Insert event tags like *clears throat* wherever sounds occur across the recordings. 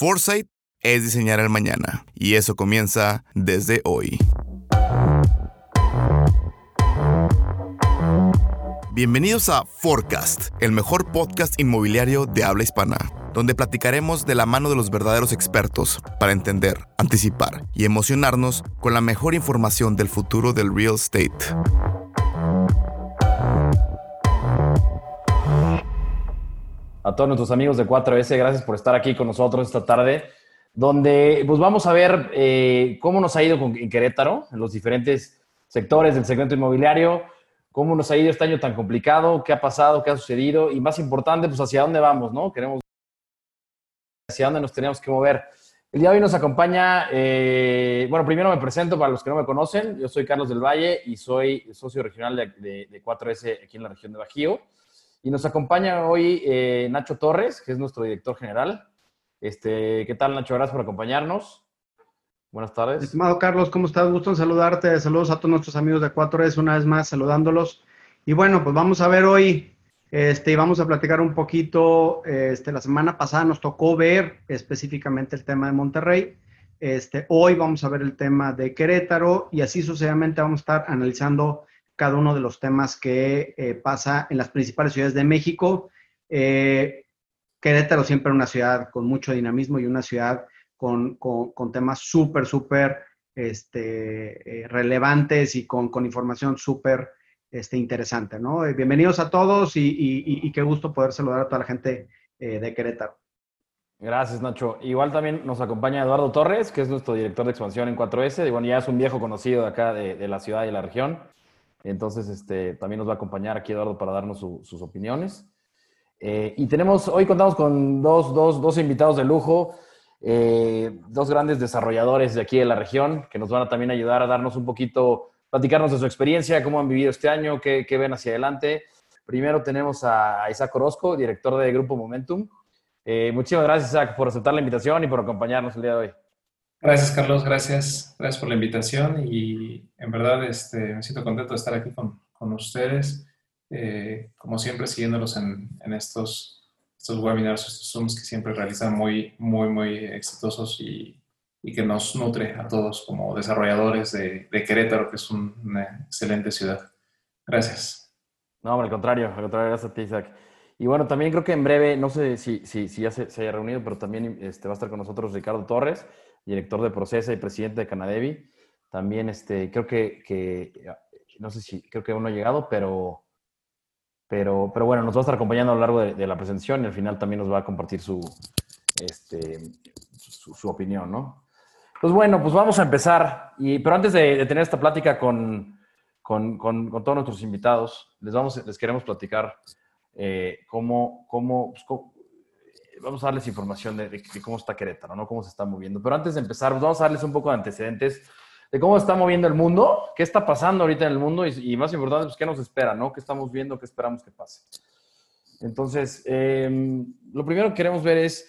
Foresight es diseñar el mañana y eso comienza desde hoy. Bienvenidos a Forecast, el mejor podcast inmobiliario de habla hispana, donde platicaremos de la mano de los verdaderos expertos para entender, anticipar y emocionarnos con la mejor información del futuro del real estate. A todos nuestros amigos de 4S, gracias por estar aquí con nosotros esta tarde, donde pues vamos a ver eh, cómo nos ha ido con, en Querétaro, en los diferentes sectores del segmento inmobiliario, cómo nos ha ido este año tan complicado, qué ha pasado, qué ha sucedido y más importante, pues hacia dónde vamos, ¿no? Queremos hacia dónde nos tenemos que mover. El día de hoy nos acompaña, eh, bueno, primero me presento para los que no me conocen, yo soy Carlos del Valle y soy socio regional de, de, de 4S aquí en la región de Bajío. Y nos acompaña hoy eh, Nacho Torres, que es nuestro director general. Este, ¿Qué tal, Nacho? Gracias por acompañarnos. Buenas tardes. Estimado Carlos, ¿cómo estás? Gusto en saludarte. Saludos a todos nuestros amigos de 4S, una vez más saludándolos. Y bueno, pues vamos a ver hoy, este, vamos a platicar un poquito. Este, la semana pasada nos tocó ver específicamente el tema de Monterrey. Este, hoy vamos a ver el tema de Querétaro y así sucesivamente vamos a estar analizando cada uno de los temas que eh, pasa en las principales ciudades de México. Eh, Querétaro siempre una ciudad con mucho dinamismo y una ciudad con, con, temas súper, súper este, eh, relevantes y con, con información súper este, interesante, ¿no? Bienvenidos a todos y, qué gusto poder saludar a toda la gente de Querétaro. Gracias, Nacho. Igual también nos acompaña Eduardo Torres, que es nuestro director de expansión en 4S. Y bueno, ya es un viejo conocido de acá de, de la ciudad y la región. Entonces, este, también nos va a acompañar aquí Eduardo para darnos su, sus opiniones. Eh, y tenemos, hoy contamos con dos, dos, dos invitados de lujo, eh, dos grandes desarrolladores de aquí de la región, que nos van a también ayudar a darnos un poquito, platicarnos de su experiencia, cómo han vivido este año, qué, qué ven hacia adelante. Primero tenemos a Isaac Orozco, director de Grupo Momentum. Eh, muchísimas gracias, Isaac, por aceptar la invitación y por acompañarnos el día de hoy. Gracias, Carlos. Gracias. Gracias por la invitación y en verdad este, me siento contento de estar aquí con, con ustedes. Eh, como siempre, siguiéndolos en, en, estos, estos webinars, estos Zooms que siempre realizan muy, muy, muy exitosos y, y que nos nutre a todos como desarrolladores de, de Querétaro, que es un, una excelente ciudad. Gracias. No, al contrario, al contrario, gracias a ti, Isaac. Y bueno, también creo que en breve, no sé si, si, si ya se, se, haya reunido, pero también este, va a estar con nosotros Ricardo Torres, director de Procesa y presidente de Canadevi. También este, creo que, que, no sé si, creo que aún no ha llegado, pero, pero, pero bueno, nos va a estar acompañando a lo largo de, la presentación y al final también nos va a compartir su, este, su, opinión, ¿no? Pues bueno, pues vamos a empezar. Y, pero antes de, tener esta plática con, con, con, con, todos nuestros invitados, les, vamos, les queremos platicar eh, cómo, cómo, pues, cómo vamos a darles información de, de, de, cómo está Querétaro, ¿no? Cómo se está moviendo. Pero antes de empezar, pues vamos a darles un poco de antecedentes de cómo está moviendo el mundo, qué está pasando ahorita en el mundo y, y más importante, pues qué nos espera, ¿no? ¿Qué estamos viendo? ¿Qué esperamos que pase? Entonces, eh, lo primero que queremos ver es,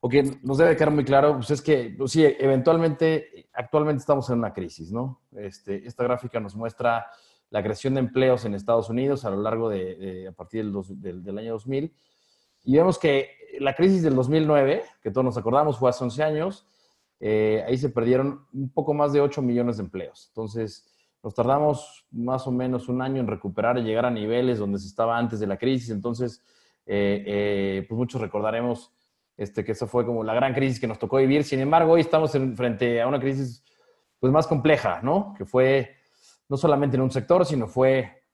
o que nos debe quedar muy claro, pues es que, pues sí, eventualmente, actualmente estamos en una crisis, ¿no? Este, esta gráfica nos muestra la creación de empleos en Estados Unidos a lo largo de, de a partir del, dos, del, del año 2000 y vemos que la crisis del 2009, que todos nos acordamos, fue hace 11 años, eh, ahí se perdieron un poco más de 8 millones de empleos. Entonces, nos tardamos más o menos un año en recuperar y llegar a niveles donde se estaba antes de la crisis. Entonces, eh, eh, pues muchos recordaremos este, que esa fue como la gran crisis que nos tocó vivir. Sin embargo, hoy estamos en, frente a una crisis pues, más compleja, ¿no? Que fue no solamente en un sector, sino fue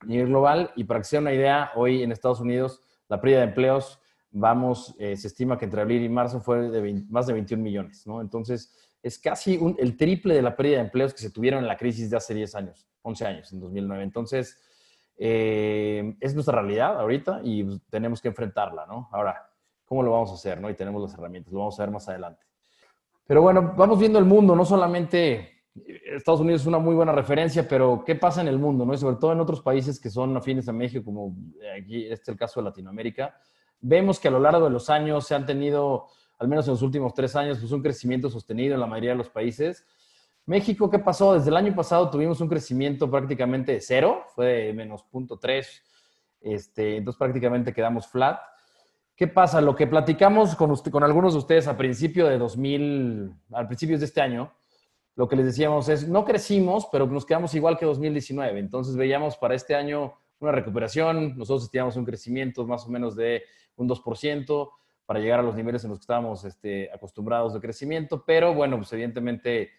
a nivel global. Y para que sea una idea, hoy en Estados Unidos la pérdida de empleos, vamos, eh, se estima que entre abril y marzo fue de 20, más de 21 millones, ¿no? Entonces, es casi el triple de la pérdida de empleos que se tuvieron en la crisis de hace 10 años, 11 años, en 2009. Entonces, eh, es nuestra realidad ahorita y tenemos que enfrentarla, ¿no? Ahora, ¿cómo lo vamos a hacer, no? Y tenemos las herramientas, lo vamos a ver más adelante. Pero bueno, vamos viendo el mundo, no solamente Estados Unidos es una muy buena referencia, pero ¿qué pasa en el mundo? ¿no? Y sobre todo en otros países que son afines a México, como aquí este es el caso de Latinoamérica, vemos que a lo largo de los años se han tenido, al menos en los últimos tres años, pues un crecimiento sostenido en la mayoría de los países. México, ¿qué pasó? Desde el año pasado tuvimos un crecimiento prácticamente de cero, fue de menos 0.3, este, entonces prácticamente quedamos flat. ¿Qué pasa? Lo que platicamos con, con algunos de ustedes a principio de 2000, al principio de este año, lo que les decíamos es, no crecimos, pero nos quedamos igual que 2019. Entonces veíamos para este año una recuperación, nosotros teníamos un crecimiento más o menos de un 2% para llegar a los niveles en los que estábamos este, acostumbrados de crecimiento, pero bueno, pues evidentemente eh,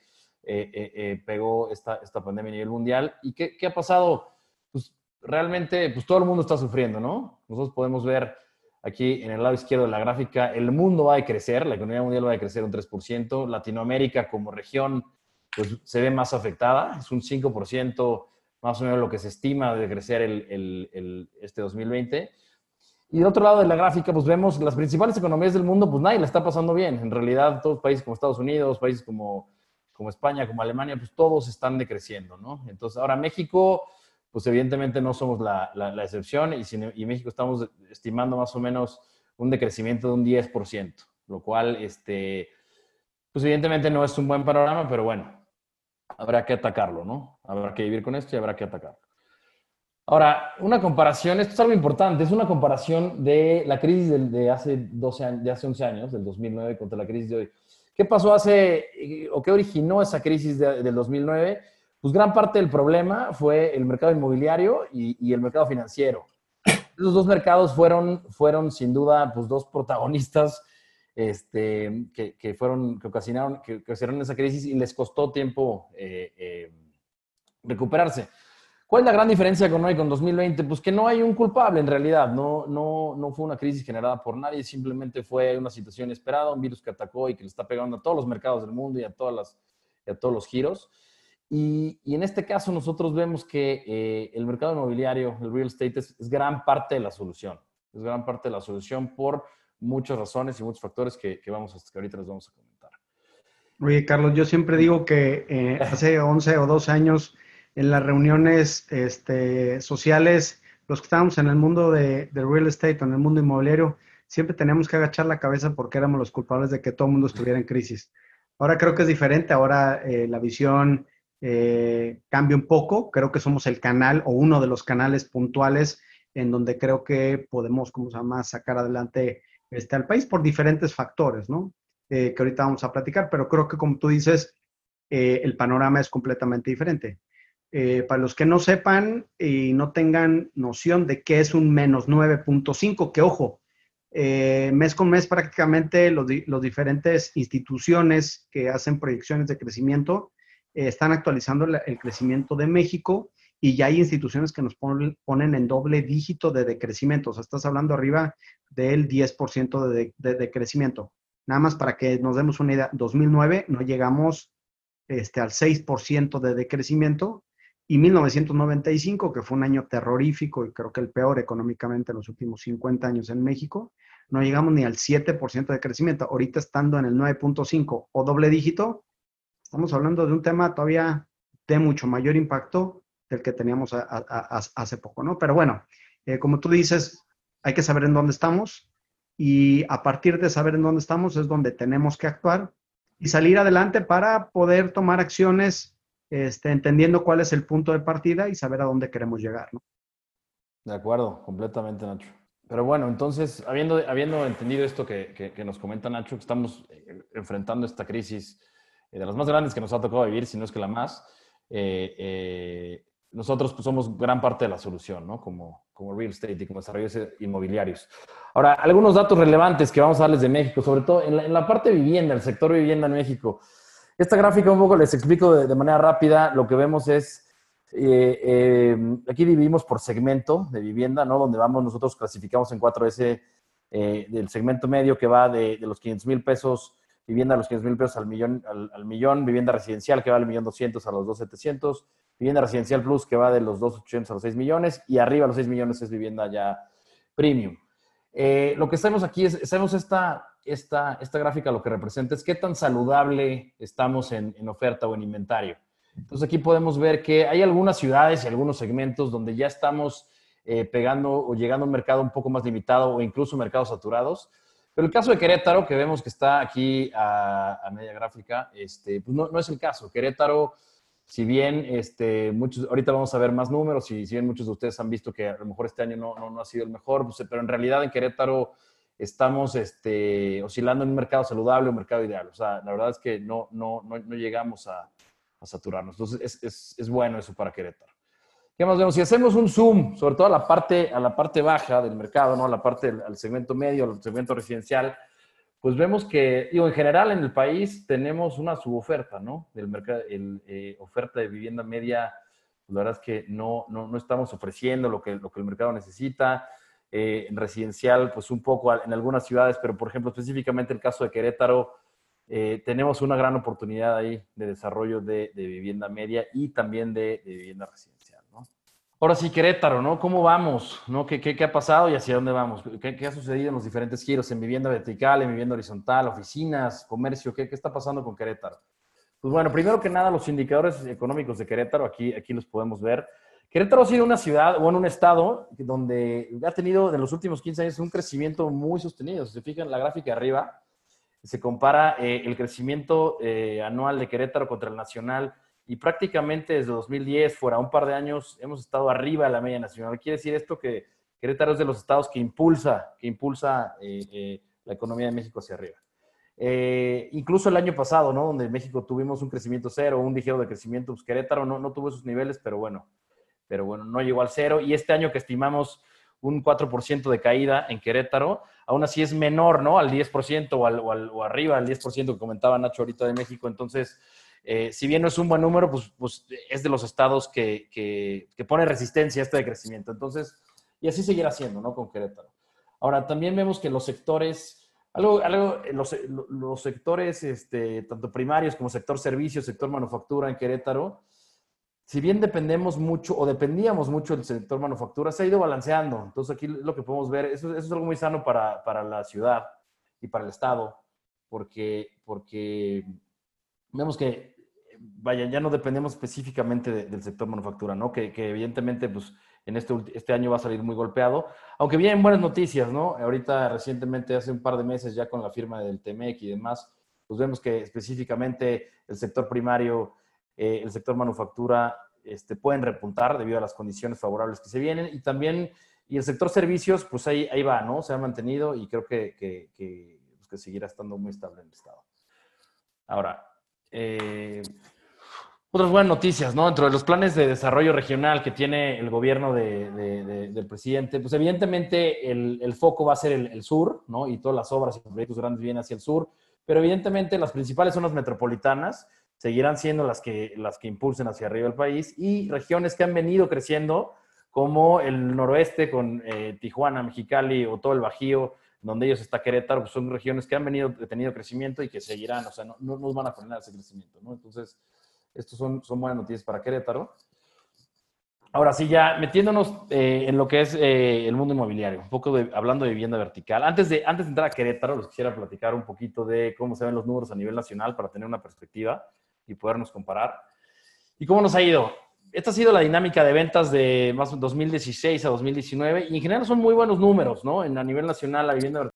eh, eh, pegó esta, esta pandemia a nivel mundial. ¿Y qué, qué ha pasado? Pues realmente, pues todo el mundo está sufriendo, ¿no? Nosotros podemos ver Aquí en el lado izquierdo de la gráfica, el mundo va a crecer, la economía mundial va a crecer un 3%, Latinoamérica como región pues, se ve más afectada, es un 5% más o menos lo que se estima de crecer el, el, este 2020. Y de otro lado de la gráfica, pues vemos las principales economías del mundo, pues nadie la está pasando bien. En realidad, todos países como Estados Unidos, países como, como España, como Alemania, pues todos están decreciendo, ¿no? Entonces, ahora México pues evidentemente no somos la, la, excepción y, si, y México estamos estimando más o menos un decrecimiento de un 10%, lo cual, este, pues evidentemente no es un buen panorama, pero bueno, habrá que atacarlo, ¿no? Habrá que vivir con esto y habrá que atacarlo. Ahora, una comparación, esto es algo importante, es una comparación de la crisis de, de hace, 12 años, de hace 11 años, del 2009 contra la crisis de hoy. ¿Qué pasó hace, o qué originó esa crisis de, del 2009? pues gran parte del problema fue el mercado inmobiliario y, el mercado financiero. Esos dos mercados fueron, fueron sin duda pues, dos protagonistas este, que, fueron, que ocasionaron, que, ocasionaron esa crisis y les costó tiempo eh, eh, recuperarse. ¿Cuál es la gran diferencia con hoy, con 2020? Pues que no hay un culpable en realidad, no, no, no fue una crisis generada por nadie, simplemente fue una situación esperada, un virus que atacó y que le está pegando a todos los mercados del mundo y a, todas las, y a todos los giros. Y, en este caso nosotros vemos que eh, el mercado inmobiliario, el real estate, es, gran parte de la solución. Es gran parte de la solución por muchas razones y muchos factores que, vamos a, que ahorita les vamos a comentar. Oye, Carlos, yo siempre digo que eh, *laughs* hace 11 o 12 años en las reuniones este, sociales, los que estábamos en el mundo de, real estate o en el mundo inmobiliario, siempre teníamos que agachar la cabeza porque éramos los culpables de que todo el mundo estuviera en crisis. Ahora creo que es diferente, ahora eh, la visión eh, cambia un poco. Creo que somos el canal o uno de los canales puntuales en donde creo que podemos, como se llama, sacar adelante este, al país por diferentes factores, ¿no? Eh, que ahorita vamos a platicar, pero creo que como tú dices, eh, el panorama es completamente diferente. para los que no sepan y no tengan noción de qué es un menos 9.5, que ojo, mes con mes prácticamente los, los, diferentes instituciones que hacen proyecciones de crecimiento eh, están actualizando el crecimiento de México y ya hay instituciones que nos ponen, en doble dígito de decrecimiento. O sea, estás hablando arriba del 10% de, de, decrecimiento. Nada más para que nos demos una idea, 2009 no llegamos este, al 6% de decrecimiento y 1995, que fue un año terrorífico y creo que el peor económicamente en los últimos 50 años en México, no llegamos ni al 7% de crecimiento. Ahorita estando en el 9.5 o doble dígito, Estamos hablando de un tema todavía de mucho mayor impacto del que teníamos hace poco, ¿no? Pero bueno, eh, como tú dices, hay que saber en dónde estamos y a partir de saber en dónde estamos es donde tenemos que actuar y salir adelante para poder tomar acciones este, entendiendo cuál es el punto de partida y saber a dónde queremos llegar, ¿no? De acuerdo, completamente, Nacho. Pero bueno, entonces, habiendo, habiendo entendido esto que, que nos comenta Nacho, que estamos eh, enfrentando esta crisis eh, de las más grandes que nos ha tocado vivir, si no es que la más, eh, eh, nosotros pues, somos gran parte de la solución, ¿no? Como, como real estate y como desarrollos inmobiliarios. Ahora, algunos datos relevantes que vamos a darles de México, sobre todo en la, parte de vivienda, el sector vivienda en México. Esta gráfica un poco les explico de, manera rápida. Lo que vemos es, aquí dividimos por segmento de vivienda, ¿no? Donde vamos, nosotros clasificamos en 4S del segmento medio que va de los 500 mil pesos vivienda a los 500 mil pesos al millón, al, millón, vivienda residencial que va del millón 200 a los 2,700, vivienda residencial plus que va de los 2,800 a los 6 millones y arriba a los 6 millones es vivienda ya premium. Eh, lo que estamos aquí es, sabemos esta, esta, esta gráfica lo que representa es qué tan saludable estamos en, en oferta o en inventario. Entonces aquí podemos ver que hay algunas ciudades y algunos segmentos donde ya estamos eh, pegando o llegando a un mercado un poco más limitado o incluso mercados saturados. Pero el caso de Querétaro, que vemos que está aquí a, media gráfica, este, pues no, es el caso. Querétaro, si bien este, muchos, ahorita vamos a ver más números, y si bien muchos de ustedes han visto que a lo mejor este año no, no, ha sido el mejor, pues, pero en realidad en Querétaro estamos este, oscilando en un mercado saludable, un mercado ideal. O sea, la verdad es que no, no, no, no llegamos a, a, saturarnos. Entonces, es, es, es, bueno eso para Querétaro. ¿Qué más vemos? Si hacemos un zoom, sobre todo a la parte, a la parte baja del mercado, ¿no? a la parte, al segmento medio, al segmento residencial, pues vemos que, digo, en general en el país tenemos una suboferta, ¿no? Del mercado, eh, oferta de vivienda media, pues la verdad es que no, no, no, estamos ofreciendo lo que, lo que el mercado necesita. Eh, en residencial, pues un poco en algunas ciudades, pero por ejemplo, específicamente el caso de Querétaro, eh, tenemos una gran oportunidad ahí de desarrollo de, vivienda media y también de, de vivienda residencial. Ahora sí, Querétaro, ¿no? ¿Cómo vamos? ¿No? ¿Qué, qué, qué ha pasado y hacia dónde vamos? ¿Qué, ¿Qué, ha sucedido en los diferentes giros? ¿En vivienda vertical, en vivienda horizontal, oficinas, comercio? ¿Qué, está pasando con Querétaro? Pues bueno, primero que nada, los indicadores económicos de Querétaro, aquí, aquí los podemos ver. Querétaro ha sido una ciudad, o en un estado, donde ha tenido en los últimos 15 años un crecimiento muy sostenido. Si se fijan en la gráfica arriba, se compara eh, el crecimiento eh, anual de Querétaro contra el nacional y prácticamente desde 2010, fuera un par de años, hemos estado arriba de la media nacional. Quiere decir esto que Querétaro es de los estados que impulsa, que impulsa eh, la economía de México hacia arriba. incluso el año pasado, ¿no? Donde en México tuvimos un crecimiento cero, un ligero de crecimiento, pues Querétaro no, no tuvo esos niveles, pero bueno, pero bueno, no llegó al cero. Y este año que estimamos un 4% de caída en Querétaro, aún así es menor, ¿no? Al 10% o, o, al, o arriba al 10% que comentaba Nacho ahorita de México. Entonces, eh, si bien no es un buen número, pues, pues es de los estados que, que, que, pone resistencia a este crecimiento. Entonces, y así seguirá siendo, ¿no? Con Querétaro. Ahora, también vemos que los sectores, algo, algo los, los sectores, este, tanto primarios como sector servicios, sector manufactura en Querétaro, si bien dependemos mucho o dependíamos mucho del sector manufactura, se ha ido balanceando. Entonces aquí lo que podemos ver, eso, eso es algo muy sano para, para, la ciudad y para el Estado, porque, porque vemos que, vaya, ya no dependemos específicamente de, del sector manufactura, ¿no? Que, que, evidentemente, pues, en este, este año va a salir muy golpeado, aunque vienen buenas noticias, ¿no? Ahorita recientemente, hace un par de meses, ya con la firma del TEMEC y demás, pues vemos que específicamente el sector primario eh, el sector manufactura este, pueden repuntar debido a las condiciones favorables que se vienen y también, y el sector servicios, pues ahí, ahí va, ¿no? Se ha mantenido y creo que, que, que, pues que seguirá estando muy estable en el estado. Ahora, eh, otras buenas noticias, ¿no? Dentro de los planes de desarrollo regional que tiene el gobierno de, de, de, del presidente, pues evidentemente el, foco va a ser el, el, sur, ¿no? Y todas las obras y proyectos grandes vienen hacia el sur, pero evidentemente las principales zonas metropolitanas seguirán siendo las que, las que impulsen hacia arriba el país y regiones que han venido creciendo como el noroeste con eh, Tijuana, Mexicali o todo el Bajío, donde ellos está Querétaro, pues son regiones que han venido tenido crecimiento y que seguirán, o sea, no, no nos van a frenar ese crecimiento, ¿no? Entonces, estos son, son buenas noticias para Querétaro. Ahora sí, ya metiéndonos eh, en lo que es eh, el mundo inmobiliario, un poco de, hablando de vivienda vertical. Antes de, antes de entrar a Querétaro, les quisiera platicar un poquito de cómo se ven los números a nivel nacional para tener una perspectiva y podernos comparar. ¿Y cómo nos ha ido? Esta ha sido la dinámica de ventas de más 2016 a 2019 y en general son muy buenos números, ¿no? En a nivel nacional la vivienda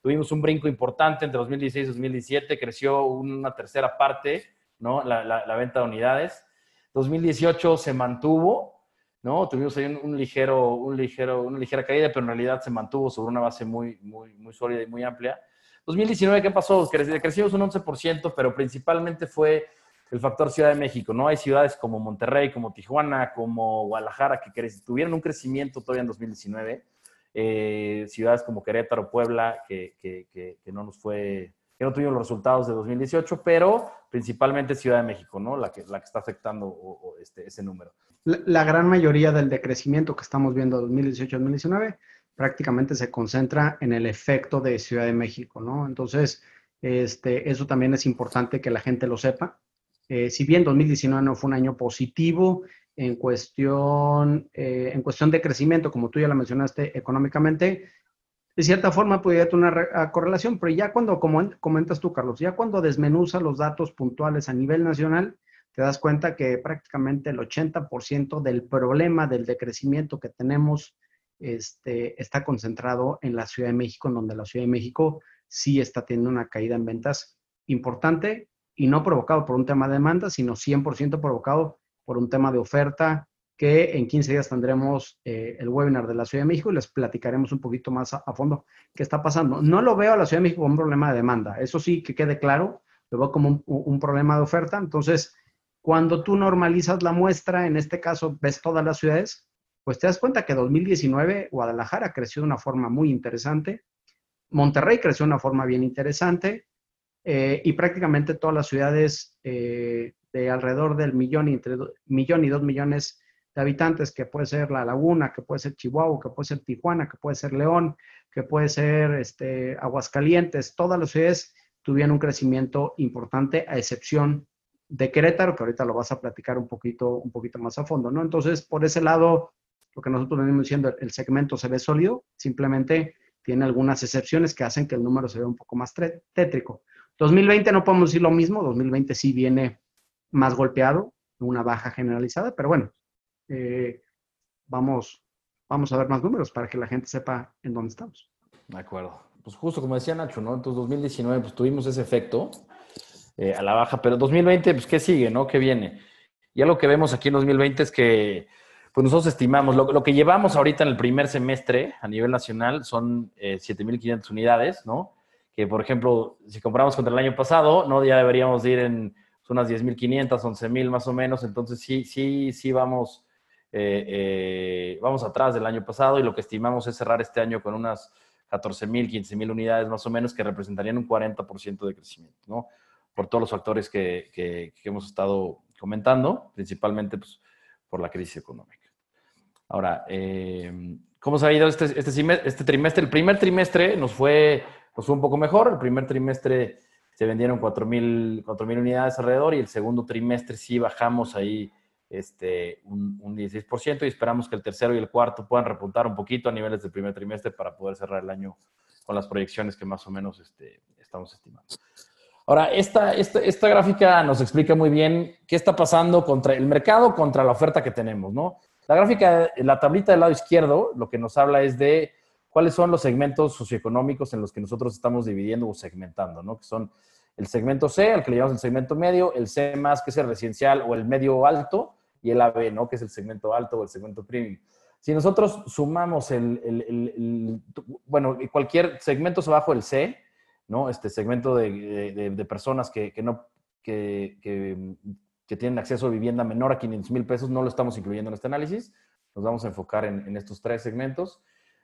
tuvimos un brinco importante entre 2016 y 2017, creció una tercera parte, ¿no? La, la, venta de unidades. 2018 se mantuvo, ¿no? Tuvimos ahí un, ligero, un ligero, una ligera caída, pero en realidad se mantuvo sobre una base muy, muy, muy sólida y muy amplia. 2019, ¿qué pasó? Crecimos un 11%, pero principalmente fue el factor Ciudad de México, ¿no? Hay ciudades como Monterrey, como Tijuana, como Guadalajara que tuvieron un crecimiento todavía en 2019. Eh, ciudades como Querétaro, Puebla, que, que, que, no nos fue, no tuvieron los resultados de 2018, pero principalmente Ciudad de México, ¿no? La que, la que está afectando este, ese número. La, la, gran mayoría del decrecimiento que estamos viendo 2018-2019 prácticamente se concentra en el efecto de Ciudad de México, ¿no? Entonces, este, eso también es importante que la gente lo sepa. Eh, si bien 2019 no fue un año positivo en cuestión, eh, en cuestión de crecimiento, como tú ya lo mencionaste económicamente, de cierta forma podría tener una correlación, pero ya cuando, como comentas tú, Carlos, ya cuando desmenuza los datos puntuales a nivel nacional, te das cuenta que prácticamente el 80% del problema del decrecimiento que tenemos este, está concentrado en la Ciudad de México, en donde la Ciudad de México sí está teniendo una caída en ventas importante y no provocado por un tema de demanda, sino 100% provocado por un tema de oferta que en 15 días tendremos eh, el webinar de la Ciudad de México y les platicaremos un poquito más a, fondo qué está pasando. No lo veo a la Ciudad de México como un problema de demanda, eso sí que quede claro, lo veo como un, problema de oferta. Entonces, cuando tú normalizas la muestra, en este caso ves todas las ciudades, pues te das cuenta que 2019 Guadalajara creció de una forma muy interesante, Monterrey creció de una forma bien interesante, eh, y prácticamente todas las ciudades eh, de alrededor del millón entre millón y dos millones de habitantes, que puede ser La Laguna, que puede ser Chihuahua, que puede ser Tijuana, que puede ser León, que puede ser este, Aguascalientes, todas las ciudades tuvieron un crecimiento importante, a excepción de Querétaro, que ahorita lo vas a platicar un poquito, un poquito más a fondo, ¿no? Entonces, por ese lado, lo que nosotros venimos diciendo, el segmento se ve sólido, simplemente tiene algunas excepciones que hacen que el número se vea un poco más tétrico. 2020 no podemos decir lo mismo, 2020 sí viene más golpeado, una baja generalizada, pero bueno, eh, vamos, vamos a ver más números para que la gente sepa en dónde estamos. De acuerdo. Pues justo como decía Nacho, ¿no? Entonces 2019 pues tuvimos ese efecto eh, a la baja, pero 2020 pues ¿qué sigue, no? ¿Qué viene? Y algo que vemos aquí en 2020 es que pues nosotros estimamos, lo, que llevamos ahorita en el primer semestre a nivel nacional son 7.500 eh, unidades, ¿no? Que, por ejemplo, si comparamos contra el año pasado, ¿no? Ya deberíamos ir en unas 10.500, 11.000 más o menos, entonces sí, sí, sí vamos eh, eh, vamos atrás del año pasado y lo que estimamos es cerrar este año con unas 14 mil, 15 mil unidades más o menos que representarían un 40% de crecimiento, ¿no? Por todos los factores que, que, hemos estado comentando, principalmente pues, por la crisis económica. Ahora, eh, ¿cómo se ha ido este, este, este, trimestre? El primer trimestre nos fue, nos fue un poco mejor. El primer trimestre se vendieron 4 mil unidades alrededor y el segundo trimestre sí bajamos ahí este, un, 16% y esperamos que el tercero y el cuarto puedan repuntar un poquito a niveles del primer trimestre para poder cerrar el año con las proyecciones que más o menos este, estamos estimando. Ahora, esta, esta, esta, gráfica nos explica muy bien qué está pasando contra el mercado, contra la oferta que tenemos, ¿no? La gráfica, la tablita del lado izquierdo, lo que nos habla es de cuáles son los segmentos socioeconómicos en los que nosotros estamos dividiendo o segmentando, ¿no? Que son el segmento C, al que le llamamos el segmento medio, el C más, que es el residencial o el medio alto, y el AB, ¿no? Que es el segmento alto o el segmento premium. Si nosotros sumamos el, el, el, bueno, cualquier segmento abajo del C, ¿no? Este segmento de, de, personas que, que no, que, que, que, tienen acceso a vivienda menor a 500 mil pesos, no lo estamos incluyendo en este análisis. Nos vamos a enfocar en, en estos tres segmentos.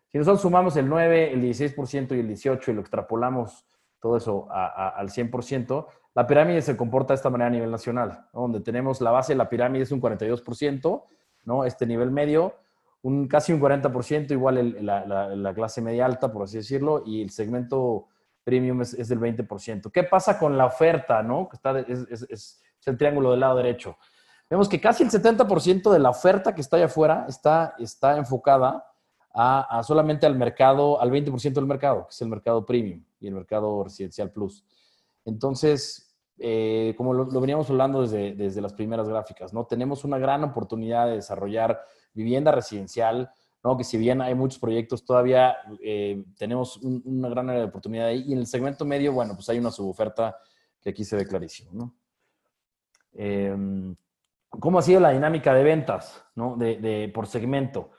Si nosotros sumamos el 9, el 16% y el 18% y lo extrapolamos todo eso al 100%, la pirámide se comporta de esta manera a nivel nacional, donde tenemos la base de la pirámide es un 42%, ¿no? este nivel medio, un, casi un 40%, igual la, clase media alta, por así decirlo, y el segmento premium es, del 20%. ¿Qué pasa con la oferta? ¿no? Que está, es, el triángulo del lado derecho. Vemos que casi el 70% de la oferta que está allá afuera está, está enfocada a, solamente al mercado, al 20% del mercado, que es el mercado premium y el mercado residencial plus. Entonces, eh, como lo, veníamos hablando desde, desde, las primeras gráficas, ¿no? Tenemos una gran oportunidad de desarrollar vivienda residencial, ¿no? Que si bien hay muchos proyectos, todavía eh, tenemos una gran área de oportunidad ahí. Y en el segmento medio, bueno, pues hay una suboferta que aquí se ve clarísimo, ¿no? Em, ¿Cómo ha sido la dinámica de ventas, ¿no? De, de, por segmento.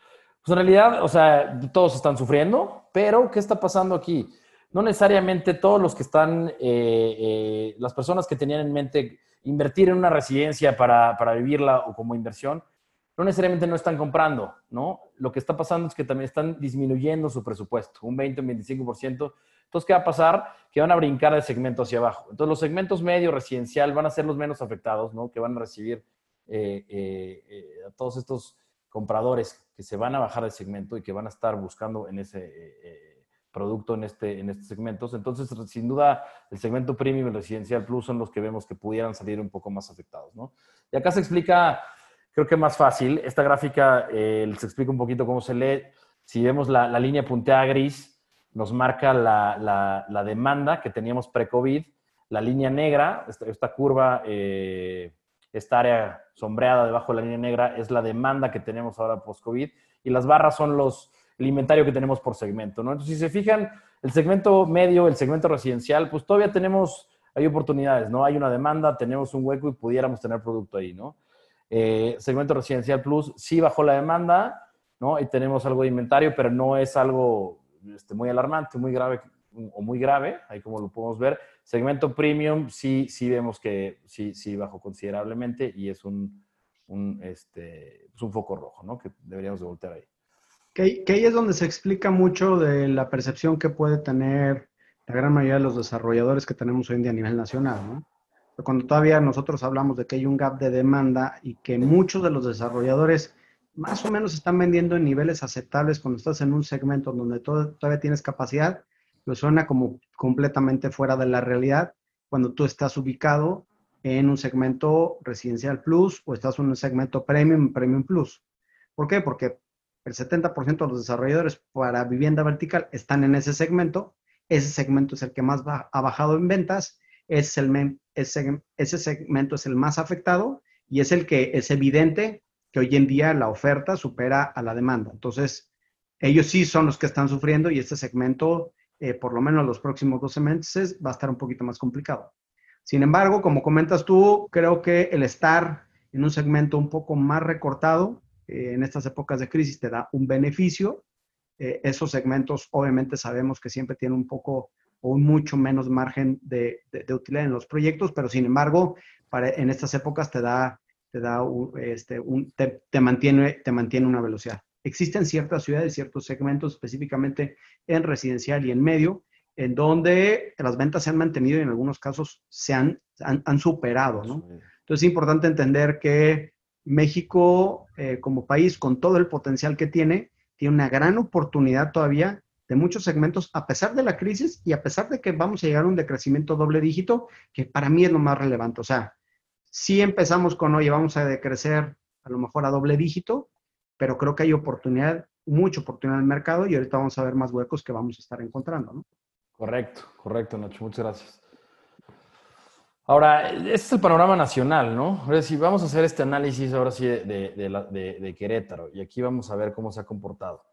Pues en realidad, o sea, todos están sufriendo, pero ¿qué está pasando aquí? No necesariamente todos los que están, eh, eh, las personas que tenían en mente invertir en una residencia para, para, vivirla o como inversión, no necesariamente no están comprando, ¿no? Lo que está pasando es que también están disminuyendo su presupuesto, un 20, un 25%. Entonces, ¿qué va a pasar? Que van a brincar de segmento hacia abajo. Entonces, los segmentos medio residencial van a ser los menos afectados, ¿no? Que van a recibir eh, a todos estos compradores que se van a bajar de segmento y que van a estar buscando en ese producto en este, en estos segmentos. Entonces, sin duda, el segmento premium y residencial plus son los que vemos que pudieran salir un poco más afectados. ¿no? Y acá se explica, creo que más fácil, esta gráfica eh, les explica un poquito cómo se lee. Si vemos la, la línea punteada gris, nos marca la, la, la demanda que teníamos pre-COVID. La línea negra, esta, esta curva esta área sombreada debajo de la línea negra es la demanda que tenemos ahora post-COVID y las barras son los, el inventario que tenemos por segmento, ¿no? Entonces, si se fijan, el segmento medio, el segmento residencial, pues todavía tenemos, hay oportunidades, ¿no? Hay una demanda, tenemos un hueco y pudiéramos tener producto ahí, ¿no? Eh, segmento residencial plus sí bajó la demanda, ¿no? Y tenemos algo de inventario, pero no es algo este, muy alarmante, muy grave o muy grave, ahí como lo podemos ver. Segmento premium sí, sí vemos que sí, sí bajó considerablemente y es un, un, este, pues un foco rojo, ¿no? Que deberíamos de voltear ahí. Que, que ahí es donde se explica mucho de la percepción que puede tener la gran mayoría de los desarrolladores que tenemos hoy en día a nivel nacional. Cuando todavía nosotros hablamos de que hay un gap de demanda y que muchos de los desarrolladores más o menos están vendiendo en niveles aceptables cuando estás en un segmento donde todavía tienes capacidad, lo suena como completamente fuera de la realidad cuando tú estás ubicado en un segmento residencial plus o estás en un segmento premium, premium plus. ¿Por qué? Porque el 70% de los desarrolladores para vivienda vertical están en ese segmento ese segmento es el que más ha bajado en ventas, ese, ese segmento es el más afectado y es el que es evidente que hoy en día la oferta supera a la demanda. Entonces, ellos sí son los que están sufriendo y este segmento, eh, por lo menos los próximos 12 meses, va a estar un poquito más complicado. Sin embargo, como comentas tú, creo que el estar en un segmento un poco más recortado eh, en estas épocas de crisis te da un beneficio eh, esos segmentos obviamente sabemos que siempre tienen un poco o un mucho menos margen de, utilidad en los proyectos, pero sin embargo, para, en estas épocas te da, te, da este, un, te, mantiene, te mantiene una velocidad. Existen ciertas ciudades, ciertos segmentos, específicamente en residencial y en medio, en donde las ventas se han mantenido y en algunos casos se han, han, superado, ¿no? Entonces es importante entender que México eh, como país, con todo el potencial que tiene, tiene una gran oportunidad todavía de muchos segmentos, a pesar de la crisis y a pesar de que vamos a llegar a un decrecimiento doble dígito, que para mí es lo más relevante. O sea, si empezamos con, oye, vamos a decrecer a lo mejor a doble dígito, pero creo que hay oportunidad, mucha oportunidad en el mercado y ahorita vamos a ver más huecos que vamos a estar encontrando, ¿no? Correcto, correcto, Nacho. Muchas gracias. Ahora, este es el panorama nacional, ¿no? Ahora sí, vamos a hacer este análisis ahora sí de, Querétaro y aquí vamos a ver cómo se ha comportado.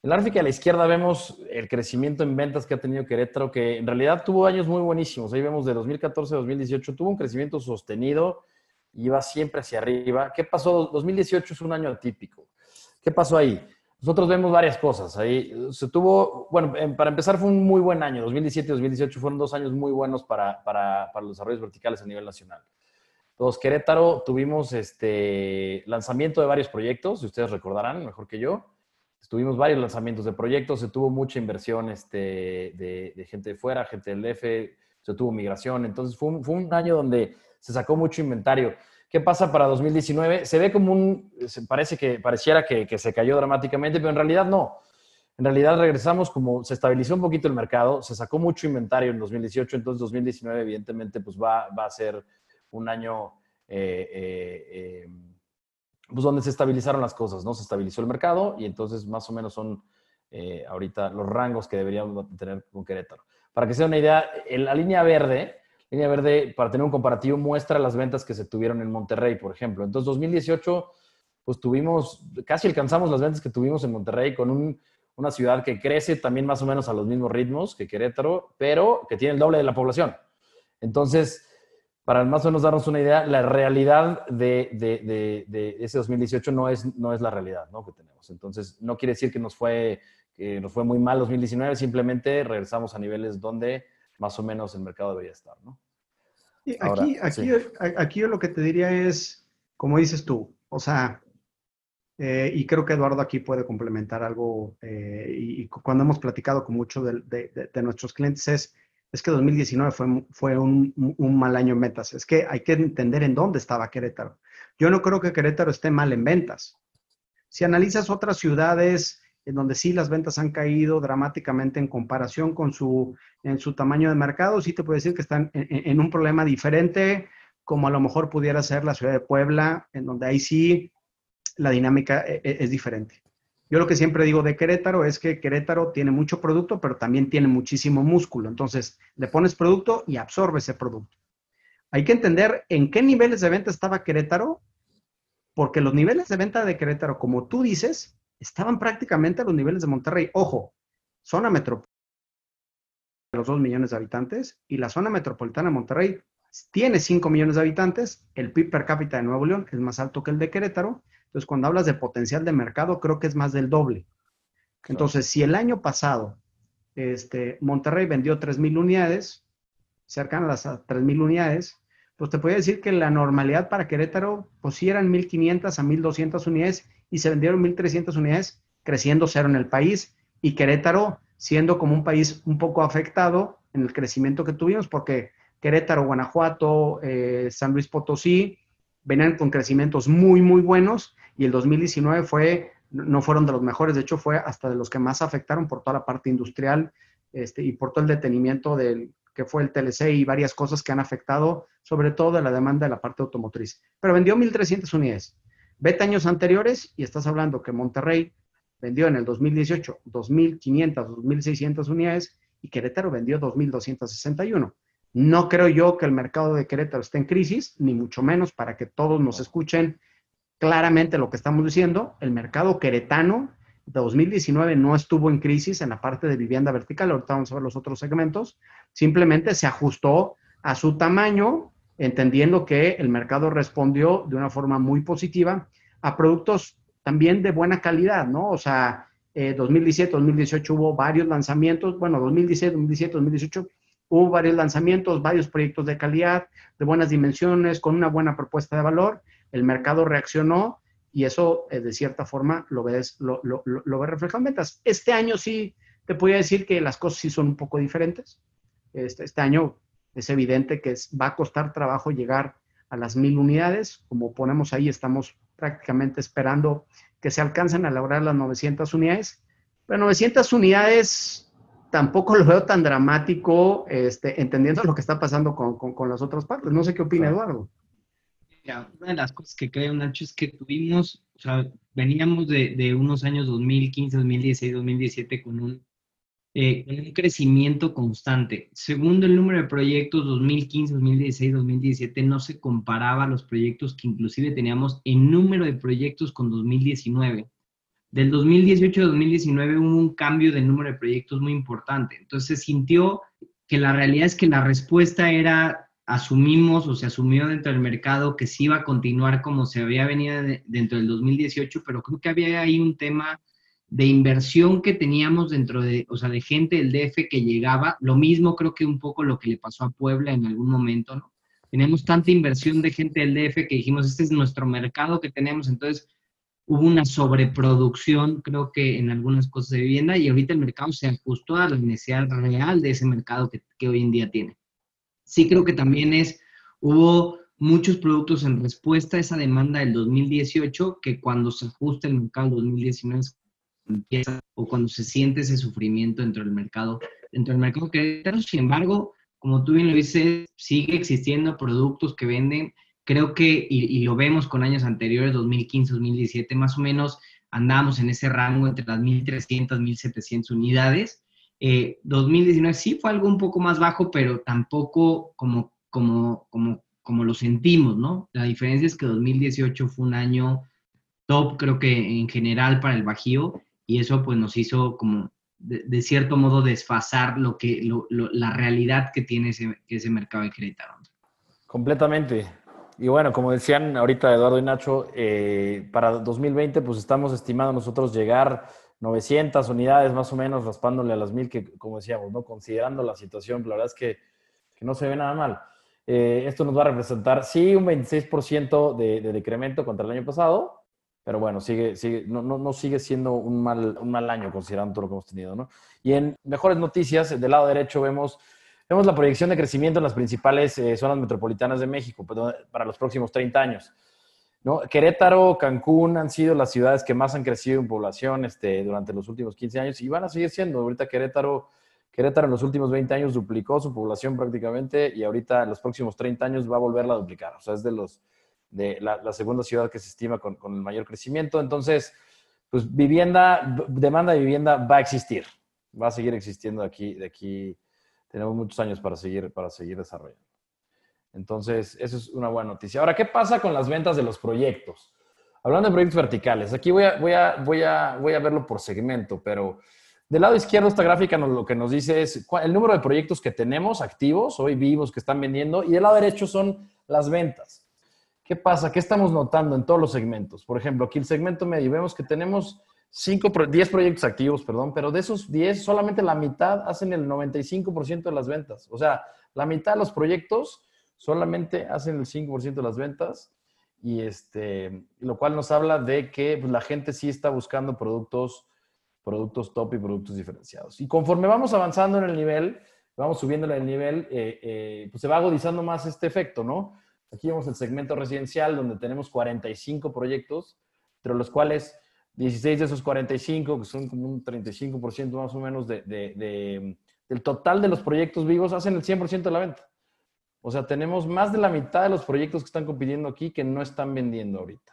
En la gráfica a la izquierda vemos el crecimiento en ventas que ha tenido Querétaro, que en realidad tuvo años muy buenísimos. Ahí vemos de 2014 a 2018, tuvo un crecimiento sostenido iba siempre hacia arriba. ¿Qué pasó? 2018 es un año atípico. ¿Qué pasó ahí? Nosotros vemos varias cosas. Ahí se tuvo, bueno, para empezar fue un muy buen año. 2017 y 2018 fueron dos años muy buenos para, para, para, los desarrollos verticales a nivel nacional. Entonces, Querétaro tuvimos este lanzamiento de varios proyectos, si ustedes recordarán, mejor que yo. Tuvimos varios lanzamientos de proyectos, se tuvo mucha inversión este, de, de gente de fuera, gente del DF, se tuvo migración. Entonces, fue un, fue un año donde se sacó mucho inventario. ¿Qué pasa para 2019? Se ve como un, parece que, pareciera que, se cayó dramáticamente, pero en realidad no. En realidad regresamos como, se estabilizó un poquito el mercado, se sacó mucho inventario en 2018, entonces 2019 evidentemente pues va, va a ser un año eh, eh, eh, pues donde se estabilizaron las cosas, ¿no? Se estabilizó el mercado y entonces más o menos son ahorita los rangos que deberíamos tener con Querétaro. Para que sea una idea, en la línea verde Línea Verde, para tener un comparativo, muestra las ventas que se tuvieron en Monterrey, por ejemplo. Entonces, 2018, pues tuvimos, casi alcanzamos las ventas que tuvimos en Monterrey con una ciudad que crece también más o menos a los mismos ritmos que Querétaro, pero que tiene el doble de la población. Entonces, para más o menos darnos una idea, la realidad de, de, ese 2018 no es, no es la realidad ¿no? que tenemos. Entonces, no quiere decir que nos fue, que nos fue muy mal 2019, simplemente regresamos a niveles donde más o menos el mercado debería estar, ¿no? aquí, aquí, aquí yo lo que te diría es, como dices tú, o sea, eh, y creo que Eduardo aquí puede complementar algo, eh, y, cuando hemos platicado con muchos de, nuestros clientes es, es que 2019 fue, fue un, un, mal año en ventas. Es que hay que entender en dónde estaba Querétaro. Yo no creo que Querétaro esté mal en ventas. Si analizas otras ciudades en donde sí las ventas han caído dramáticamente en comparación con su, en su tamaño de mercado, sí te puedo decir que están en, un problema diferente, como a lo mejor pudiera ser la ciudad de Puebla, en donde ahí sí la dinámica e, e, es, diferente. Yo lo que siempre digo de Querétaro es que Querétaro tiene mucho producto, pero también tiene muchísimo músculo. Entonces, le pones producto y absorbe ese producto. Hay que entender en qué niveles de venta estaba Querétaro, porque los niveles de venta de Querétaro, como tú dices, estaban prácticamente a los niveles de Monterrey. Ojo, zona metropolitana de los dos millones de habitantes y la zona metropolitana de Monterrey tiene 5 millones de habitantes, el PIB per cápita de Nuevo León es más alto que el de Querétaro, entonces cuando hablas de potencial de mercado, creo que es más del doble. Entonces, si el año pasado este, Monterrey vendió 3.000 unidades, cercanas a las 3.000 unidades, pues te podría decir que la normalidad para Querétaro, pues sí eran 1.500 a 1.200 unidades y se vendieron 1.300 unidades, creciendo cero en el país. Y Querétaro siendo como un país un poco afectado en el crecimiento que tuvimos, porque Querétaro, Guanajuato, eh, San Luis Potosí venían con crecimientos muy, muy buenos y el 2019 fue, no fueron de los mejores, de hecho fue hasta de los que más afectaron por toda la parte industrial este, y por todo el detenimiento del que fue el TLC y varias cosas que han afectado, sobre todo de la demanda de la parte automotriz. Pero vendió 1.300 unidades. Vete años anteriores y estás hablando que Monterrey vendió en el 2018 2.500, 2.600 unidades y Querétaro vendió 2.261. No creo yo que el mercado de Querétaro esté en crisis, ni mucho menos para que todos nos escuchen claramente lo que estamos diciendo. El mercado queretano de 2019 no estuvo en crisis en la parte de vivienda vertical, ahorita vamos a ver los otros segmentos, simplemente se ajustó a su tamaño, entendiendo que el mercado respondió de una forma muy positiva a productos también de buena calidad, ¿no? O sea, 2017, 2018 hubo varios lanzamientos, bueno, 2017, 2017, 2018 hubo varios lanzamientos, varios proyectos de calidad, de buenas dimensiones, con una buena propuesta de valor, el mercado reaccionó y eso eh, de cierta forma lo ves, lo, ves reflejado en ventas. Este año sí te podría decir que las cosas sí son un poco diferentes. Este, este año es evidente que va a costar trabajo llegar a las mil unidades. Como ponemos ahí, estamos prácticamente esperando que se alcancen a lograr las 900 unidades. Pero 900 unidades tampoco lo veo tan dramático, este, entendiendo lo que está pasando con, con, las otras partes. No sé qué opina Eduardo una de las cosas que creo, Nacho, es que tuvimos, o sea, veníamos de, de unos años 2015, 2016, 2017 con un, eh, un crecimiento constante. Segundo, el número de proyectos 2015, 2016, 2017 no se comparaba a los proyectos que inclusive teníamos en número de proyectos con 2019. Del 2018 a 2019 hubo un cambio de número de proyectos muy importante. Entonces se sintió que la realidad es que la respuesta era asumimos o se asumió dentro del mercado que sí iba a continuar como se había venido dentro del 2018, pero creo que había ahí un tema de inversión que teníamos dentro de, o sea, de gente del DF que llegaba, lo mismo creo que un poco lo que le pasó a Puebla en algún momento, ¿no? Tenemos tanta inversión de gente del DF que dijimos, este es nuestro mercado que tenemos, entonces hubo una sobreproducción, creo que en algunas cosas de vivienda, y ahorita el mercado se ajustó a la necesidad real de ese mercado que, que hoy en día tiene sí creo que también es, hubo muchos productos en respuesta a esa demanda del 2018 que cuando se ajusta el mercado 2019 empieza o cuando se siente ese sufrimiento dentro del mercado, dentro del mercado que sin embargo, como tú bien lo dices, sigue existiendo productos que venden, creo que, y, lo vemos con años anteriores, 2015, 2017, más o menos andamos en ese rango entre las 1.300, 1.700 unidades, 2019 eh, sí fue algo un poco más bajo, pero tampoco como, como, como, como lo sentimos, ¿no? La diferencia es que 2018 fue un año top, creo que en general para el Bajío, y eso pues nos hizo como de, cierto modo desfasar lo que, la realidad que tiene ese, ese mercado de Querétaro. Completamente. Y bueno, como decían ahorita Eduardo y Nacho, eh, para 2020 pues estamos estimando nosotros llegar 900 unidades más o menos, raspándole a las mil, que como decíamos, ¿no? considerando la situación, la verdad es que, que no se ve nada mal. Eh, esto nos va a representar, sí, un 26% de, de, decremento contra el año pasado, pero bueno, sigue, sigue, no, no, no, sigue siendo un mal, un mal año considerando todo lo que hemos tenido. ¿no? Y en mejores noticias, del lado derecho vemos, vemos la proyección de crecimiento en las principales eh, zonas metropolitanas de México pues, para los próximos 30 años. ¿no? Querétaro, Cancún han sido las ciudades que más han crecido en población este, durante los últimos 15 años y van a seguir siendo. Ahorita Querétaro, Querétaro en los últimos 20 años duplicó su población prácticamente y ahorita en los próximos 30 años va a volverla a duplicar. O sea, es de, los, de la, segunda ciudad que se estima con, el mayor crecimiento. Entonces, pues vivienda, demanda de vivienda va a existir. Va a seguir existiendo aquí, de aquí. Tenemos muchos años para seguir, para seguir desarrollando. Entonces, eso es una buena noticia. Ahora, ¿qué pasa con las ventas de los proyectos? Hablando de proyectos verticales, aquí voy a, voy a, voy a, voy a verlo por segmento, pero Del lado izquierdo, esta gráfica lo que nos dice es el número de proyectos que tenemos activos, hoy vivos, que están vendiendo, y del lado derecho son las ventas. ¿Qué pasa? ¿Qué estamos notando en todos los segmentos? Por ejemplo, aquí el segmento medio, vemos que tenemos 5, 10 proyectos activos, perdón, pero de esos 10, solamente la mitad hacen el 95% de las ventas. O sea, la mitad de los proyectos solamente hacen el 5% de las ventas y este, lo cual nos habla de que pues, la gente sí está buscando productos, productos top y productos diferenciados. Y conforme vamos avanzando en el nivel, vamos subiendo en el nivel, eh, eh, pues se va agudizando más este efecto, ¿no? Aquí vemos el segmento residencial donde tenemos 45 proyectos, entre los cuales 16 de esos 45, que son como un 35% más o menos de, del total de los proyectos vivos, hacen el 100% de la venta. O sea, tenemos más de la mitad de los proyectos que están compitiendo aquí que no están vendiendo ahorita.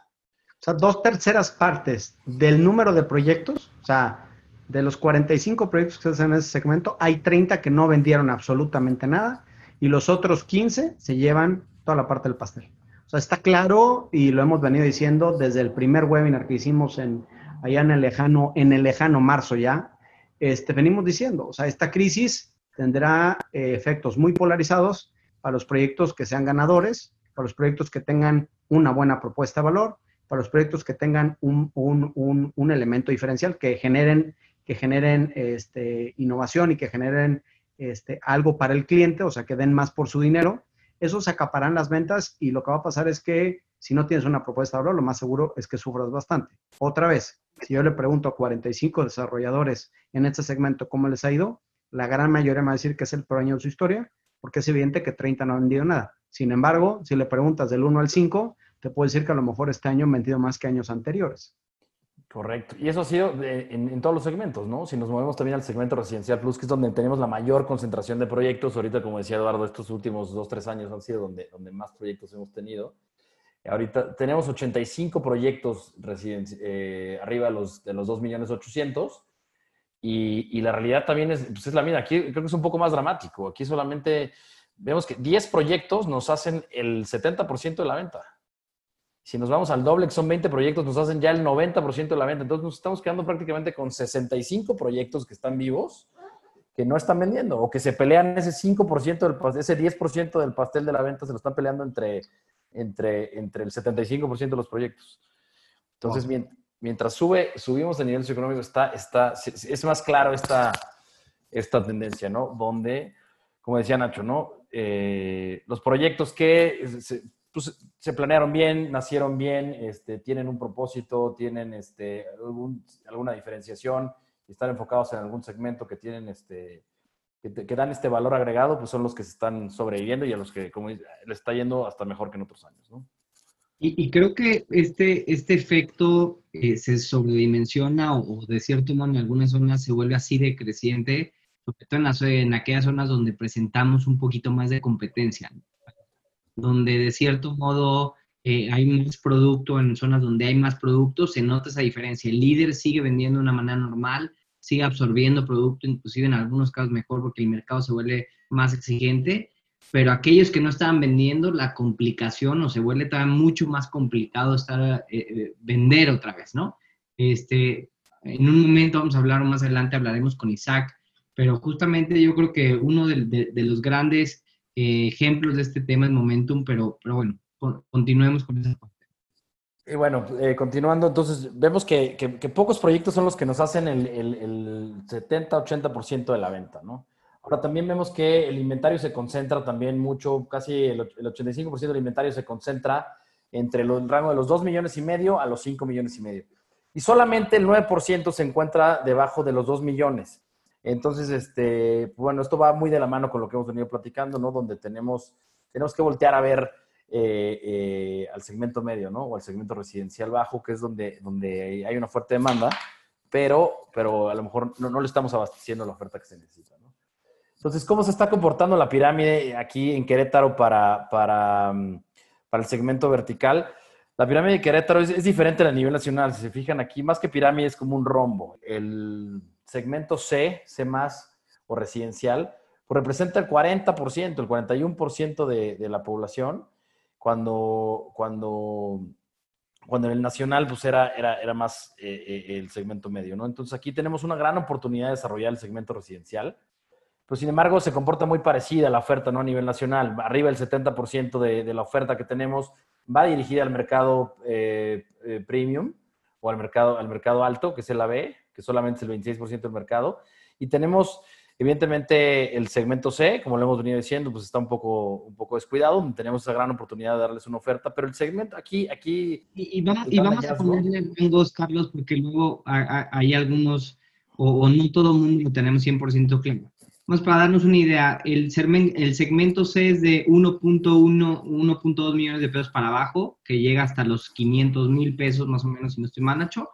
O sea, dos terceras partes del número de proyectos, o sea, de los 45 proyectos que se hacen en ese segmento, hay 30 que no vendieron absolutamente nada y los otros 15 se llevan toda la parte del pastel. O sea, está claro y lo hemos venido diciendo desde el primer webinar que hicimos en, allá en el lejano, en el lejano marzo ya, este, venimos diciendo, o sea, esta crisis tendrá eh, efectos muy polarizados para los proyectos que sean ganadores, para los proyectos que tengan una buena propuesta de valor, para los proyectos que tengan un, un, un, elemento diferencial, que generen, que generen este, innovación y que generen este, algo para el cliente, o sea, que den más por su dinero. Esos acaparán las ventas y lo que va a pasar es que si no tienes una propuesta de valor, lo más seguro es que sufras bastante. Otra vez, si yo le pregunto a 45 desarrolladores en este segmento cómo les ha ido, la gran mayoría me va a decir que es el peor año de su historia, porque es evidente que 30 no han vendido nada. Sin embargo, si le preguntas del 1 al 5, te puedo decir que a lo mejor este año han vendido más que años anteriores. Correcto. Y eso ha sido en, todos los segmentos, ¿no? Si nos movemos también al segmento residencial plus, que es donde tenemos la mayor concentración de proyectos, ahorita, como decía Eduardo, estos últimos dos, tres años han sido donde, donde más proyectos hemos tenido. Ahorita tenemos 85 proyectos eh, arriba de los, de los 2 millones 800 y, la realidad también es, pues es la misma. Aquí creo que es un poco más dramático. Aquí solamente vemos que 10 proyectos nos hacen el 70% de la venta. Si nos vamos al doble, que son 20 proyectos, nos hacen ya el 90% de la venta. Entonces nos estamos quedando prácticamente con 65 proyectos que están vivos, que no están vendiendo, o que se pelean ese 5% del pastel, ese 10% del pastel de la venta, se lo están peleando entre, entre, entre el 75% de los proyectos. Entonces, mientras sube, subimos el nivel socioeconómico, está, está, es más claro esta, esta tendencia, ¿no? Donde, como decía Nacho, ¿no? Eh, los proyectos que se, pues, se, planearon bien, nacieron bien, este, tienen un propósito, tienen este, alguna diferenciación, están enfocados en algún segmento que tienen este, que, dan este valor agregado, pues son los que se están sobreviviendo y a los que, como está yendo hasta mejor que en otros años. Y, creo que este, este efecto eh, se sobredimensiona o, de cierto modo en algunas zonas se vuelve así de creciente, sobre todo en aquellas zonas donde presentamos un poquito más de competencia, donde de cierto modo eh, hay más producto, en zonas donde hay más producto, se nota esa diferencia. El líder sigue vendiendo de una manera normal, sigue absorbiendo producto, inclusive en algunos casos mejor porque el mercado se vuelve más exigente, pero aquellos que no estaban vendiendo, la complicación o se vuelve todavía mucho más complicado estar, eh, eh, vender otra vez, ¿no? Este, en un momento vamos a hablar más adelante, hablaremos con Isaac, pero justamente yo creo que uno de, los grandes eh, ejemplos de este tema es Momentum, pero, pero bueno, continuemos con esa parte. Y bueno, continuando, entonces vemos que, pocos proyectos son los que nos hacen el, el, el 70-80% de la venta, ¿no? Ahora también vemos que el inventario se concentra también mucho, casi el, 85% del inventario se concentra entre el rango de los 2 millones y medio a los 5 millones y medio. Y solamente el 9% se encuentra debajo de los 2 millones. Entonces, este, bueno, esto va muy de la mano con lo que hemos venido platicando, ¿no? Donde tenemos, tenemos que voltear a ver eh, eh, al segmento medio, ¿no? O al segmento residencial bajo, que es donde, donde hay una fuerte demanda, pero, pero a lo mejor no, no le estamos abasteciendo la oferta que se necesita, ¿no? Entonces, ¿cómo se está comportando la pirámide aquí en Querétaro para, para, mm, para el segmento vertical? La pirámide de Querétaro es, diferente a nivel nacional. Si se fijan aquí, más que pirámide es como un rombo. El segmento C, C más o residencial, pues representa el 40%, el 41% de, de la población, cuando, cuando cuando en el nacional pues era, era, era más eh, eh, el segmento medio, ¿no? Entonces aquí tenemos una gran oportunidad de desarrollar el segmento residencial, pero sin embargo se comporta muy parecida a la oferta, ¿no? A nivel nacional, arriba del 70% de, de, la oferta que tenemos va dirigida al mercado eh, premium o al mercado, al mercado alto, que es el AB, que solamente es el 26% del mercado, y tenemos Evidentemente, el segmento C, como lo hemos venido diciendo, pues está un poco, un poco descuidado. Tenemos esa gran oportunidad de darles una oferta, pero el segmento aquí... aquí y, vamos, y vamos a ponerle dos, Carlos, porque luego hay algunos, o, no todo el mundo lo tenemos 100% claro. Vamos, para darnos una idea, el, el segmento C es de 1.1, 1.2 millones de pesos para abajo, que llega hasta los 500 mil pesos más o menos, si no estoy mal, Nacho.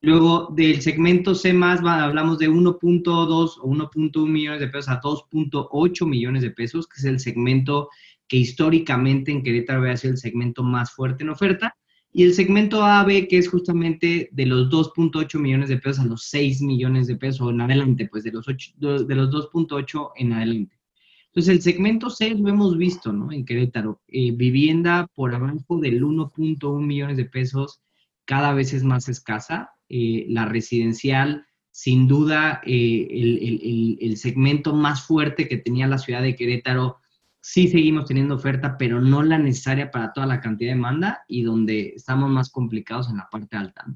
Luego del segmento C más hablamos de 1.2 o 1.1 millones de pesos a 2.8 millones de pesos, que es el segmento que históricamente en Querétaro había sido el segmento más fuerte en oferta. Y el segmento AB, que es justamente de los 2.8 millones de pesos a los 6 millones de pesos en adelante, pues de los, de los 2.8 en adelante. Entonces, el segmento C lo hemos visto, ¿no? En Querétaro. Eh, vivienda por abajo del 1.1 millones de pesos cada vez es más escasa. Eh, la residencial, sin duda, eh, el, segmento más fuerte que tenía la ciudad de Querétaro, sí seguimos teniendo oferta, pero no la necesaria para toda la cantidad de demanda y donde estamos más complicados en la parte alta.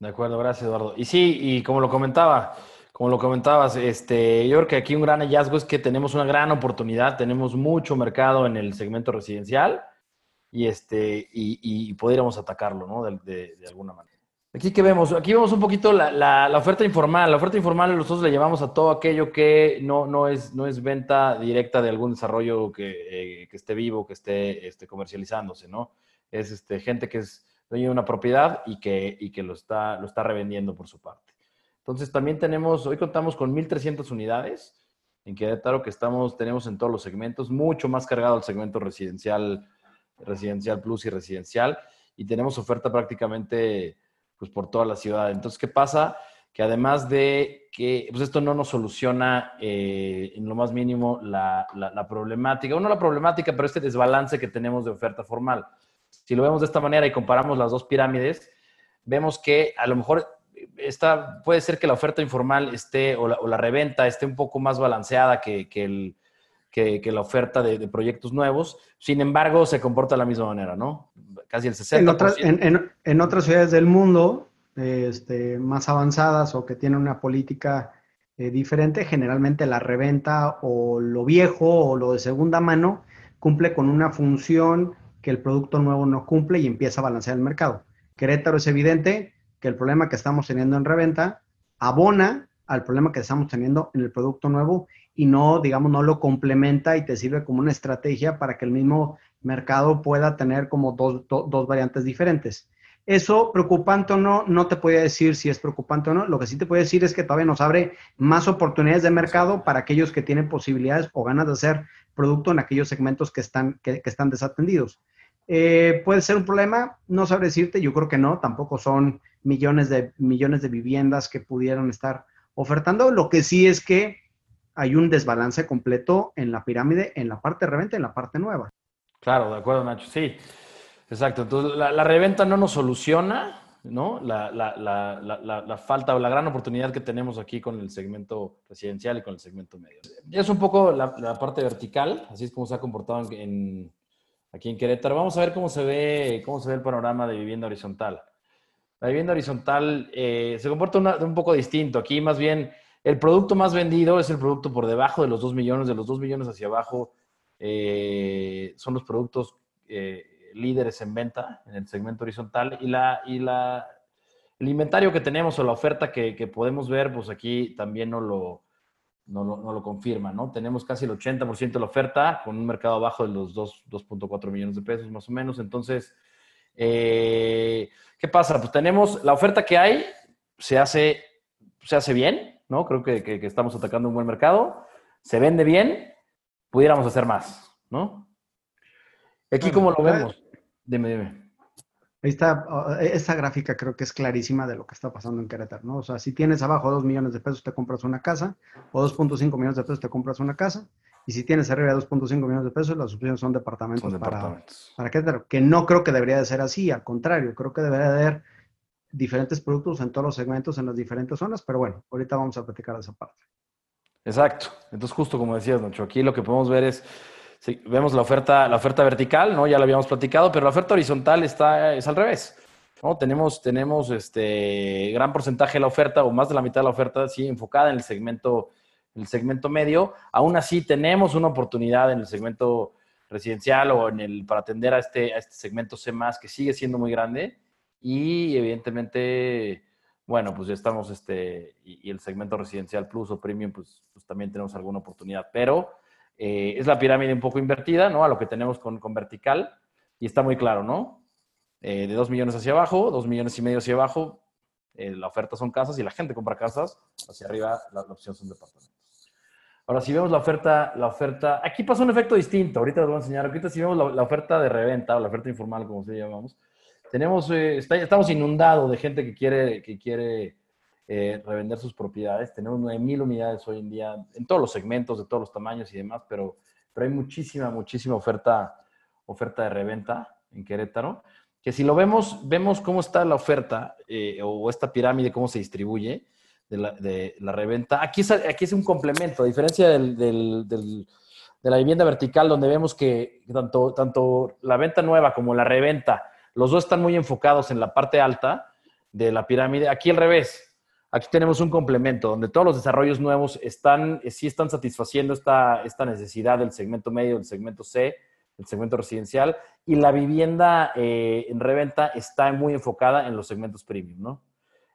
De acuerdo, gracias Eduardo. Y sí, y como lo comentaba, como lo comentabas, este, yo creo que aquí un gran hallazgo es que tenemos una gran oportunidad, tenemos mucho mercado en el segmento residencial y, este, y, pudiéramos atacarlo, ¿no? de alguna manera. Aquí que vemos, aquí vemos un poquito la, oferta informal. La oferta informal nosotros le llamamos a todo aquello que no, no, es, no es venta directa de algún desarrollo que, eh, esté vivo, que esté este, comercializándose, ¿no? Es este, gente que es dueño de una propiedad y que, y que lo, está, lo está revendiendo por su parte. Entonces también tenemos, hoy contamos con 1.300 unidades en Querétaro que estamos, tenemos en todos los segmentos, mucho más cargado el segmento residencial, residencial plus y residencial, y tenemos oferta prácticamente pues por toda la ciudad. Entonces, ¿qué pasa? Que además de que pues esto no nos soluciona eh, en lo más mínimo la, la, problemática, o no la problemática, pero este desbalance que tenemos de oferta formal. Si lo vemos de esta manera y comparamos las dos pirámides, vemos que a lo mejor esta, puede ser que la oferta informal esté o la, reventa esté un poco más balanceada que, que, el, que, la oferta de, de, proyectos nuevos. Sin embargo, se comporta de la misma manera, ¿no? Casi el 60%. En otras, en, otras ciudades del mundo este, más avanzadas o que tienen una política eh, diferente, generalmente la reventa o lo viejo o lo de segunda mano cumple con una función que el producto nuevo no cumple y empieza a balancear el mercado. Querétaro es evidente que el problema que estamos teniendo en reventa abona al problema que estamos teniendo en el producto nuevo y no, digamos, no lo complementa y te sirve como una estrategia para que el mismo mercado pueda tener como dos, dos variantes diferentes. Eso, preocupante o no, no te puedo decir si es preocupante o no. Lo que sí te puedo decir es que todavía nos abre más oportunidades de mercado para aquellos que tienen posibilidades o ganas de hacer producto en aquellos segmentos que están, que, están desatendidos. Eh, ¿Puede ser un problema? No sabré decirte, yo creo que no, tampoco son millones de, millones de viviendas que pudieran estar ofertando. Lo que sí es que hay un desbalance completo en la pirámide, en la parte de reventa, en la parte nueva. Claro, de acuerdo, Nacho. Sí, exacto. Entonces, la, reventa no nos soluciona, ¿no? La, falta o la gran oportunidad que tenemos aquí con el segmento residencial y con el segmento medio. Es un poco la, parte vertical, así es como se ha comportado aquí en Querétaro. Vamos a ver cómo se ve, cómo se ve el panorama de vivienda horizontal. La vivienda horizontal eh, se comporta un poco distinto. Aquí más bien el producto más vendido es el producto por debajo de los 2 millones, de los 2 millones hacia abajo eh, son los productos eh, líderes en venta en el segmento horizontal y, la, y la, el inventario que tenemos o la oferta que, podemos ver, pues aquí también no lo, no lo, confirma, ¿no? Tenemos casi el 80% de la oferta con un mercado abajo de los 2.4 millones de pesos más o menos. Entonces, eh, ¿qué pasa? Pues tenemos la oferta que hay, se hace, se hace bien, ¿no? Creo que, que estamos atacando un buen mercado, se vende bien, pudiéramos hacer más, ¿no? Aquí, como lo vemos? Dime, dime. Ahí está, esta gráfica creo que es clarísima de lo que está pasando en Querétaro, ¿no? O sea, si tienes abajo 2 millones de pesos te compras una casa, o 2.5 millones de pesos te compras una casa, Y si tienes arriba de 2.5 millones de pesos, las opciones son departamentos, para, para Querétaro. Que no creo que debería de ser así, al contrario, creo que debería de haber diferentes productos en todos los segmentos, en las diferentes zonas, pero bueno, ahorita vamos a platicar de esa parte. Exacto. Entonces, justo como decías, Nacho, aquí lo que podemos ver es, vemos la oferta, la oferta vertical, ¿no? Ya lo habíamos platicado, pero la oferta horizontal está, es al revés. ¿no? Tenemos, tenemos este gran porcentaje de la oferta, o más de la mitad de la oferta, sí, enfocada en el segmento el segmento medio. Aún así, tenemos una oportunidad en el segmento residencial o en el para atender a este, a este segmento C que sigue siendo muy grande. Y evidentemente, bueno, pues ya estamos, este, y, el segmento residencial plus o premium, pues, pues también tenemos alguna oportunidad. Pero eh, es la pirámide un poco invertida, ¿no? A lo que tenemos con, con vertical. Y está muy claro, ¿no? Eh, de 2 millones hacia abajo, 2 millones y medio hacia abajo, eh, la oferta son casas y la gente compra casas, hacia arriba la, la opción son departamentos. Ahora, si vemos la oferta, la oferta, aquí pasa un efecto distinto, ahorita les voy a enseñar, ahorita si vemos la, oferta de reventa o la oferta informal, como se llamamos, tenemos, eh, estamos inundados de gente que quiere, que quiere eh, revender sus propiedades, tenemos 9.000 unidades hoy en día, en todos los segmentos, de todos los tamaños y demás, pero, pero hay muchísima, muchísima oferta, oferta de reventa en Querétaro, que si lo vemos, vemos cómo está la oferta eh, o esta pirámide, cómo se distribuye, de la, reventa. Aquí es, aquí es un complemento, a diferencia de la vivienda vertical, donde vemos que tanto, tanto la venta nueva como la reventa, los dos están muy enfocados en la parte alta de la pirámide. Aquí al revés. Aquí tenemos un complemento donde todos los desarrollos nuevos están, sí están satisfaciendo esta, esta necesidad del segmento medio, del segmento C, el segmento residencial, y la vivienda eh, en reventa está muy enfocada en los segmentos premium, ¿no?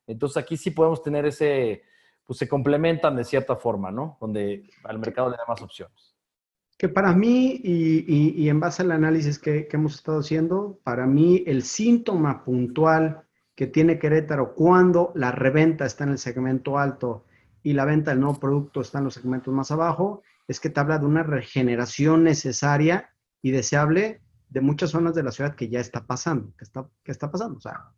Entonces aquí sí podemos tener ese, pues se complementan de cierta forma, ¿no? Donde al mercado le da más opciones. Que para mí, y, en base al análisis que, hemos estado haciendo, para mí el síntoma puntual que tiene Querétaro cuando la reventa está en el segmento alto y la venta del nuevo producto está en los segmentos más abajo, es que te habla de una regeneración necesaria y deseable de muchas zonas de la ciudad que ya está pasando, que está, que está pasando. O sea,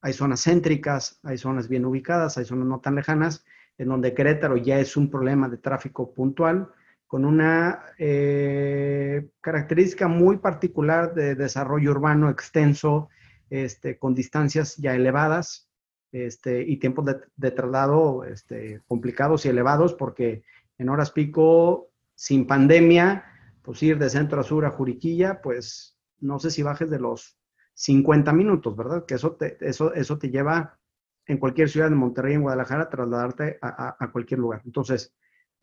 hay zonas céntricas, hay zonas bien ubicadas, hay zonas no tan lejanas, en donde Querétaro ya es un problema de tráfico puntual, con una eh, característica muy particular de desarrollo urbano extenso, este, con distancias ya elevadas este, y tiempos de, traslado este, complicados y elevados, porque en horas pico, sin pandemia, pues ir de centro a sur a Juriquilla, pues no sé si bajes de los 50 minutos, ¿verdad? Que eso te, eso, eso te lleva en cualquier ciudad de Monterrey, en Guadalajara, a trasladarte a, cualquier lugar. Entonces,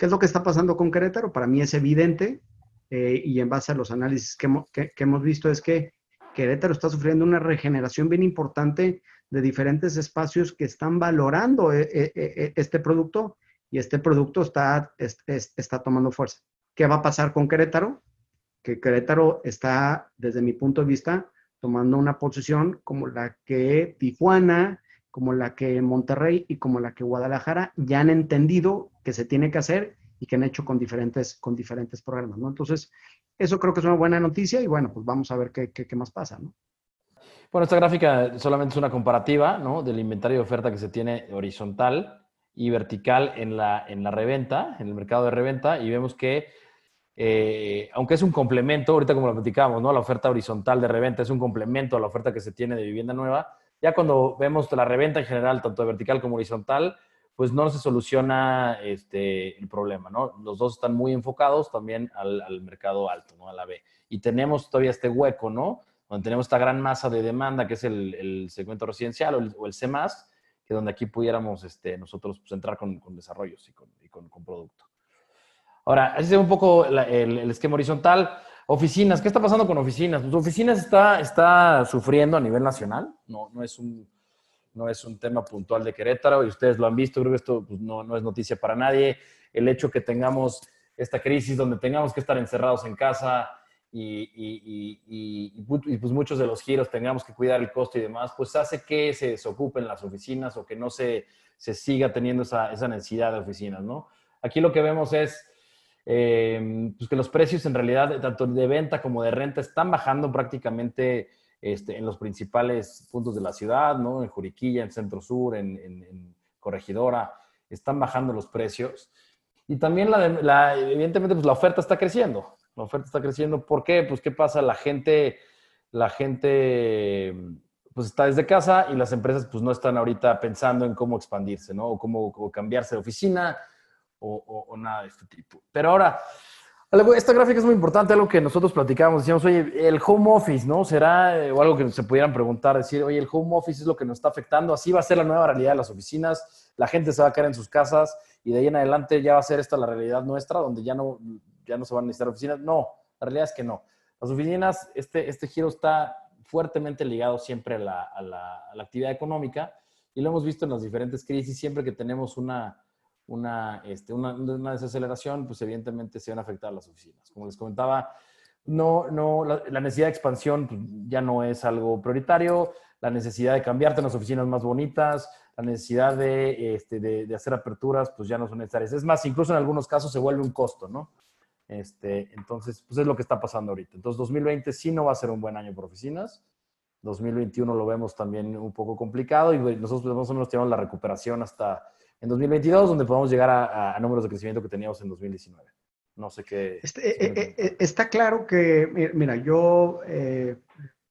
¿qué es lo que está pasando con Querétaro? Para mí es evidente eh, y en base a los análisis que, hemos visto es que Querétaro está sufriendo una regeneración bien importante de diferentes espacios que están valorando eh, eh, este producto y este producto está, está tomando fuerza. ¿Qué va a pasar con Querétaro? Que Querétaro está, desde mi punto de vista, tomando una posición como la que Tijuana, como la que Monterrey y como la que Guadalajara ya han entendido que se tiene que hacer y que han hecho con diferentes, con diferentes programas, ¿no? Entonces, eso creo que es una buena noticia y bueno, pues vamos a ver qué, qué, más pasa, ¿no? Bueno, esta gráfica solamente es una comparativa, ¿no? Del inventario de oferta que se tiene horizontal y vertical en la, en la reventa, en el mercado de reventa, y vemos que eh, aunque es un complemento, ahorita como lo platicamos, ¿no? La oferta horizontal de reventa es un complemento a la oferta que se tiene de vivienda nueva. Ya cuando vemos la reventa en general, tanto vertical como horizontal, pues no se soluciona este, el problema, ¿no? Los dos están muy enfocados también al, mercado alto, ¿no? A la B. Y tenemos todavía este hueco, ¿no? Donde tenemos esta gran masa de demanda, que es el, segmento residencial o el, C+, que donde aquí pudiéramos este, nosotros pues, entrar con, desarrollos y con, con producto. Ahora, así es un poco el, esquema horizontal. Oficinas, ¿qué está pasando con oficinas? Pues oficinas está, está sufriendo a nivel nacional, no, no, es un, no es un tema puntual de Querétaro y ustedes lo han visto, creo que esto pues, no, no es noticia para nadie. El hecho que tengamos esta crisis donde tengamos que estar encerrados en casa y, y, pues muchos de los giros tengamos que cuidar el costo y demás, pues hace que se desocupen las oficinas o que no se, se siga teniendo esa, esa necesidad de oficinas, ¿no? Aquí lo que vemos es eh, pues que los precios en realidad, tanto de venta como de renta, están bajando prácticamente este, en los principales puntos de la ciudad, ¿no? En Juriquilla, en Centro Sur, en, Corregidora, están bajando los precios. Y también, la, la, evidentemente, pues la oferta está creciendo. La oferta está creciendo. ¿Por qué? Pues, ¿qué pasa? La gente, la gente, pues está desde casa y las empresas, pues no están ahorita pensando en cómo expandirse, ¿no? O cómo cambiarse de oficina o, o, nada de este tipo. Pero ahora, esta gráfica es muy importante, algo que nosotros platicábamos, decíamos, oye, el home office, ¿no? Será, eh, o algo que se pudieran preguntar, decir, oye, el home office es lo que nos está afectando, así va a ser la nueva realidad de las oficinas, la gente se va a quedar en sus casas y de ahí en adelante ya va a ser esta la realidad nuestra, donde ya no, ya no se van a necesitar oficinas. No, la realidad es que no. Las oficinas, este, este giro está fuertemente ligado siempre a la, a la, a la actividad económica y lo hemos visto en las diferentes crisis, siempre que tenemos una una, este, una, una, desaceleración, pues evidentemente se van a afectar las oficinas. Como les comentaba, no, no, la, necesidad de expansión pues, ya no es algo prioritario, la necesidad de cambiarte en las oficinas más bonitas, la necesidad de, este, de, de, hacer aperturas, pues ya no son necesarias. Es más, incluso en algunos casos se vuelve un costo, ¿no? Este, entonces, pues es lo que está pasando ahorita. Entonces, 2020 sí no va a ser un buen año por oficinas. 2021 lo vemos también un poco complicado y nosotros más o menos tenemos la recuperación hasta en 2022, donde podamos llegar a, números de crecimiento que teníamos en 2019. No sé qué. Este, eh, eh, eh, está claro que, mira, yo en,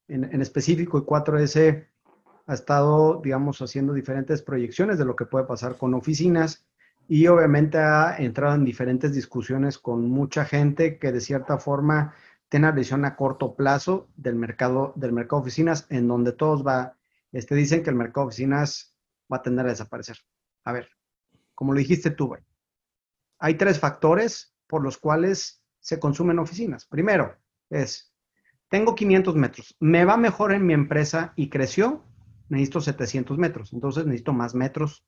en, específico, el 4S ha estado, digamos, haciendo diferentes proyecciones de lo que puede pasar con oficinas y obviamente ha entrado en diferentes discusiones con mucha gente que de cierta forma tiene una visión a corto plazo del mercado, del mercado de oficinas, en donde todos va, este, dicen que el mercado de oficinas va a tender a desaparecer. A ver, como lo dijiste tú, Hay tres factores por los cuales se consumen oficinas. Primero es, tengo 500 metros, me va mejor en mi empresa y creció, necesito 700 metros, entonces necesito más metros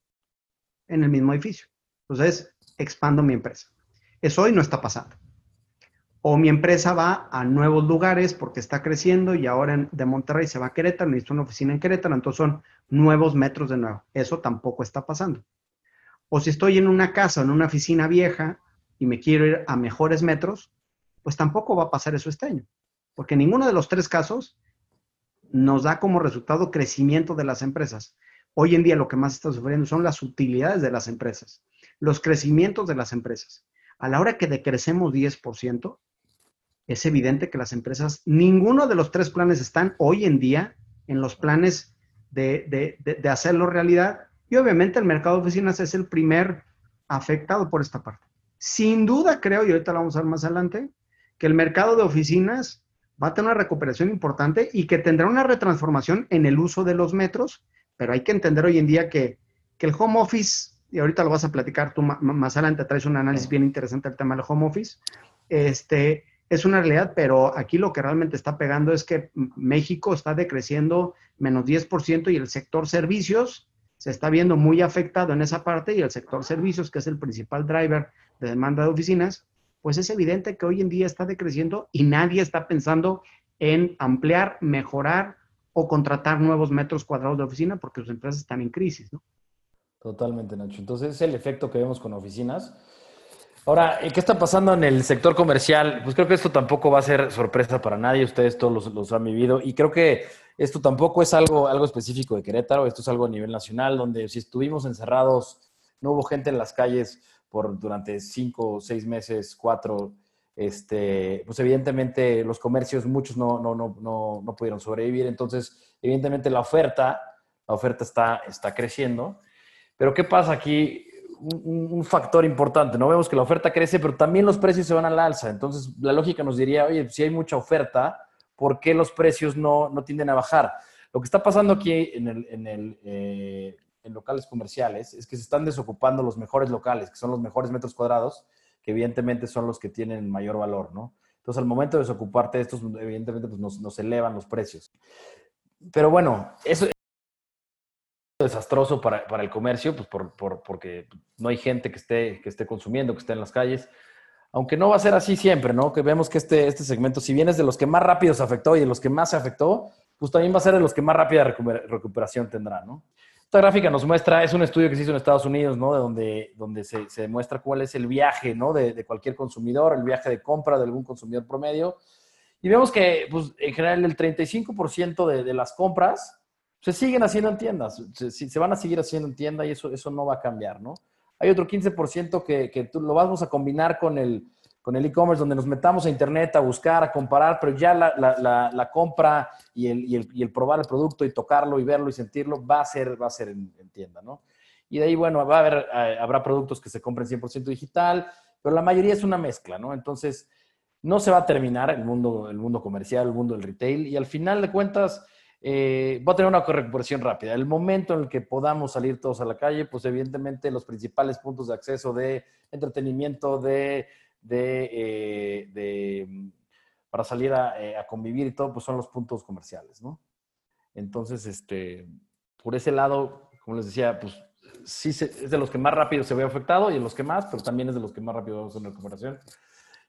en el mismo edificio. Entonces, expando mi empresa. Eso hoy no está pasando. O mi empresa va a nuevos lugares porque está creciendo y ahora de Monterrey se va a Querétaro, necesito una oficina en Querétaro, entonces son nuevos metros de nuevo. Eso tampoco está pasando. O si estoy en una casa, en una oficina vieja y me quiero ir a mejores metros, pues tampoco va a pasar eso este año. Porque ninguno de los tres casos nos da como resultado crecimiento de las empresas. Hoy en día lo que más está sufriendo son las utilidades de las empresas, los crecimientos de las empresas. A la hora que decrecemos 10%, es evidente que las empresas, ninguno de los tres planes están hoy en día en los planes de, de hacerlo realidad y obviamente el mercado de oficinas es el primer afectado por esta parte. Sin duda creo, y ahorita lo vamos a ver más adelante, que el mercado de oficinas va a tener una recuperación importante y que tendrá una retransformación en el uso de los metros, pero hay que entender hoy en día que, el home office, y ahorita lo vas a platicar tú más adelante, traes un análisis bien interesante del tema del home office, este, es una realidad, pero aquí lo que realmente está pegando es que México está decreciendo menos 10% y el sector servicios se está viendo muy afectado en esa parte y el sector servicios, que es el principal driver de demanda de oficinas, pues es evidente que hoy en día está decreciendo y nadie está pensando en ampliar, mejorar o contratar nuevos metros cuadrados de oficina porque sus empresas están en crisis, ¿no? Totalmente, Nacho. Entonces, es el efecto que vemos con oficinas. Ahora, ¿qué está pasando en el sector comercial? Pues creo que esto tampoco va a ser sorpresa para nadie, ustedes todos los, han vivido y creo que esto tampoco es algo, algo específico de Querétaro, esto es algo a nivel nacional, donde si estuvimos encerrados, no hubo gente en las calles por durante cinco, seis meses, cuatro, este, pues evidentemente los comercios, muchos no, no, no, no, no pudieron sobrevivir, entonces evidentemente la oferta, la oferta está, está creciendo. Pero ¿qué pasa aquí? Un, factor importante. No vemos que la oferta crece, pero también los precios se van al alza. Entonces, la lógica nos diría, oye, si hay mucha oferta, ¿por qué los precios no, no tienden a bajar? Lo que está pasando aquí en, el, en, el, eh, en locales comerciales es que se están desocupando los mejores locales, que son los mejores metros cuadrados, que evidentemente son los que tienen mayor valor, ¿no? Entonces, al momento de desocuparte estos, evidentemente, pues nos, nos elevan los precios. Pero bueno, eso, desastroso para, para, el comercio, pues por, por, porque no hay gente que esté, que esté consumiendo, que esté en las calles. Aunque no va a ser así siempre, ¿no? Que vemos que este, este segmento, si bien es de los que más rápido se afectó y de los que más se afectó, pues también va a ser de los que más rápida recuperación tendrá, ¿no? Esta gráfica nos muestra, es un estudio que se hizo en Estados Unidos, ¿no? De donde, donde se, se demuestra cuál es el viaje, ¿no? De, de, cualquier consumidor, el viaje de compra de algún consumidor promedio. Y vemos que, pues, en general, el 35% de, de las compras se siguen haciendo en tiendas, se, se, van a seguir haciendo en tienda y eso, eso no va a cambiar, ¿no? Hay otro 15% que, que tú lo vamos a combinar con el con el e-commerce, donde nos metamos a internet a buscar, a comparar, pero ya la, la, la, compra y el, y, el, y el, probar el producto y tocarlo y verlo y sentirlo va a ser, va a ser en, en tienda, ¿no? Y de ahí, bueno, va a haber, habrá productos que se compren 100% digital, pero la mayoría es una mezcla, ¿no? Entonces, no se va a terminar el mundo, el mundo comercial, el mundo del retail, y al final de cuentas, eh, va a tener una recuperación rápida. El momento en el que podamos salir todos a la calle, pues evidentemente los principales puntos de acceso de entretenimiento, de de, eh, mm, para salir eh, a, convivir y todo, pues son los puntos comerciales, ¿no? Entonces, este, por ese lado, como les decía, pues sí es de los que más rápido se ve afectado y de los que más, pero también es de los que más rápido vamos a recuperación.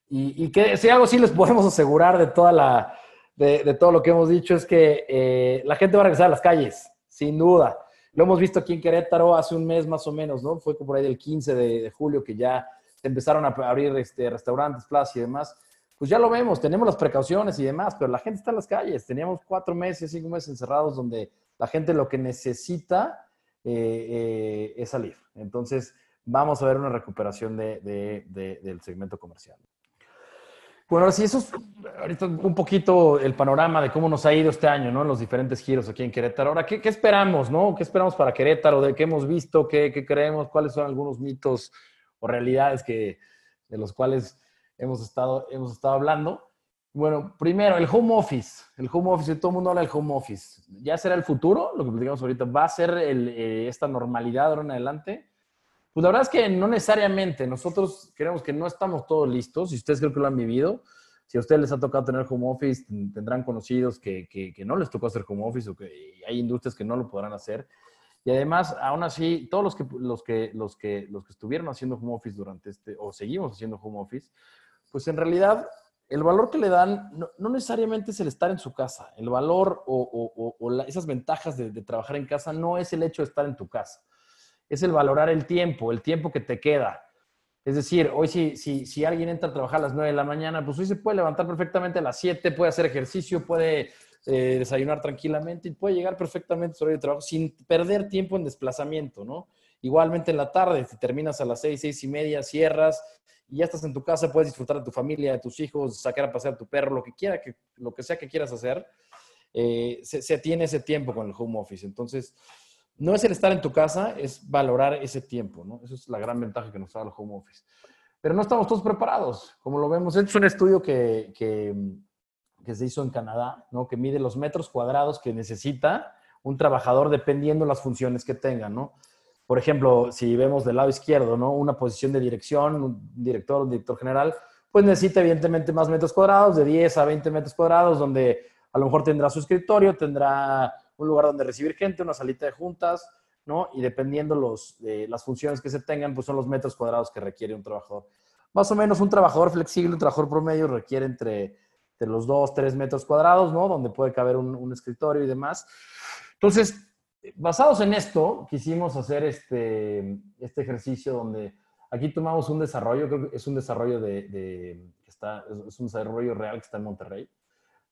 Y, y, que si algo sí les podemos asegurar de toda la, de, todo lo que hemos dicho es que eh, la gente va a regresar a las calles, sin duda. Lo hemos visto aquí en Querétaro hace un mes más o menos, ¿no? Fue por ahí del 15 de julio que ya empezaron a abrir este, restaurantes, plazas y demás, pues ya lo vemos, tenemos las precauciones y demás, pero la gente está en las calles. Teníamos cuatro meses, cinco meses encerrados donde la gente lo que necesita eh, eh, es salir. Entonces, vamos a ver una recuperación de, del segmento comercial. Bueno, ahora sí, eso es ahorita un poquito el panorama de cómo nos ha ido este año, ¿no? En los diferentes giros aquí en Querétaro. Ahora, ¿qué, qué esperamos, no? ¿Qué esperamos para Querétaro? ¿De qué hemos visto? ¿Qué, ¿Qué, creemos? ¿Cuáles son algunos mitos o realidades que, de los cuales hemos estado, hemos estado hablando. Bueno, primero, el home office. El home office, todo el mundo habla del home office. ¿Ya será el futuro? Lo que platicamos ahorita. ¿Va a ser eh, esta normalidad ahora en adelante? Pues la verdad es que no necesariamente. Nosotros creemos que no estamos todos listos. Si ustedes creo que lo han vivido, si a ustedes les ha tocado tener home office, tendrán conocidos que, que, que no les tocó hacer home office o que hay industrias que no lo podrán hacer. Y además, aún así, todos los que, los que, los que, los que estuvieron haciendo home office durante este, o seguimos haciendo home office, pues en realidad el valor que le dan no, necesariamente es el estar en su casa. El valor o, o, esas ventajas de, trabajar en casa no es el hecho de estar en tu casa. Es el valorar el tiempo, el tiempo que te queda. Es decir, hoy si, si, si alguien entra a trabajar a las 9 de la mañana, pues hoy se puede levantar perfectamente a las 7, puede hacer ejercicio, puede eh, desayunar tranquilamente y puede llegar perfectamente a su horario de trabajo sin perder tiempo en desplazamiento, ¿no? Igualmente en la tarde, si terminas a las seis, seis y media, cierras y ya estás en tu casa, puedes disfrutar de tu familia, de tus hijos, sacar a pasear a tu perro, lo que quiera, que, lo que sea que quieras hacer, eh, se, tiene ese tiempo con el home office. Entonces, no es el estar en tu casa, es valorar ese tiempo, ¿no? Esa es la gran ventaja que nos da el home office. Pero no estamos todos preparados, como lo vemos. Es un estudio que, que que se hizo en Canadá, ¿no? que mide los metros cuadrados que necesita un trabajador dependiendo las funciones que tenga. ¿no? Por ejemplo, si vemos del lado izquierdo, ¿no? una posición de dirección, un director, un director general, pues necesita evidentemente más metros cuadrados, de 10 a 20 metros cuadrados, donde a lo mejor tendrá su escritorio, tendrá un lugar donde recibir gente, una salita de juntas, ¿no? Y dependiendo los, de las funciones que se tengan, pues son los metros cuadrados que requiere un trabajador. Más o menos un trabajador flexible, un trabajador promedio requiere entre de los dos, tres metros cuadrados, ¿no? Donde puede caber un, escritorio y demás. Entonces, basados en esto, quisimos hacer este, este ejercicio donde aquí tomamos un desarrollo, creo que es un desarrollo de, está, es un desarrollo real que está en Monterrey,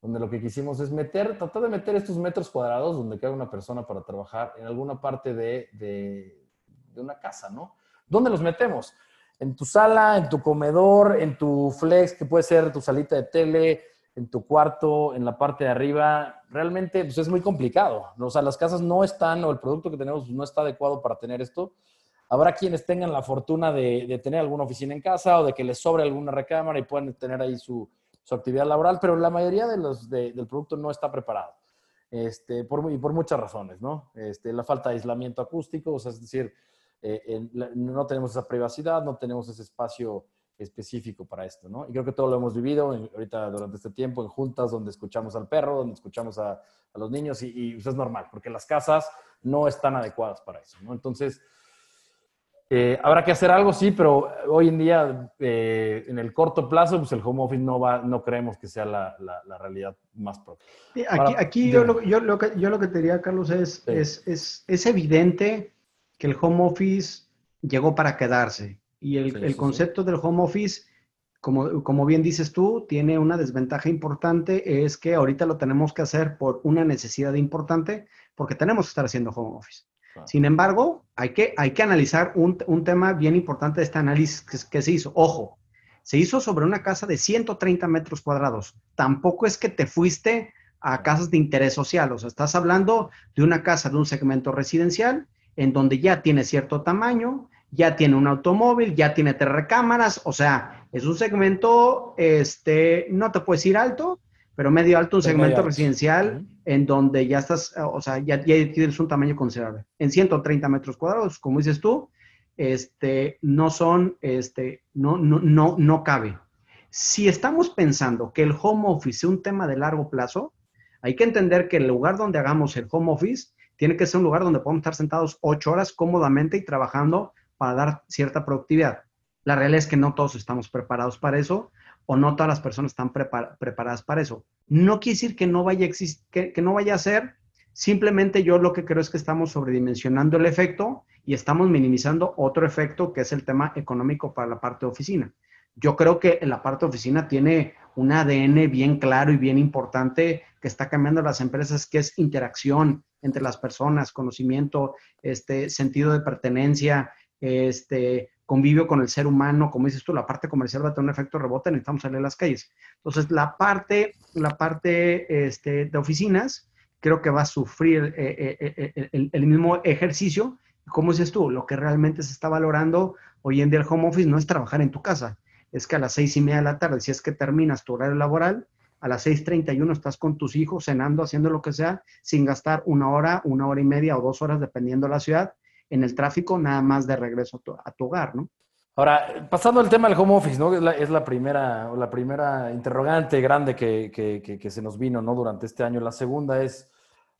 donde lo que quisimos es meter, tratar de meter estos metros cuadrados donde cabe una persona para trabajar en alguna parte de, de, de una casa, ¿no? ¿Dónde los metemos? En tu sala, en tu comedor, en tu flex, que puede ser tu salita de tele, en tu cuarto, en la parte de arriba, realmente pues, es muy complicado. O sea, las casas no están, o el producto que tenemos no está adecuado para tener esto. Habrá quienes tengan la fortuna de, tener alguna oficina en casa o de que les sobre alguna recámara y puedan tener ahí su, actividad laboral, pero la mayoría de los, del producto no está preparado. Este, por, y por muchas razones, ¿no? Este, la falta de aislamiento acústico, o sea, es decir, eh, no tenemos esa privacidad, no tenemos ese espacio específico para esto, ¿no? Y creo que todo lo hemos vivido ahorita durante este tiempo en juntas donde escuchamos al perro, donde escuchamos a, los niños y, eso es normal, porque las casas no están adecuadas para eso, ¿no? Entonces, eh, habrá que hacer algo, sí, pero hoy en día, eh, en el corto plazo, pues el home office no va, no creemos que sea la, la, realidad más propia. Aquí, aquí yo, lo, yo, lo que, yo lo que te diría, Carlos, es, es, es, es evidente que el home office llegó para quedarse y el, concepto del home office, como, como, bien dices tú, tiene una desventaja importante, es que ahorita lo tenemos que hacer por una necesidad importante, porque tenemos que estar haciendo home office. Sin embargo, hay que, hay que analizar un, tema bien importante de este análisis que, que, se hizo. Ojo, se hizo sobre una casa de 130 metros cuadrados. Tampoco es que te fuiste a casas de interés social, o sea, estás hablando de una casa de un segmento residencial en donde ya tiene cierto tamaño, ya tiene un automóvil, ya tiene tres recámaras, o sea, es un segmento, este, no te puedes ir alto, pero medio alto, un segmento residencial en donde ya estás, o sea, ya, ya, tienes un tamaño considerable. En 130 metros cuadrados, como dices tú, este, no son, este, no, no, no, no cabe. Si estamos pensando que el home office es un tema de largo plazo, hay que entender que el lugar donde hagamos el home office tiene que ser un lugar donde podamos estar sentados ocho horas cómodamente y trabajando para dar cierta productividad. La realidad es que no todos estamos preparados para eso o no todas las personas están preparadas para eso. No quiere decir que no vaya a que, no vaya a ser, simplemente yo lo que creo es que estamos sobredimensionando el efecto y estamos minimizando otro efecto que es el tema económico para la parte de oficina. Yo creo que la parte de oficina tiene un ADN bien claro y bien importante que está cambiando las empresas, que es interacción entre las personas, conocimiento, este, sentido de pertenencia, este, convivio con el ser humano, como dices tú, la parte comercial va a tener un efecto rebote, necesitamos salir a las calles. Entonces, la parte, la parte este, de oficinas creo que va a sufrir eh, eh, eh, el, el, mismo ejercicio. Como dices tú, lo que realmente se está valorando hoy en día el home office no es trabajar en tu casa, es que a las seis y media de la tarde, si es que terminas tu horario laboral, a las 6.31 estás con tus hijos cenando, haciendo lo que sea, sin gastar una hora, una hora y media o dos horas, dependiendo de la ciudad, en el tráfico, nada más de regreso a tu, hogar, ¿no? Ahora, pasando al tema del home office, ¿no? Es la, primera, la primera interrogante grande que, que, se nos vino, ¿no? Durante este año. La segunda es,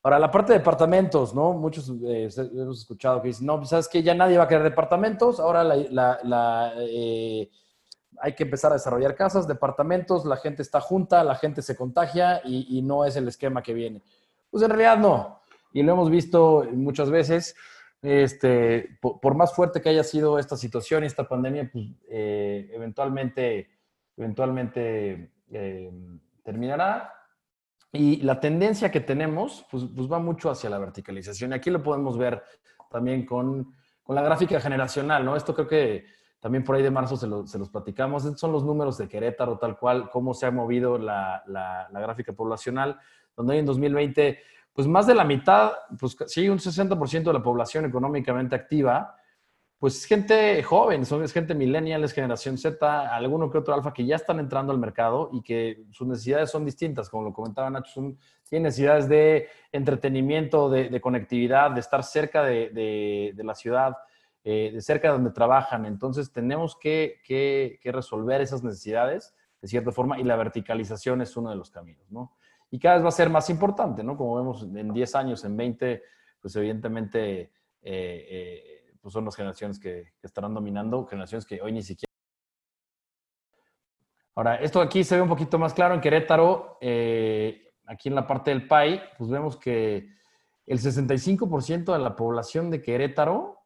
ahora, la parte de departamentos, ¿no? Muchos eh, hemos escuchado que dicen, no, pues, ¿sabes que Ya nadie va a querer departamentos, ahora la, la eh, hay que empezar a desarrollar casas, departamentos, la gente está junta, la gente se contagia y, no es el esquema que viene. Pues en realidad no. Y lo hemos visto muchas veces. Este, por, más fuerte que haya sido esta situación y esta pandemia, pues eh, eventualmente, eventualmente eh, terminará. Y la tendencia que tenemos, pues, pues, va mucho hacia la verticalización. Y aquí lo podemos ver también con, con la gráfica generacional, ¿no? Esto creo que también por ahí de marzo se, los platicamos. Estos son los números de Querétaro, tal cual, cómo se ha movido la, gráfica poblacional, donde hoy en 2020, pues más de la mitad, pues sí, un 60% de la población económicamente activa, pues es gente joven, son, es gente millennial, es generación Z, alguno que otro alfa que ya están entrando al mercado y que sus necesidades son distintas, como lo comentaba Nacho, son, necesidades de entretenimiento, de, conectividad, de estar cerca de, de la ciudad, eh, de cerca de donde trabajan. Entonces tenemos que, resolver esas necesidades de cierta forma y la verticalización es uno de los caminos, ¿no? Y cada vez va a ser más importante, ¿no? Como vemos en 10 años, en 20, pues evidentemente eh, eh, pues son las generaciones que, estarán dominando, generaciones que hoy ni siquiera... Ahora, esto aquí se ve un poquito más claro en Querétaro, aquí en la parte del PAI, pues vemos que el 65% de la población de Querétaro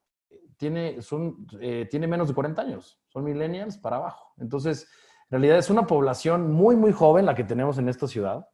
tiene, son, eh, tiene menos de 40 años, son millennials para abajo. Entonces, en realidad es una población muy, muy joven la que tenemos en esta ciudad,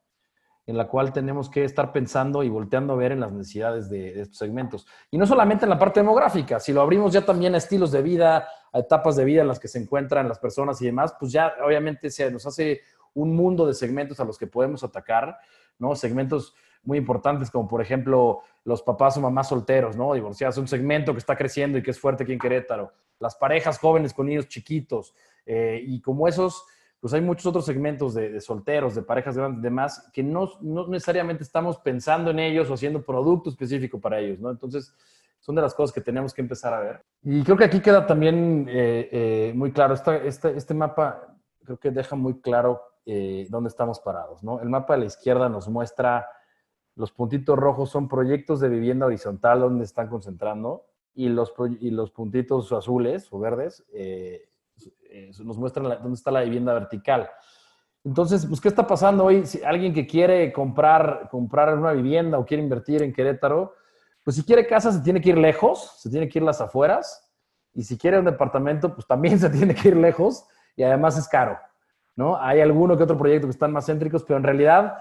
en la cual tenemos que estar pensando y volteando a ver en las necesidades de, estos segmentos. Y no solamente en la parte demográfica, si lo abrimos ya también a estilos de vida, a etapas de vida en las que se encuentran las personas y demás, pues ya obviamente se nos hace un mundo de segmentos a los que podemos atacar, ¿no? Segmentos muy importantes, como por ejemplo los papás o mamás solteros, ¿no? Divorciados, un segmento que está creciendo y que es fuerte aquí en Querétaro. Las parejas jóvenes con niños chiquitos. Eh, y como esos, pues hay muchos otros segmentos de, solteros, de parejas grandes, demás, que no, no, necesariamente estamos pensando en ellos o haciendo producto específico para ellos, ¿no? Entonces, son de las cosas que tenemos que empezar a ver. Y creo que aquí queda también eh, eh, muy claro, este, este mapa creo que deja muy claro dónde estamos parados, ¿no? El mapa de la izquierda nos muestra los puntitos rojos son proyectos de vivienda horizontal donde están concentrando y los, y los puntitos azules o verdes eh, nos muestran dónde está la vivienda vertical. Entonces, pues, ¿qué está pasando hoy? Si alguien que quiere comprar, comprar una vivienda o quiere invertir en Querétaro, pues si quiere casa se tiene que ir lejos, se tiene que ir las afueras, y si quiere un departamento, pues también *laughs* se tiene que ir lejos, y además es caro, ¿no? Hay alguno que otro proyecto que están más céntricos, pero en realidad...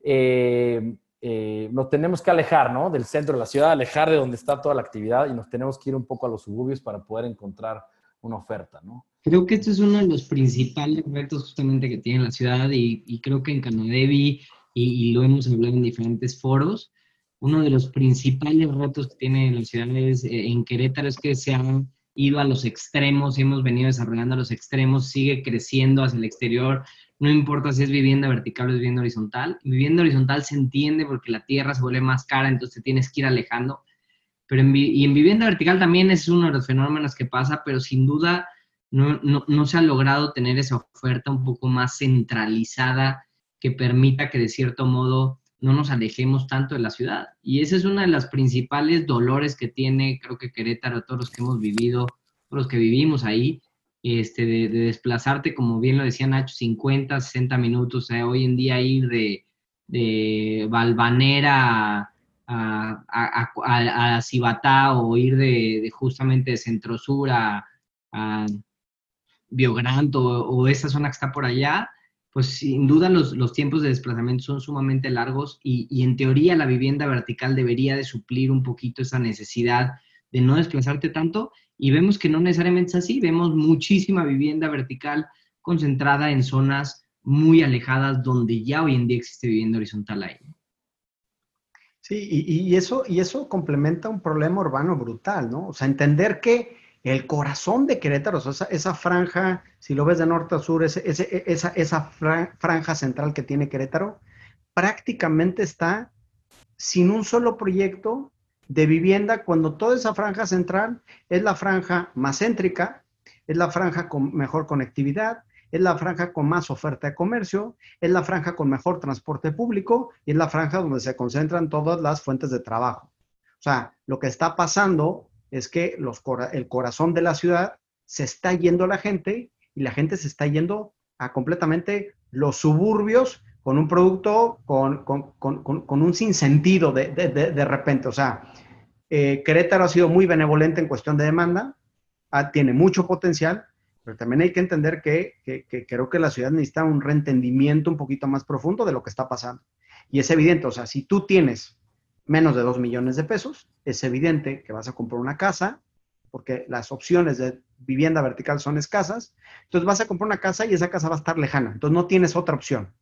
Eh, eh, nos tenemos que alejar, ¿no? Del centro de la ciudad, alejar de donde está toda la actividad y nos tenemos que ir un poco a los suburbios para poder encontrar una oferta, ¿no? Creo que este es uno de los principales retos justamente que tiene la ciudad y, creo que en Canadevi, y, lo hemos hablado en diferentes foros, uno de los principales retos que tiene la ciudad es, eh, en Querétaro es que se han ido a los extremos, hemos venido desarrollando a los extremos, sigue creciendo hacia el exterior, no importa si es vivienda vertical o es vivienda horizontal. Vivienda horizontal se entiende porque la tierra se vuelve más cara, entonces tienes que ir alejando. Pero en, y en vivienda vertical también es uno de los fenómenos que pasa, pero sin duda no, no, no se ha logrado tener esa oferta un poco más centralizada que permita que de cierto modo no nos alejemos tanto de la ciudad. Y ese es uno de los principales dolores que tiene, creo que Querétaro, todos los que hemos vivido, todos los que vivimos ahí, este, de, desplazarte, como bien lo decía Nacho, 50, 60 minutos, hoy en día ir de, de Valvanera a, a, Cibatá o ir de, justamente de Centrosur a, a Biogranto o, esa zona que está por allá, pues sin duda los, los tiempos de desplazamiento son sumamente largos y, y, en teoría la vivienda vertical debería de suplir un poquito esa necesidad de no desplazarte tanto y vemos que no necesariamente es así, vemos muchísima vivienda vertical concentrada en zonas muy alejadas donde ya hoy en día existe vivienda horizontal ahí. Sí, y, eso, y eso complementa un problema urbano brutal, ¿no? O sea, entender que el corazón de Querétaro, o sea, esa, franja, si lo ves de norte a sur, esa, esa franja central que tiene Querétaro, prácticamente está sin un solo proyecto de vivienda cuando toda esa franja central es la franja más céntrica, es la franja con mejor conectividad, es la franja con más oferta de comercio, es la franja con mejor transporte público y es la franja donde se concentran todas las fuentes de trabajo. O sea, lo que está pasando es que los, el corazón de la ciudad se está yendo la gente y la gente se está yendo a completamente los suburbios con un producto con, un sinsentido de, de, repente. O sea, eh, Querétaro ha sido muy benevolente en cuestión de demanda, ah, tiene mucho potencial, pero también hay que entender que, creo que la ciudad necesita un reentendimiento un poquito más profundo de lo que está pasando. Y es evidente, o sea, si tú tienes menos de 2 millones de pesos, es evidente que vas a comprar una casa, porque las opciones de vivienda vertical son escasas, entonces vas a comprar una casa y esa casa va a estar lejana, entonces no tienes otra opción.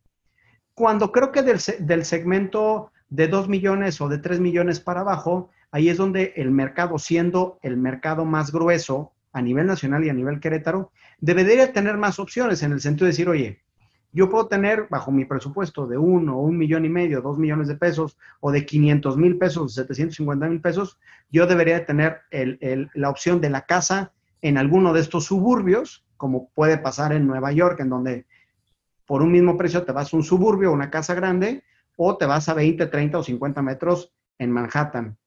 Cuando creo que del, segmento de 2 millones o de 3 millones para abajo, ahí es donde el mercado, siendo el mercado más grueso a nivel nacional y a nivel Querétaro, debería tener más opciones en el sentido de decir, oye, yo puedo tener bajo mi presupuesto de uno, un millón y medio, dos millones de pesos o de 500 mil pesos, 750 mil pesos, yo debería tener la opción de la casa en alguno de estos suburbios, como puede pasar en Nueva York, en donde por un mismo precio te vas a un suburbio, una casa grande, o te vas a 20, 30 o 50 metros en Manhattan.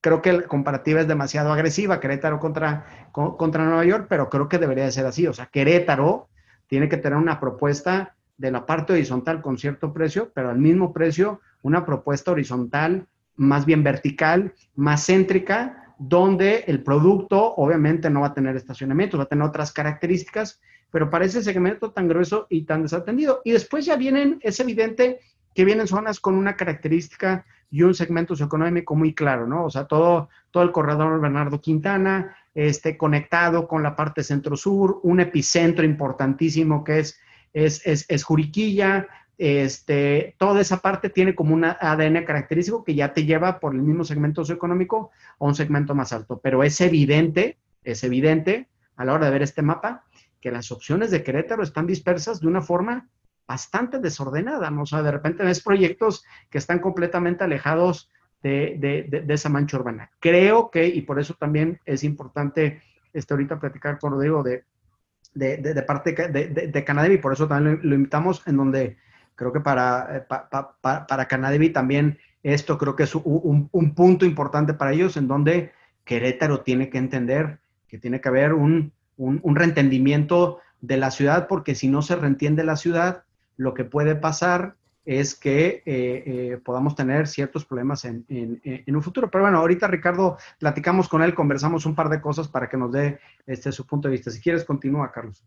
Creo que la comparativa es demasiado agresiva, Querétaro contra, contra Nueva York, pero creo que debería de ser así. O sea, Querétaro tiene que tener una propuesta de la parte horizontal con cierto precio, pero al mismo precio una propuesta horizontal más bien vertical, más céntrica, donde el producto obviamente no va a tener estacionamiento, va a tener otras características, pero para ese segmento tan grueso y tan desatendido. Y después ya vienen, es evidente que vienen zonas con una característica y un segmento socioeconómico muy claro, ¿no? O sea, todo, todo el corredor Bernardo Quintana, este, conectado con la parte centro-sur, un epicentro importantísimo que es, es, es, Juriquilla, este, toda esa parte tiene como un ADN característico que ya te lleva por el mismo segmento socioeconómico a un segmento más alto. Pero es evidente, es evidente a la hora de ver este mapa que las opciones de Querétaro están dispersas de una forma bastante desordenada, ¿no? O sea, de repente ves proyectos que están completamente alejados de, esa mancha urbana. Creo que, y por eso también es importante este, ahorita platicar con Rodrigo de, de, parte de, de, Canadevi, por eso también lo, invitamos, en donde creo que para, para, para Canadevi también esto creo que es un, un punto importante para ellos, en donde Querétaro tiene que entender que tiene que haber un, un, reentendimiento de la ciudad, porque si no se reentiende la ciudad, lo que puede pasar es que eh, eh, podamos tener ciertos problemas en, un futuro. Pero bueno, ahorita Ricardo, platicamos con él, conversamos un par de cosas para que nos dé este, su punto de vista. Si quieres, continúa, Carlos.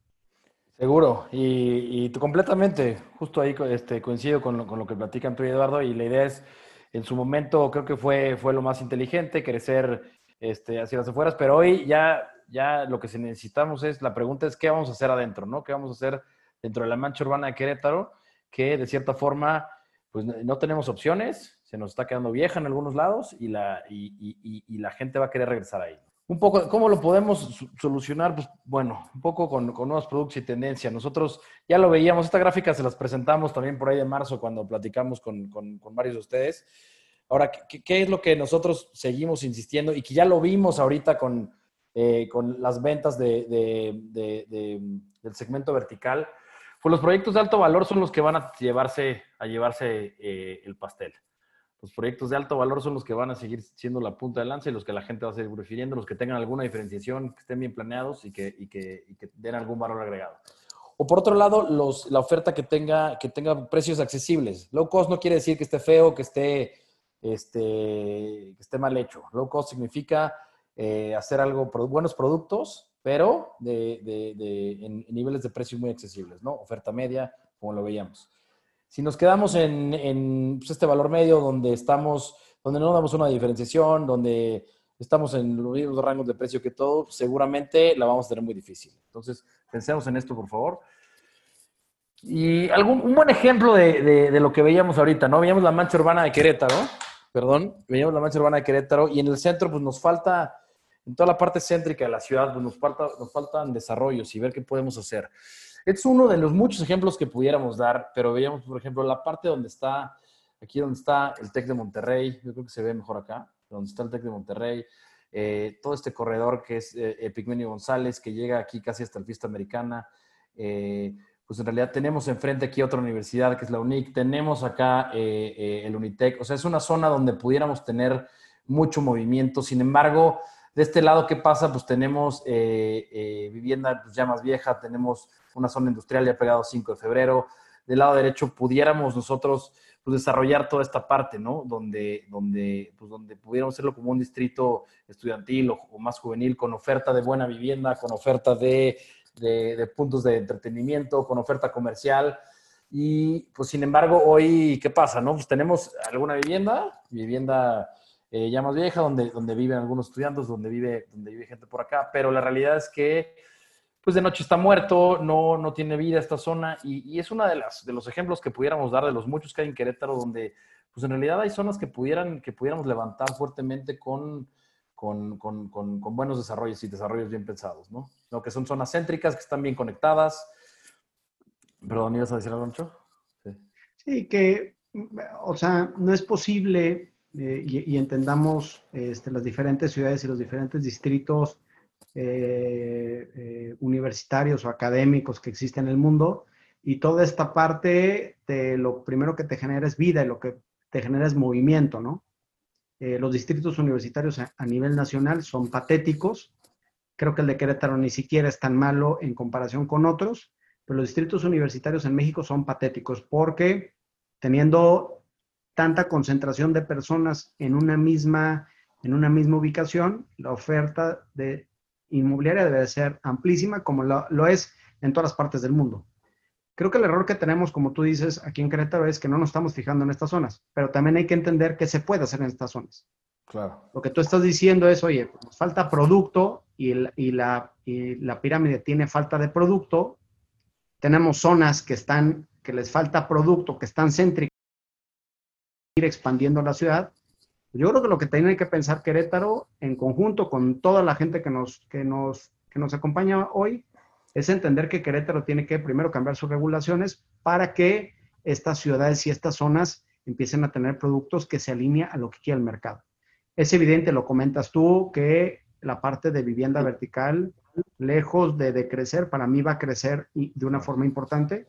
Seguro, y, y completamente, justo ahí este, coincido con lo, con lo que platican tú y Eduardo, y la idea es, en su momento creo que fue, fue lo más inteligente, crecer este, hacia las afueras, pero hoy ya, ya lo que necesitamos es, la pregunta es, ¿qué vamos a hacer adentro? ¿no? ¿Qué vamos a hacer dentro de la mancha urbana de Querétaro? Que de cierta forma, pues no tenemos opciones, se nos está quedando vieja en algunos lados y la, y, y la gente va a querer regresar ahí. Un poco, ¿cómo lo podemos solucionar? Pues bueno, un poco con, nuevos productos y tendencias. Nosotros ya lo veíamos, esta gráfica se las presentamos también por ahí de marzo cuando platicamos con, varios de ustedes. Ahora, ¿qué, es lo que nosotros seguimos insistiendo y que ya lo vimos ahorita con, eh, con las ventas de, del segmento vertical? Pues los proyectos de alto valor son los que van a llevarse, a llevarse eh, el pastel los proyectos de alto valor son los que van a seguir siendo la punta de lanza y los que la gente va a seguir prefiriendo, los que tengan alguna diferenciación, que estén bien planeados y que, den algún valor agregado. O por otro lado, la oferta que tenga, que tenga precios accesibles. Low cost no quiere decir que esté feo, que esté, este, que esté mal hecho. Low cost significa eh, hacer algo, buenos productos, pero de, de, de, en, niveles de precios muy accesibles, ¿no? Oferta media, como lo veíamos. Si nos quedamos en, pues, este valor medio donde estamos, donde no damos una diferenciación, donde estamos en los mismos rangos de precio que todo, seguramente la vamos a tener muy difícil. Entonces, pensemos en esto, por favor. Y algún, un buen ejemplo de, lo que veíamos ahorita, ¿no? Veíamos la mancha urbana de Querétaro, perdón, veíamos la mancha urbana de Querétaro y en el centro, pues nos falta, en toda la parte céntrica de la ciudad, pues nos, falta, nos faltan desarrollos y ver qué podemos hacer. Es uno de los muchos ejemplos que pudiéramos dar, pero veíamos, por ejemplo, la parte donde está, aquí donde está el TEC de Monterrey, yo creo que se ve mejor acá, donde está el TEC de Monterrey, eh, todo este corredor que es eh, Epigmenio González, que llega aquí casi hasta el Fiesta Americana. Eh, pues en realidad tenemos enfrente aquí otra universidad que es la UNIC, tenemos acá el UNITEC, o sea, es una zona donde pudiéramos tener mucho movimiento, sin embargo, de este lado, ¿qué pasa? Pues tenemos vivienda pues, ya más vieja, tenemos una zona industrial ya pegado 5 de febrero. Del lado derecho pudiéramos nosotros pues, desarrollar toda esta parte, ¿no? Donde, donde, pues, donde pudiéramos hacerlo como un distrito estudiantil o, más juvenil con oferta de buena vivienda, con oferta de, de, puntos de entretenimiento, con oferta comercial. Y pues sin embargo, hoy, ¿qué pasa? No? Pues tenemos alguna vivienda, vivienda eh, ya más vieja, donde, donde viven algunos estudiantes, donde vive, donde vive gente por acá, pero la realidad es que pues de noche está muerto, no, no tiene vida esta zona y, es uno de, las, de los ejemplos que pudiéramos dar de los muchos que hay en Querétaro donde pues en realidad hay zonas que, pudieran, que pudiéramos levantar fuertemente con, con, con, con, buenos desarrollos y desarrollos bien pensados, ¿no? Lo que son zonas céntricas que están bien conectadas. Perdón, ¿ibas a decir algo, Ancho? Sí. sí, que, o sea, no es posible eh, y, entendamos este, las diferentes ciudades y los diferentes distritos eh, eh, universitarios o académicos que existen en el mundo. Y toda esta parte, de lo primero que te genera es vida y lo que te genera es movimiento, ¿no? Los distritos universitarios a, nivel nacional son patéticos. Creo que el de Querétaro ni siquiera es tan malo en comparación con otros, pero los distritos universitarios en México son patéticos porque teniendo tanta concentración de personas en una misma, en una misma ubicación, la oferta de inmobiliaria debe ser amplísima, como lo, es en todas las partes del mundo. Creo que el error que tenemos, como tú dices, aquí en Querétaro es que no nos estamos fijando en estas zonas, pero también hay que entender qué se puede hacer en estas zonas. Claro. Lo que tú estás diciendo es, oye, nos falta producto y, y, la, y la pirámide tiene falta de producto. Tenemos zonas que están, que les falta producto, que están céntricas, ir expandiendo la ciudad yo creo que lo que tiene que pensar Querétaro en conjunto con toda la gente que nos, que nos, que nos acompaña hoy es entender que Querétaro tiene que primero cambiar sus regulaciones para que estas ciudades y estas zonas empiecen a tener productos que se alineen a lo que quiere el mercado. Es evidente, lo comentas tú, que la parte de vivienda vertical, lejos de, de crecer, para mí va a crecer de una forma importante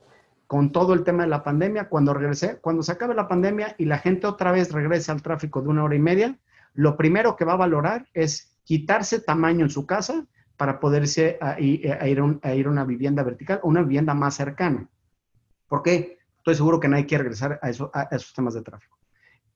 con todo el tema de la pandemia, cuando regresé, cuando se acabe la pandemia y la gente otra vez regrese al tráfico de una hora y media, lo primero que va a valorar es quitarse tamaño en su casa para poderse a, ir, a, ir, a una vivienda vertical o una vivienda más cercana. ¿Por qué? Estoy seguro que nadie quiere regresar a, eso, a esos temas de tráfico.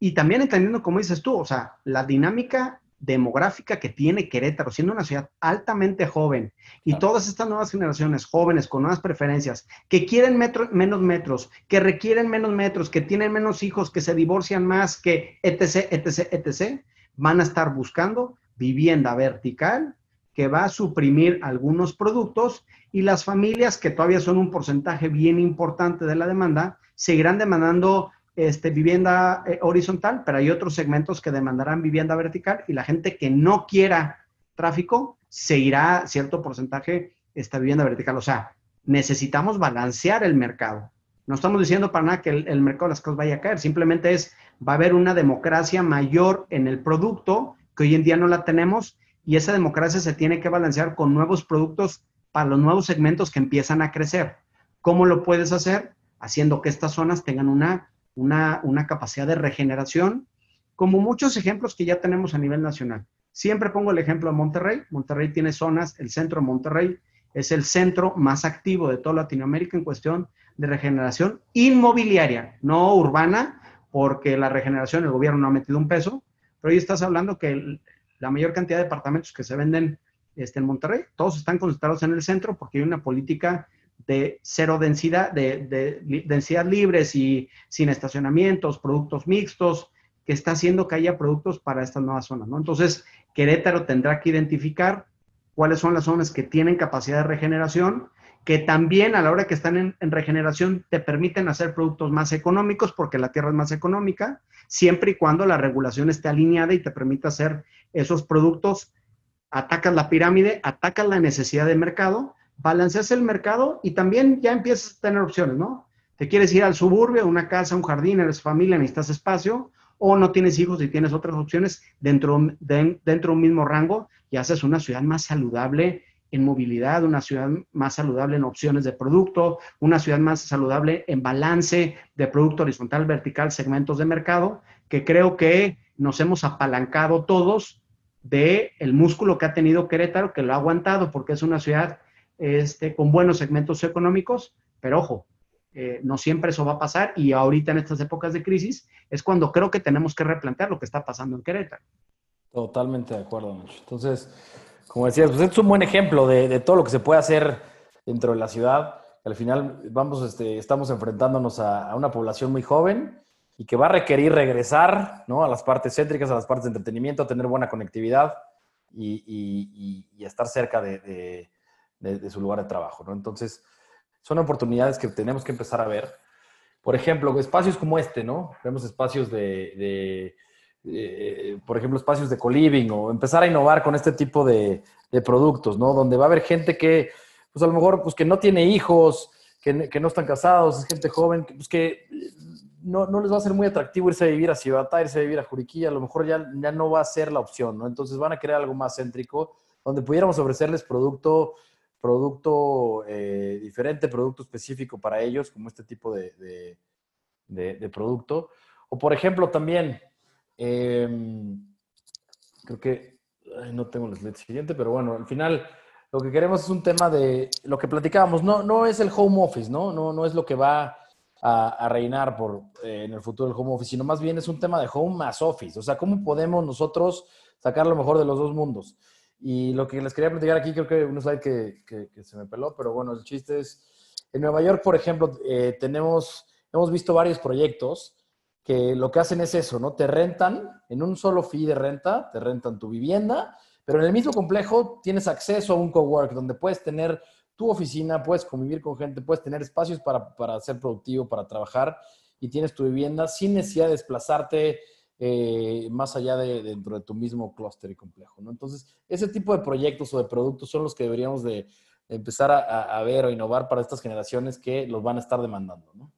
Y también entendiendo, como dices tú, o sea, la dinámica demográfica que tiene Querétaro, siendo una ciudad altamente joven, y todas estas nuevas generaciones jóvenes con nuevas preferencias, que quieren menos metros, que requieren menos metros, que tienen menos hijos, que se divorcian más, que etc., etc., etc., van a estar buscando vivienda vertical que va a suprimir algunos productos y las familias, que todavía son un porcentaje bien importante de la demanda, seguirán demandando este, vivienda eh, horizontal, pero hay otros segmentos que demandarán vivienda vertical y la gente que no quiera tráfico se irá cierto porcentaje esta vivienda vertical. O sea, necesitamos balancear el mercado. No estamos diciendo para nada que el, el mercado de las cosas vaya a caer, simplemente es, va a haber una democracia mayor en el producto que hoy en día no la tenemos y esa democracia se tiene que balancear con nuevos productos para los nuevos segmentos que empiezan a crecer. ¿Cómo lo puedes hacer? Haciendo que estas zonas tengan una una, capacidad de regeneración, como muchos ejemplos que ya tenemos a nivel nacional. Siempre pongo el ejemplo de Monterrey. Monterrey tiene zonas, el centro de Monterrey es el centro más activo de toda Latinoamérica en cuestión de regeneración inmobiliaria, no urbana, porque la regeneración el gobierno no ha metido un peso, pero hoy estás hablando que la mayor cantidad de departamentos que se venden este, en Monterrey, todos están concentrados en el centro porque hay una política de cero densidad, de, densidad libres y sin estacionamientos, productos mixtos, que está haciendo que haya productos para estas nuevas zonas, ¿no? Entonces, Querétaro tendrá que identificar cuáles son las zonas que tienen capacidad de regeneración, que también a la hora que están en, en, regeneración te permiten hacer productos más económicos porque la tierra es más económica, siempre y cuando la regulación esté alineada y te permita hacer esos productos, atacas la pirámide, atacas la necesidad de mercado balanceas el mercado y también ya empiezas a tener opciones, ¿no? Te quieres ir al suburbio, una casa, un jardín, eres familia, necesitas espacio, o no tienes hijos y tienes otras opciones dentro de, dentro de un mismo rango y haces una ciudad más saludable en movilidad, una ciudad más saludable en opciones de producto, una ciudad más saludable en balance de producto horizontal, vertical, segmentos de mercado, que creo que nos hemos apalancado todos de el músculo que ha tenido Querétaro, que lo ha aguantado porque es una ciudad este, con buenos segmentos económicos, pero ojo, eh, no siempre eso va a pasar y ahorita en estas épocas de crisis es cuando creo que tenemos que replantear lo que está pasando en Querétaro. Totalmente de acuerdo, Nacho. Entonces, como decías, pues es un buen ejemplo de, todo lo que se puede hacer dentro de la ciudad. Al final vamos, este, estamos enfrentándonos a, una población muy joven y que va a requerir regresar ¿no? a las partes céntricas, a las partes de entretenimiento, a tener buena conectividad y, estar cerca de de, su lugar de trabajo, ¿no? Entonces, son oportunidades que tenemos que empezar a ver. Por ejemplo, espacios como este, ¿no? Vemos espacios de, eh, por ejemplo, espacios de co-living o empezar a innovar con este tipo de, productos, ¿no? Donde va a haber gente que, pues a lo mejor, pues que no tiene hijos, que, no están casados, es gente joven, pues que no, les va a ser muy atractivo irse a vivir a Cibatá, irse a vivir a Juriquilla, a lo mejor ya, ya no va a ser la opción, ¿no? Entonces van a crear algo más céntrico, donde pudiéramos ofrecerles producto producto eh, diferente, producto específico para ellos, como este tipo de, de, producto. O por ejemplo también, em, creo que no tengo el slide siguiente, pero bueno, al final lo que queremos es un tema de lo que platicábamos, no, no es el home office, ¿no? No, no es lo que va a, reinar por, eh, en el futuro del home office, sino más bien es un tema de home más office. O sea, ¿cómo podemos nosotros sacar lo mejor de los dos mundos? Y lo que les quería platicar aquí, creo que un slide que, que, se me peló, pero bueno, el chiste es, en Nueva York, por ejemplo, eh, tenemos, hemos visto varios proyectos que lo que hacen es eso, ¿no? Te rentan en un solo fee de renta, te rentan tu vivienda, pero en el mismo complejo tienes acceso a un cowork donde puedes tener tu oficina, puedes convivir con gente, puedes tener espacios para, para ser productivo, para trabajar y tienes tu vivienda sin necesidad de desplazarte eh, más allá de, dentro de tu mismo clúster y complejo. ¿no? Entonces, ese tipo de proyectos o de productos son los que deberíamos de, empezar a, ver o innovar para estas generaciones que los van a estar demandando. ¿no?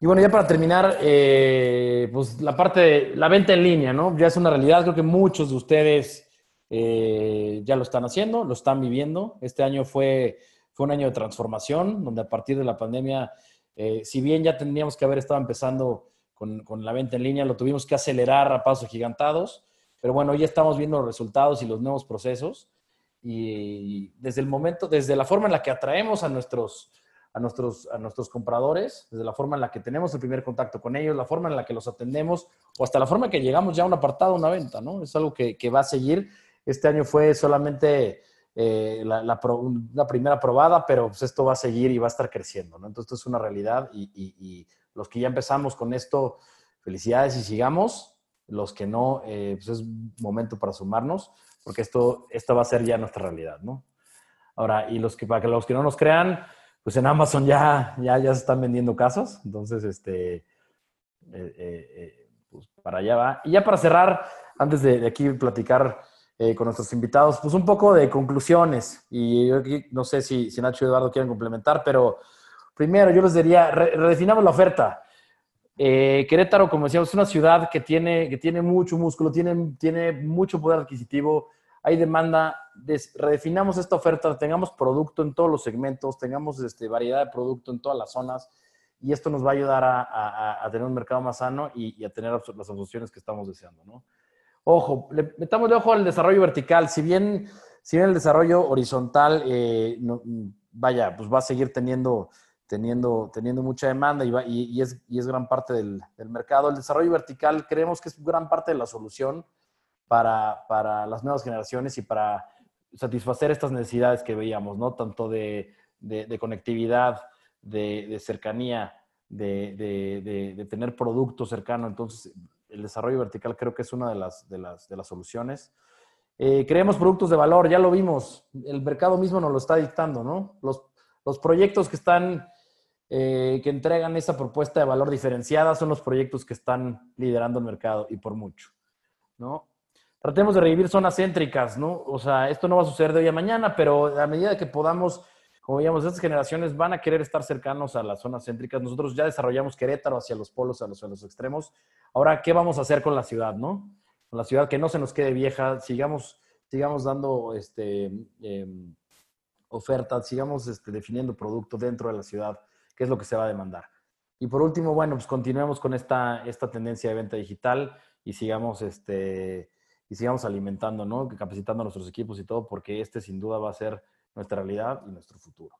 Y bueno, ya para terminar, eh, pues la parte de la venta en línea, ¿no? Ya es una realidad, creo que muchos de ustedes eh, ya lo están haciendo, lo están viviendo. Este año fue, fue un año de transformación, donde a partir de la pandemia, si bien ya tendríamos que haber estado empezando con, la venta en línea, lo tuvimos que acelerar a pasos gigantados, pero bueno, ya estamos viendo los resultados y los nuevos procesos y desde el momento, desde la forma en la que atraemos a nuestros, a nuestros, a nuestros compradores, desde la forma en la que tenemos el primer contacto con ellos, la forma en la que los atendemos o hasta la forma en que llegamos ya a un apartado, a una venta, ¿no? Es algo que, que va a seguir. Este año fue solamente eh, la, primera probada, pero pues esto va a seguir y va a estar creciendo, ¿no? Entonces, esto es una realidad y los que ya empezamos con esto, felicidades y sigamos. Los que no, eh, pues es momento para sumarnos, porque esto, esto va a ser ya nuestra realidad, ¿no? Ahora, y los que, para que los que no nos crean, pues en Amazon ya, ya, ya se están vendiendo casas, entonces, este, eh, eh, eh, pues para allá va. Y ya para cerrar, antes de, de aquí platicar eh, con nuestros invitados, pues un poco de conclusiones, y yo aquí no sé si, si Nacho y Eduardo quieren complementar, pero primero yo les diría, re, redefinamos la oferta. Eh, Querétaro, como decíamos, es una ciudad que tiene, que tiene mucho músculo, tiene, tiene mucho poder adquisitivo, hay demanda, des, redefinamos esta oferta, tengamos producto en todos los segmentos, tengamos este, variedad de producto en todas las zonas y esto nos va a ayudar a, a, tener un mercado más sano y, y, a tener las soluciones que estamos deseando. ¿no? Ojo, le metamos de ojo al desarrollo vertical, si bien, si bien el desarrollo horizontal, eh, vaya, pues va a seguir teniendo, teniendo, teniendo mucha demanda y, va, y, y, es, y es gran parte del, del mercado. El desarrollo vertical creemos que es gran parte de la solución para, para, las nuevas generaciones y para satisfacer estas necesidades que veíamos, ¿no? Tanto de, de, de conectividad, de, de cercanía, de, tener producto cercano. Entonces, el desarrollo vertical creo que es una de las, de las, las soluciones. Eh, creemos productos de valor, ya lo vimos, el mercado mismo nos lo está dictando, ¿no? Los, los proyectos que están, eh, que entregan esa propuesta de valor diferenciada son los proyectos que están liderando el mercado y por mucho, ¿no? tratemos de revivir zonas céntricas, ¿no? O sea, esto no va a suceder de hoy a mañana, pero a medida que podamos, como veíamos, estas generaciones van a querer estar cercanos a las zonas céntricas. Nosotros ya desarrollamos Querétaro hacia los polos, a los, a los extremos. Ahora, ¿qué vamos a hacer con la ciudad, no? Con la ciudad que no se nos quede vieja, sigamos, sigamos dando este, eh, ofertas, sigamos este, definiendo producto dentro de la ciudad, que es lo que se va a demandar. Y por último, bueno, pues continuemos con esta, esta tendencia de venta digital y sigamos este, y sigamos alimentando, ¿no? Capacitando a nuestros equipos y todo, porque este sin duda va a ser nuestra realidad y nuestro futuro.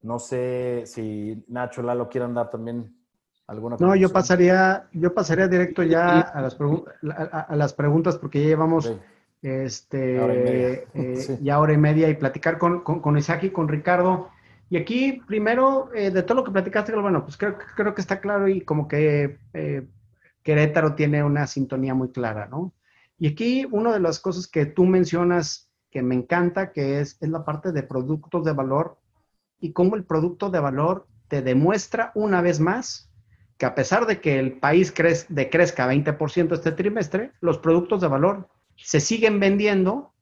No sé si Nacho, Lalo quieran dar también alguna No, yo pasaría, yo pasaría directo ya a las, a, a las preguntas porque ya llevamos sí. este, hora eh, *laughs* sí. ya hora y media y platicar con, con, con, Isaac y con Ricardo. Y aquí, primero, eh, de todo lo que platicaste, bueno, pues creo, creo que está claro y como que eh, Querétaro tiene una sintonía muy clara, ¿no? Y aquí una de las cosas que tú mencionas que me encanta, que es, es la parte de productos de valor y cómo el producto de valor te demuestra una vez más que a pesar de que el país crez, decrezca 20% este trimestre, los productos de valor se siguen vendiendo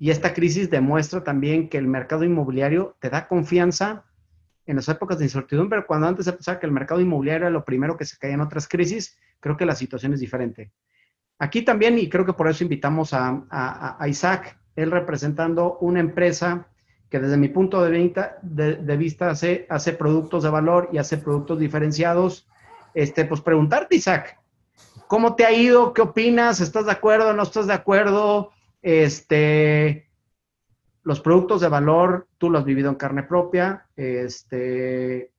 y esta crisis demuestra también que el mercado inmobiliario te da confianza en las épocas de incertidumbre. Cuando antes se pensaba que el mercado inmobiliario era lo primero que se caía en otras crisis, creo que la situación es diferente. Aquí también, y creo que por eso invitamos a, Isaac, él representando una empresa que desde mi punto de vista, hace, productos de valor y hace productos diferenciados, este, pues preguntarte, Isaac, ¿cómo te ha ido? ¿Qué opinas? ¿Estás de acuerdo? ¿No estás de acuerdo? Este, los productos de valor, tú los has vivido en carne propia. Este,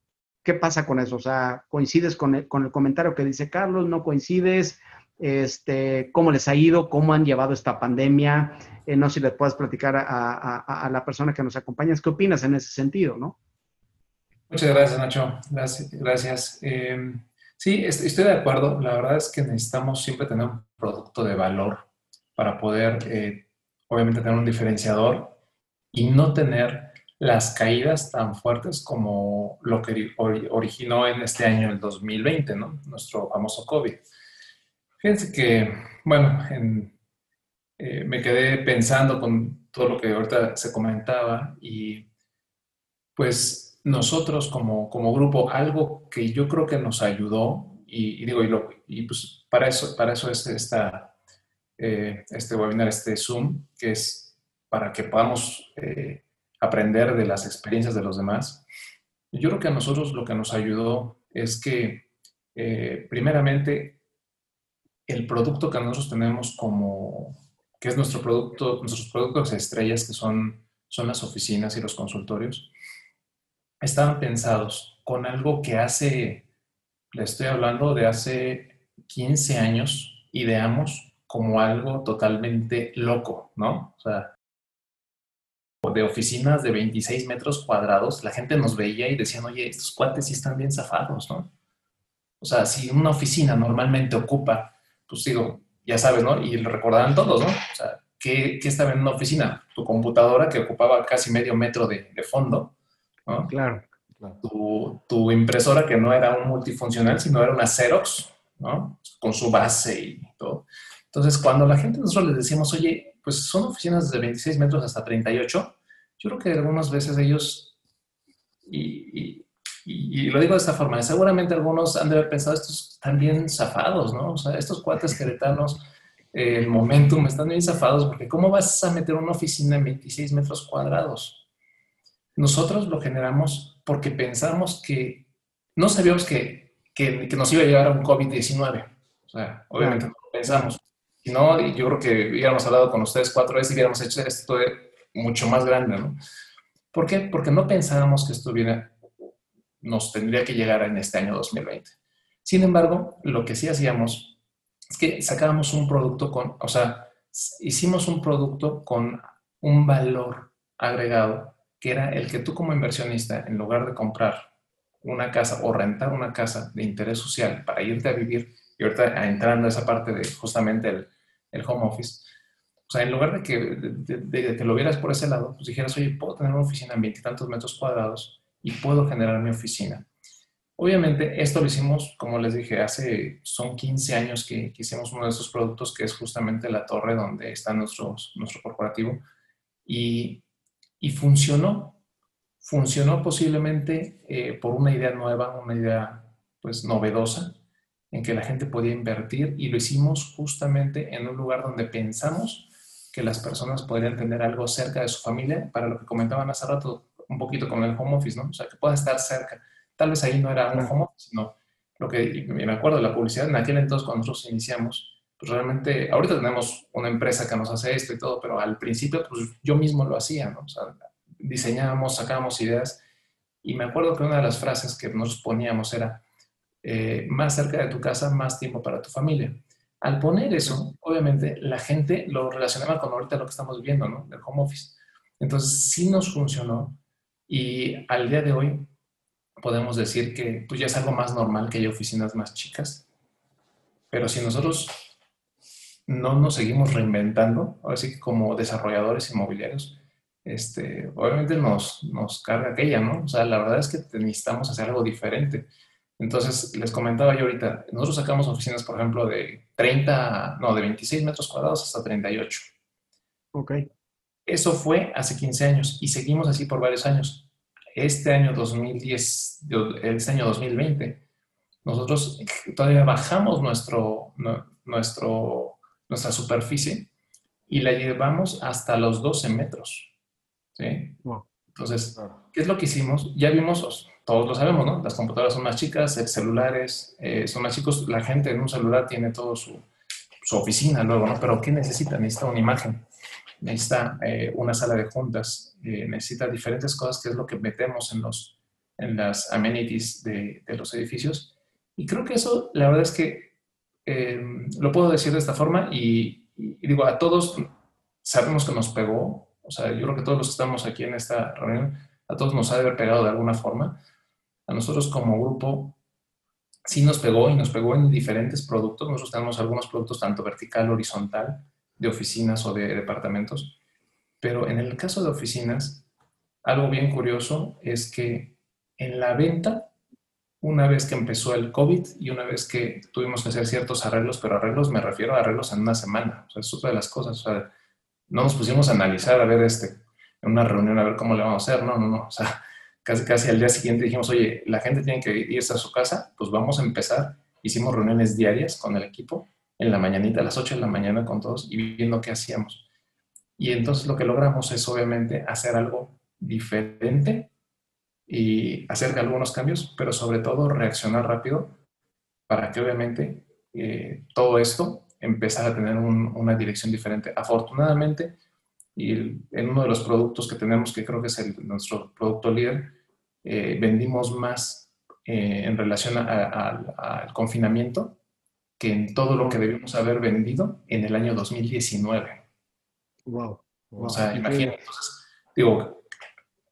¿Qué pasa con eso? O sea, ¿coincides con el, con el comentario que dice Carlos? ¿No coincides? este, cómo les ha ido, cómo han llevado esta pandemia. Eh, no sé si le puedes platicar a, a, la persona que nos acompaña. ¿Qué opinas en ese sentido, no? Muchas gracias, Nacho. Gracias. gracias. Eh, sí, estoy de acuerdo. La verdad es que necesitamos siempre tener un producto de valor para poder, eh, obviamente, tener un diferenciador y no tener las caídas tan fuertes como lo que originó en este año, el 2020, ¿no? Nuestro famoso COVID. Fíjense que, bueno, en, eh, me quedé pensando con todo lo que ahorita se comentaba y pues nosotros como, como grupo, algo que yo creo que nos ayudó y, y digo, y, lo, y, pues para eso, para eso es esta, eh, este webinar, este Zoom, que es para que podamos eh, aprender de las experiencias de los demás. Yo creo que a nosotros lo que nos ayudó es que, eh, primeramente, el producto que nosotros tenemos como, que es nuestro producto, nuestros productos estrellas, que son, son las oficinas y los consultorios, estaban pensados con algo que hace, le estoy hablando de hace 15 años, ideamos como algo totalmente loco, ¿no? O sea, de oficinas de 26 metros cuadrados, la gente nos veía y decían, oye, estos cuates sí están bien zafados, ¿no? O sea, si una oficina normalmente ocupa, pues digo, ya sabes, ¿no? Y lo recordarán todos, ¿no? O sea, ¿qué, estaba en una oficina? Tu computadora que ocupaba casi medio metro de, fondo, ¿no? Claro. Tu, tu, impresora que no era un multifuncional, sino era una Xerox, ¿no? Con su base y todo. Entonces, cuando la gente nosotros les decíamos, oye, pues son oficinas de 26 metros hasta 38, yo creo que algunas veces ellos, y, y, lo digo de esta forma, seguramente algunos han de haber pensado, estos están bien zafados, ¿no? O sea, estos cuates queretanos, eh, el momentum, están bien zafados, porque ¿cómo vas a meter una oficina en 26 metros cuadrados? Nosotros lo generamos porque pensamos que, no sabíamos que, que, que nos iba a llevar a un COVID-19. O sea, obviamente no lo pensamos. No, yo creo que hubiéramos hablado con ustedes cuatro veces y hubiéramos hecho esto mucho más grande, ¿no? ¿Por qué? Porque no pensábamos que esto nos tendría que llegar en este año 2020. Sin embargo, lo que sí hacíamos es que sacábamos un producto con, o sea, hicimos un producto con un valor agregado, que era el que tú como inversionista, en lugar de comprar una casa o rentar una casa de interés social para irte a vivir, y ahorita entrando a esa parte de justamente el, el home office, o sea, en lugar de que, de, que lo vieras por ese lado, pues dijeras, oye, puedo tener una oficina en veintitantos metros cuadrados y puedo generar mi oficina. Obviamente, esto lo hicimos, como les dije, hace, son 15 años que, hicimos uno de estos productos, que es justamente la torre donde está nuestro, nuestro corporativo, y, y funcionó. Funcionó posiblemente eh, por una idea nueva, una idea pues novedosa, en que la gente podía invertir y lo hicimos justamente en un lugar donde pensamos que las personas podrían tener algo cerca de su familia, para lo que comentaban hace rato un poquito con el home office, ¿no? O sea, que pueda estar cerca. Tal vez ahí no era un home office, sino lo que me acuerdo de la publicidad, en aquel entonces cuando nosotros iniciamos, pues realmente, ahorita tenemos una empresa que nos hace esto y todo, pero al principio, pues yo mismo lo hacía, ¿no? O sea, diseñábamos, sacábamos ideas, y me acuerdo que una de las frases que nos poníamos era, eh, más cerca de tu casa, más tiempo para tu familia. Al poner eso, obviamente, la gente lo relacionaba con ahorita lo que estamos viendo, ¿no? Del home office. Entonces, sí nos funcionó y al día de hoy podemos decir que pues, ya es algo más normal que haya oficinas más chicas. Pero si nosotros no nos seguimos reinventando, así que como desarrolladores inmobiliarios, este, obviamente nos, nos carga aquella, ¿no? O sea, la verdad es que necesitamos hacer algo diferente. Entonces, les comentaba yo ahorita, nosotros sacamos oficinas, por ejemplo, de 30, no, de 26 metros cuadrados hasta 38. Ok. Eso fue hace 15 años y seguimos así por varios años. Este año 2010, este año 2020, nosotros todavía bajamos nuestro, nuestro, nuestra superficie y la llevamos hasta los 12 metros. ¿sí? Entonces, ¿qué es lo que hicimos? Ya vimos todos lo sabemos, ¿no? Las computadoras son más chicas, celulares eh, son más chicos, la gente en un celular tiene todo su, su, oficina luego, ¿no? Pero ¿qué necesita? Necesita una imagen, necesita eh, una sala de juntas, eh, necesita diferentes cosas que es lo que metemos en, los, en las amenities de, de los edificios. Y creo que eso, la verdad es que lo puedo decir de esta forma y, y, digo, a todos sabemos que nos pegó, o sea, yo creo que todos los que estamos aquí en esta reunión, a todos nos ha de haber pegado de alguna forma, a nosotros como grupo sí nos pegó y nos pegó en diferentes productos. Nosotros tenemos algunos productos tanto vertical, horizontal, de oficinas o de departamentos. Pero en el caso de oficinas, algo bien curioso es que en la venta, una vez que empezó el COVID y una vez que tuvimos que hacer ciertos arreglos, pero arreglos me refiero a arreglos en una semana. Es otra de las cosas. No nos pusimos a analizar, a ver, este, en una reunión, a ver cómo le vamos a hacer. No, no, no. O sea, casi, casi al día siguiente dijimos, oye, la gente tiene que irse a su casa, pues vamos a empezar. Hicimos reuniones diarias con el equipo, en la mañanita, a las 8 de la mañana con todos y viendo qué hacíamos. Y entonces lo que logramos es obviamente hacer algo diferente y hacer algunos cambios, pero sobre todo reaccionar rápido para que obviamente eh, todo esto empezara a tener una dirección diferente. Afortunadamente, y en uno de los productos que tenemos, que creo que es el, nuestro producto líder, eh, vendimos más eh, en relación al confinamiento que en todo lo que debimos haber vendido en el año 2019. Wow. O sea, imagínate. Entonces, digo,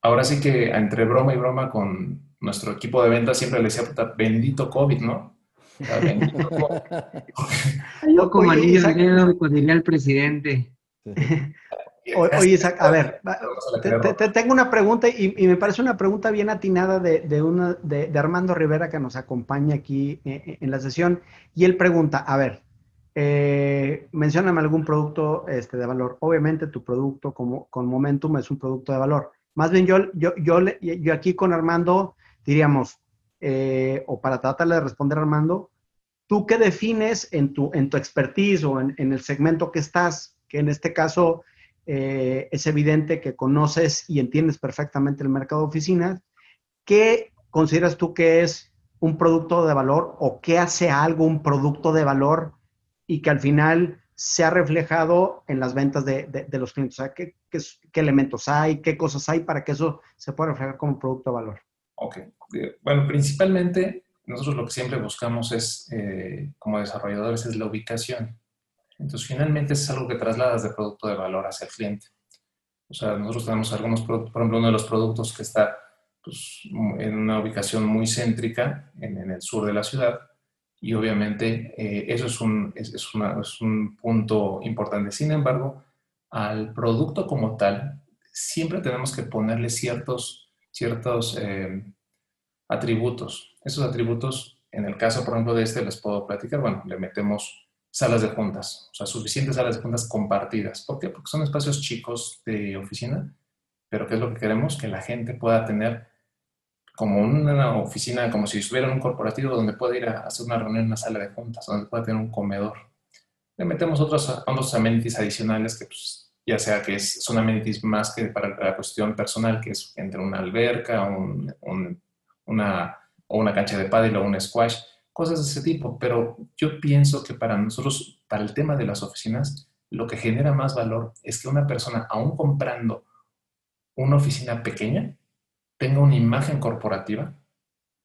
ahora sí que entre broma y broma con nuestro equipo de ventas siempre le decía, puta, bendito COVID, ¿no? O sea, bendito COVID. *laughs* Loco manillo diría el presidente. *laughs* *laughs* Oye, Isaac, a ver, te, tengo una pregunta y, me parece una pregunta bien atinada de, de, de, Armando Rivera que nos acompaña aquí en, la sesión. Y él pregunta, a ver, eh, mencióname algún producto este, de valor. Obviamente tu producto como, con Momentum es un producto de valor. Más bien yo, yo, yo, yo aquí con Armando diríamos, eh, o para tratarle de responder a Armando, ¿tú qué defines en tu, en tu expertise o en, en el segmento que estás? Que en este caso eh, es evidente que conoces y entiendes perfectamente el mercado de oficinas. ¿Qué consideras tú que es un producto de valor o qué hace algo un producto de valor y que al final se ha reflejado en las ventas de, los clientes? O sea, ¿qué, elementos hay? ¿Qué cosas hay para que eso se pueda reflejar como producto de valor? Ok. Bueno, principalmente nosotros lo que siempre buscamos es, eh, como desarrolladores, es la ubicación. Entonces, finalmente es algo que trasladas de producto de valor hacia el cliente. O sea, nosotros tenemos algunos productos, por ejemplo, uno de los productos que está pues, en una ubicación muy céntrica en, el sur de la ciudad y obviamente eh, eso es un, es, es, un punto importante. Sin embargo, al producto como tal, siempre tenemos que ponerle ciertos, ciertos eh, atributos. Esos atributos, en el caso, por ejemplo, de este, les puedo platicar, bueno, le metemos salas de juntas, o sea, suficientes salas de juntas compartidas. ¿Por qué? Porque son espacios chicos de oficina, pero ¿qué es lo que queremos? Que la gente pueda tener como una oficina, como si estuviera en un corporativo donde pueda ir a hacer una reunión en una sala de juntas, donde pueda tener un comedor. Le metemos otros, otros amenities adicionales que pues, ya sea que son amenities más que para la cuestión personal, que es entre una alberca, un, una, o una cancha de pádel o un squash, cosas de ese tipo, pero yo pienso que para nosotros, para el tema de las oficinas, lo que genera más valor es que una persona, aún comprando una oficina pequeña, tenga una imagen corporativa,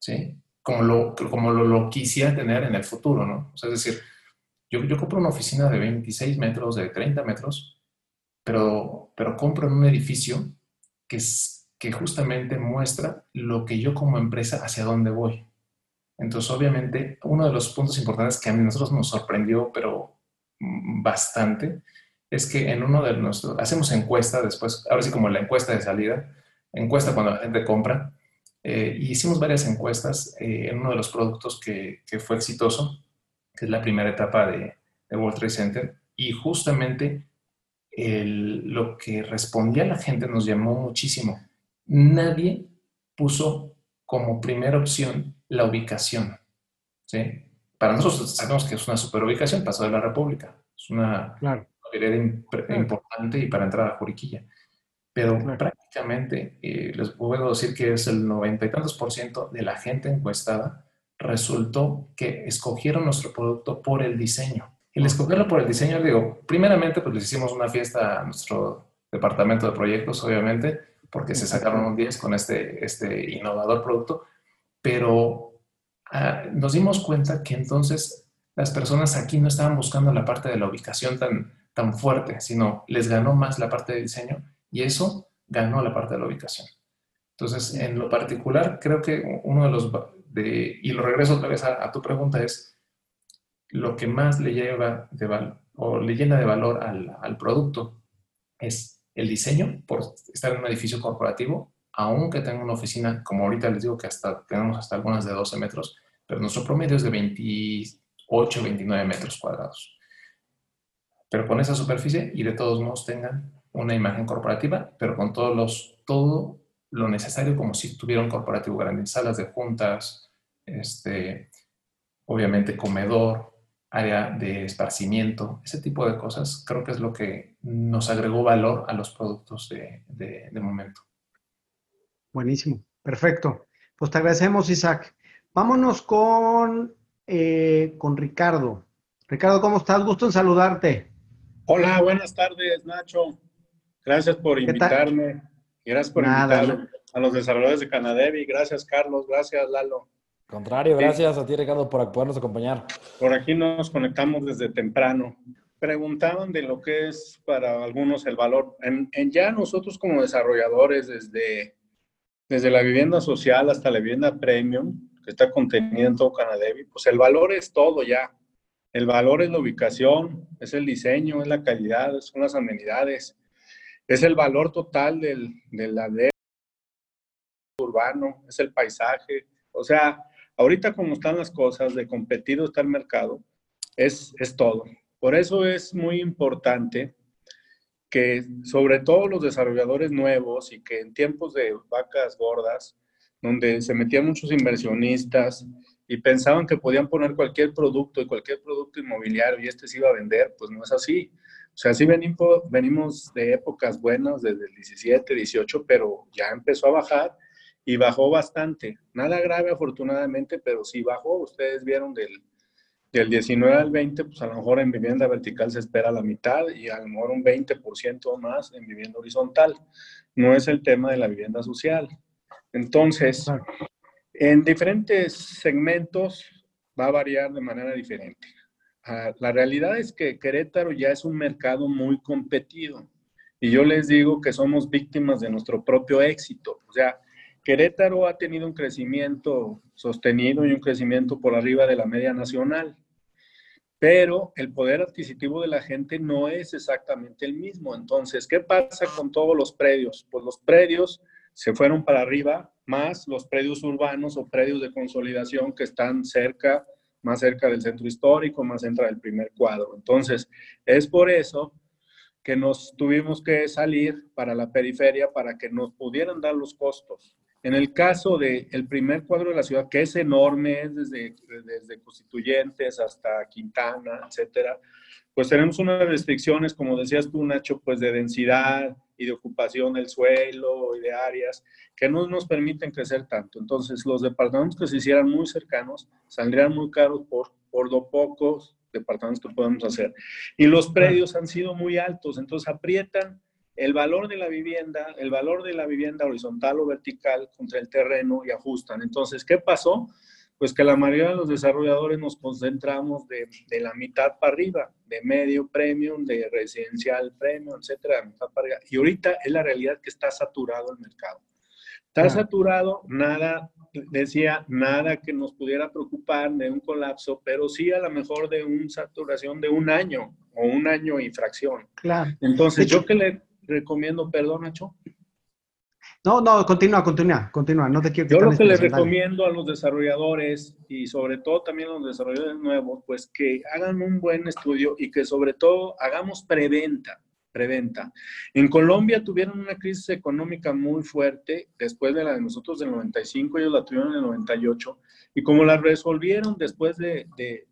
¿sí? Como lo, como lo, quisiera tener en el futuro, ¿no? O sea, es decir, yo, yo compro una oficina de 26 metros, de 30 metros, pero, pero compro en un edificio que, es, que justamente muestra lo que yo como empresa hacia dónde voy. Entonces, obviamente, uno de los puntos importantes que a nosotros nos sorprendió, pero bastante, es que en uno de nuestros, hacemos encuesta después, ahora sí como la encuesta de salida, encuesta cuando la gente compra, eh, y hicimos varias encuestas eh, en uno de los productos que, fue exitoso, que es la primera etapa de, World Trade Center, y justamente lo que respondía la gente nos llamó muchísimo. Nadie puso como primera opción la ubicación. ¿sí? Para nosotros sabemos que es una super ubicación, Paso de la República. Es una claro. importante y para entrar a Juriquilla. Pero prácticamente eh, les puedo decir que es el noventa y tantos por ciento de la gente encuestada resultó que escogieron nuestro producto por el diseño. El escogerlo por el diseño, digo, primeramente pues les hicimos una fiesta a nuestro departamento de proyectos, obviamente, porque se sacaron un 10 con este, este innovador producto, pero ah, nos dimos cuenta que entonces las personas aquí no estaban buscando la parte de la ubicación tan, tan fuerte, sino les ganó más la parte de diseño y eso ganó la parte de la ubicación. Entonces, en lo particular, creo que uno de los, y lo regreso otra vez a, tu pregunta, es lo que más le lleva de o le llena de valor al, al producto es el diseño, por estar en un edificio corporativo, aunque tenga una oficina, como ahorita les digo que hasta tenemos hasta algunas de 12 metros, pero nuestro promedio es de 28, 29 metros cuadrados. Pero con esa superficie y de todos modos tengan una imagen corporativa, pero con todos los, todo lo necesario como si tuviera un corporativo grande, salas de juntas, este, obviamente comedor, área de esparcimiento, ese tipo de cosas, creo que es lo que nos agregó valor a los productos de, de momento. Buenísimo, perfecto. Pues te agradecemos, Isaac. Vámonos con, eh, con Ricardo. Ricardo, ¿cómo estás? Gusto en saludarte. Hola, buenas tardes, Nacho. Gracias por invitarme. gracias por invitar a los desarrolladores de Canadevi. Gracias, Carlos. Gracias, Lalo. Contrario, gracias a ti, Ricardo, por podernos acompañar. Por aquí nos conectamos desde temprano. Preguntaban de lo que es para algunos el valor. En, ya nosotros como desarrolladores, desde, desde la vivienda social hasta la vivienda premium, que está contenida en todo Canadevi, pues el valor es todo ya. El valor es la ubicación, es el diseño, es la calidad, son las amenidades, es el valor total del, del urbano, es el paisaje. O sea, ahorita como están las cosas, de competido está el mercado, es, es todo. Por eso es muy importante que sobre todo los desarrolladores nuevos y que en tiempos de vacas gordas, donde se metían muchos inversionistas, y pensaban que podían poner cualquier producto y cualquier producto inmobiliario y este se iba a vender, pues no es así. O sea, sí venimos, de épocas buenas, desde el 17, 18, pero ya empezó a bajar y bajó bastante. Nada grave afortunadamente, pero sí bajó. Ustedes vieron del, del 19 al 20, pues a lo mejor en vivienda vertical se espera la mitad y a lo mejor un 20% más en vivienda horizontal. No es el tema de la vivienda social. Entonces, en diferentes segmentos va a variar de manera diferente. Ah, la realidad es que Querétaro ya es un mercado muy competido y yo les digo que somos víctimas de nuestro propio éxito. O sea, Querétaro ha tenido un crecimiento sostenido y un crecimiento por arriba de la media nacional, pero el poder adquisitivo de la gente no es exactamente el mismo. Entonces, ¿qué pasa con todos los predios? Pues los predios se fueron para arriba, más los predios urbanos o predios de consolidación que están cerca, más cerca del centro histórico, más cerca del primer cuadro. Entonces, es por eso que nos tuvimos que salir para la periferia para que nos pudieran dar los costos. En el caso del el primer cuadro de la ciudad, que es enorme, es desde, desde Constituyentes hasta Quintana, etcétera, pues tenemos unas restricciones, como decías tú, Nacho, pues de densidad y de ocupación del suelo y de áreas que no nos permiten crecer tanto. Entonces, los departamentos que se hicieran muy cercanos saldrían muy caros por, por lo pocos departamentos que podemos hacer. Y los predios han sido muy altos, entonces aprietan el valor de la vivienda, el valor de la vivienda horizontal o vertical contra el terreno y ajustan. Entonces, ¿qué pasó? pues que la mayoría de los desarrolladores nos concentramos de, de la mitad para arriba, de medio premium, de residencial premium, etcétera, mitad para arriba. Y ahorita es la realidad que está saturado el mercado. Está saturado, nada, decía, nada que nos pudiera preocupar de un colapso, pero sí a lo mejor de una saturación de un año o un año y fracción. Claro. Entonces, yo que le recomiendo, perdón, Nacho. No, no, continúa, continúa, continúa. No te quiero Yo lo que les recomiendo a los desarrolladores y sobre todo también a los desarrolladores nuevos, pues que hagan un buen estudio y que sobre todo hagamos preventa, preventa. En Colombia tuvieron una crisis económica muy fuerte después de la de nosotros del 95, ellos la tuvieron en el 98 y como la resolvieron después de, de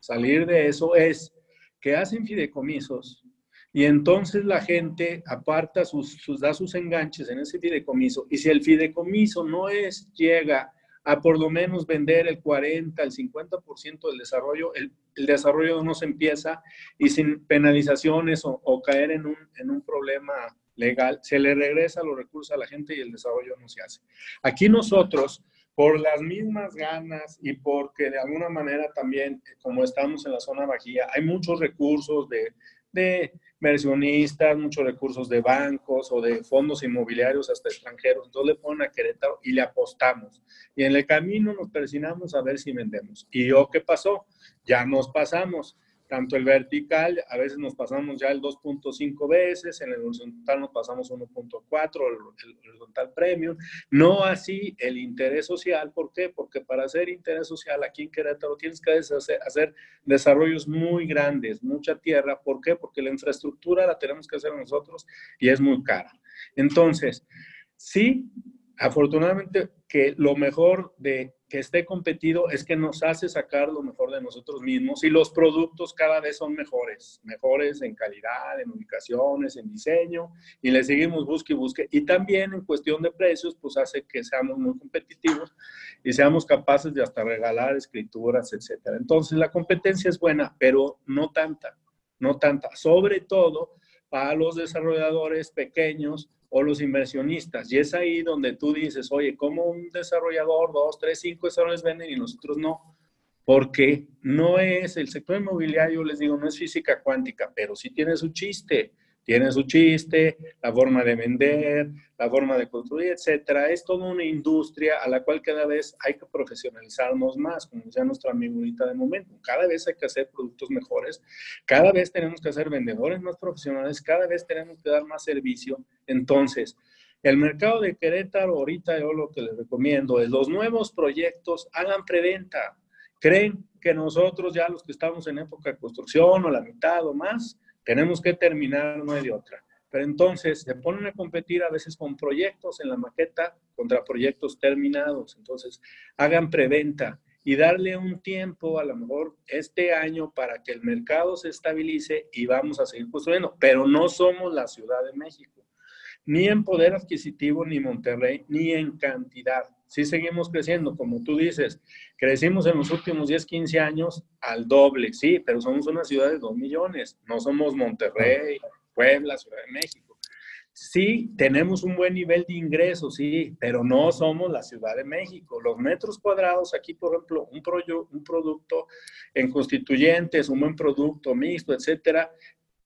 salir de eso es que hacen fideicomisos y entonces la gente aparta sus, sus, da sus enganches en ese fideicomiso. Y si el fideicomiso no es, llega a por lo menos vender el 40, el 50% del desarrollo, el, el, desarrollo no se empieza y sin penalizaciones o, o caer en un, en un problema legal, se le regresa los recursos a la gente y el desarrollo no se hace. Aquí nosotros, por las mismas ganas y porque de alguna manera también, como estamos en la zona Bajía, hay muchos recursos de, de inversionistas, muchos recursos de bancos o de fondos inmobiliarios hasta extranjeros. Entonces le ponen a Querétaro y le apostamos. Y en el camino nos persinamos a ver si vendemos. ¿Y yo qué pasó? Ya nos pasamos tanto el vertical, a veces nos pasamos ya el 2.5 veces, en el horizontal nos pasamos 1.4, el, horizontal premium, no así el interés social, ¿por qué? Porque para hacer interés social aquí en Querétaro tienes que hacer, hacer desarrollos muy grandes, mucha tierra, ¿por qué? Porque la infraestructura la tenemos que hacer nosotros y es muy cara. Entonces, sí, afortunadamente que lo mejor de que esté competido es que nos hace sacar lo mejor de nosotros mismos y los productos cada vez son mejores, mejores en calidad, en ubicaciones, en diseño y le seguimos busque y busque. Y también en cuestión de precios, pues hace que seamos muy competitivos y seamos capaces de hasta regalar escrituras, etcétera. Entonces la competencia es buena, pero no tanta, no tanta. Sobre todo para los desarrolladores pequeños o los inversionistas. Y es ahí donde tú dices, oye, ¿cómo un desarrollador, dos, tres, cinco desarrolladores venden y nosotros no? Porque no es, el sector inmobiliario, les digo, no es física cuántica, pero sí tiene su chiste tiene su chiste, la forma de vender, la forma de construir, etcétera. Es toda una industria a la cual cada vez hay que profesionalizarnos más, como decía nuestra amiguita de momento. Cada vez hay que hacer productos mejores, cada vez tenemos que hacer vendedores más profesionales, cada vez tenemos que dar más servicio. Entonces, el mercado de Querétaro, ahorita yo lo que les recomiendo es los nuevos proyectos hagan preventa. Creen que nosotros ya los que estamos en época de construcción o la mitad o más, tenemos que terminar, no hay de otra. Pero entonces se ponen a competir a veces con proyectos en la maqueta contra proyectos terminados. Entonces, hagan preventa y darle un tiempo, a lo mejor este año, para que el mercado se estabilice y vamos a seguir construyendo. Pero no somos la Ciudad de México, ni en poder adquisitivo, ni Monterrey, ni en cantidad sí seguimos creciendo, como tú dices, crecimos en los últimos 10, 15 años al doble, sí, pero somos una ciudad de 2 millones, no somos Monterrey, Puebla, Ciudad de México. Sí, tenemos un buen nivel de ingresos, sí, pero no somos la Ciudad de México. Los metros cuadrados, aquí, por ejemplo, un, un producto en constituyentes, un buen producto mixto, etcétera,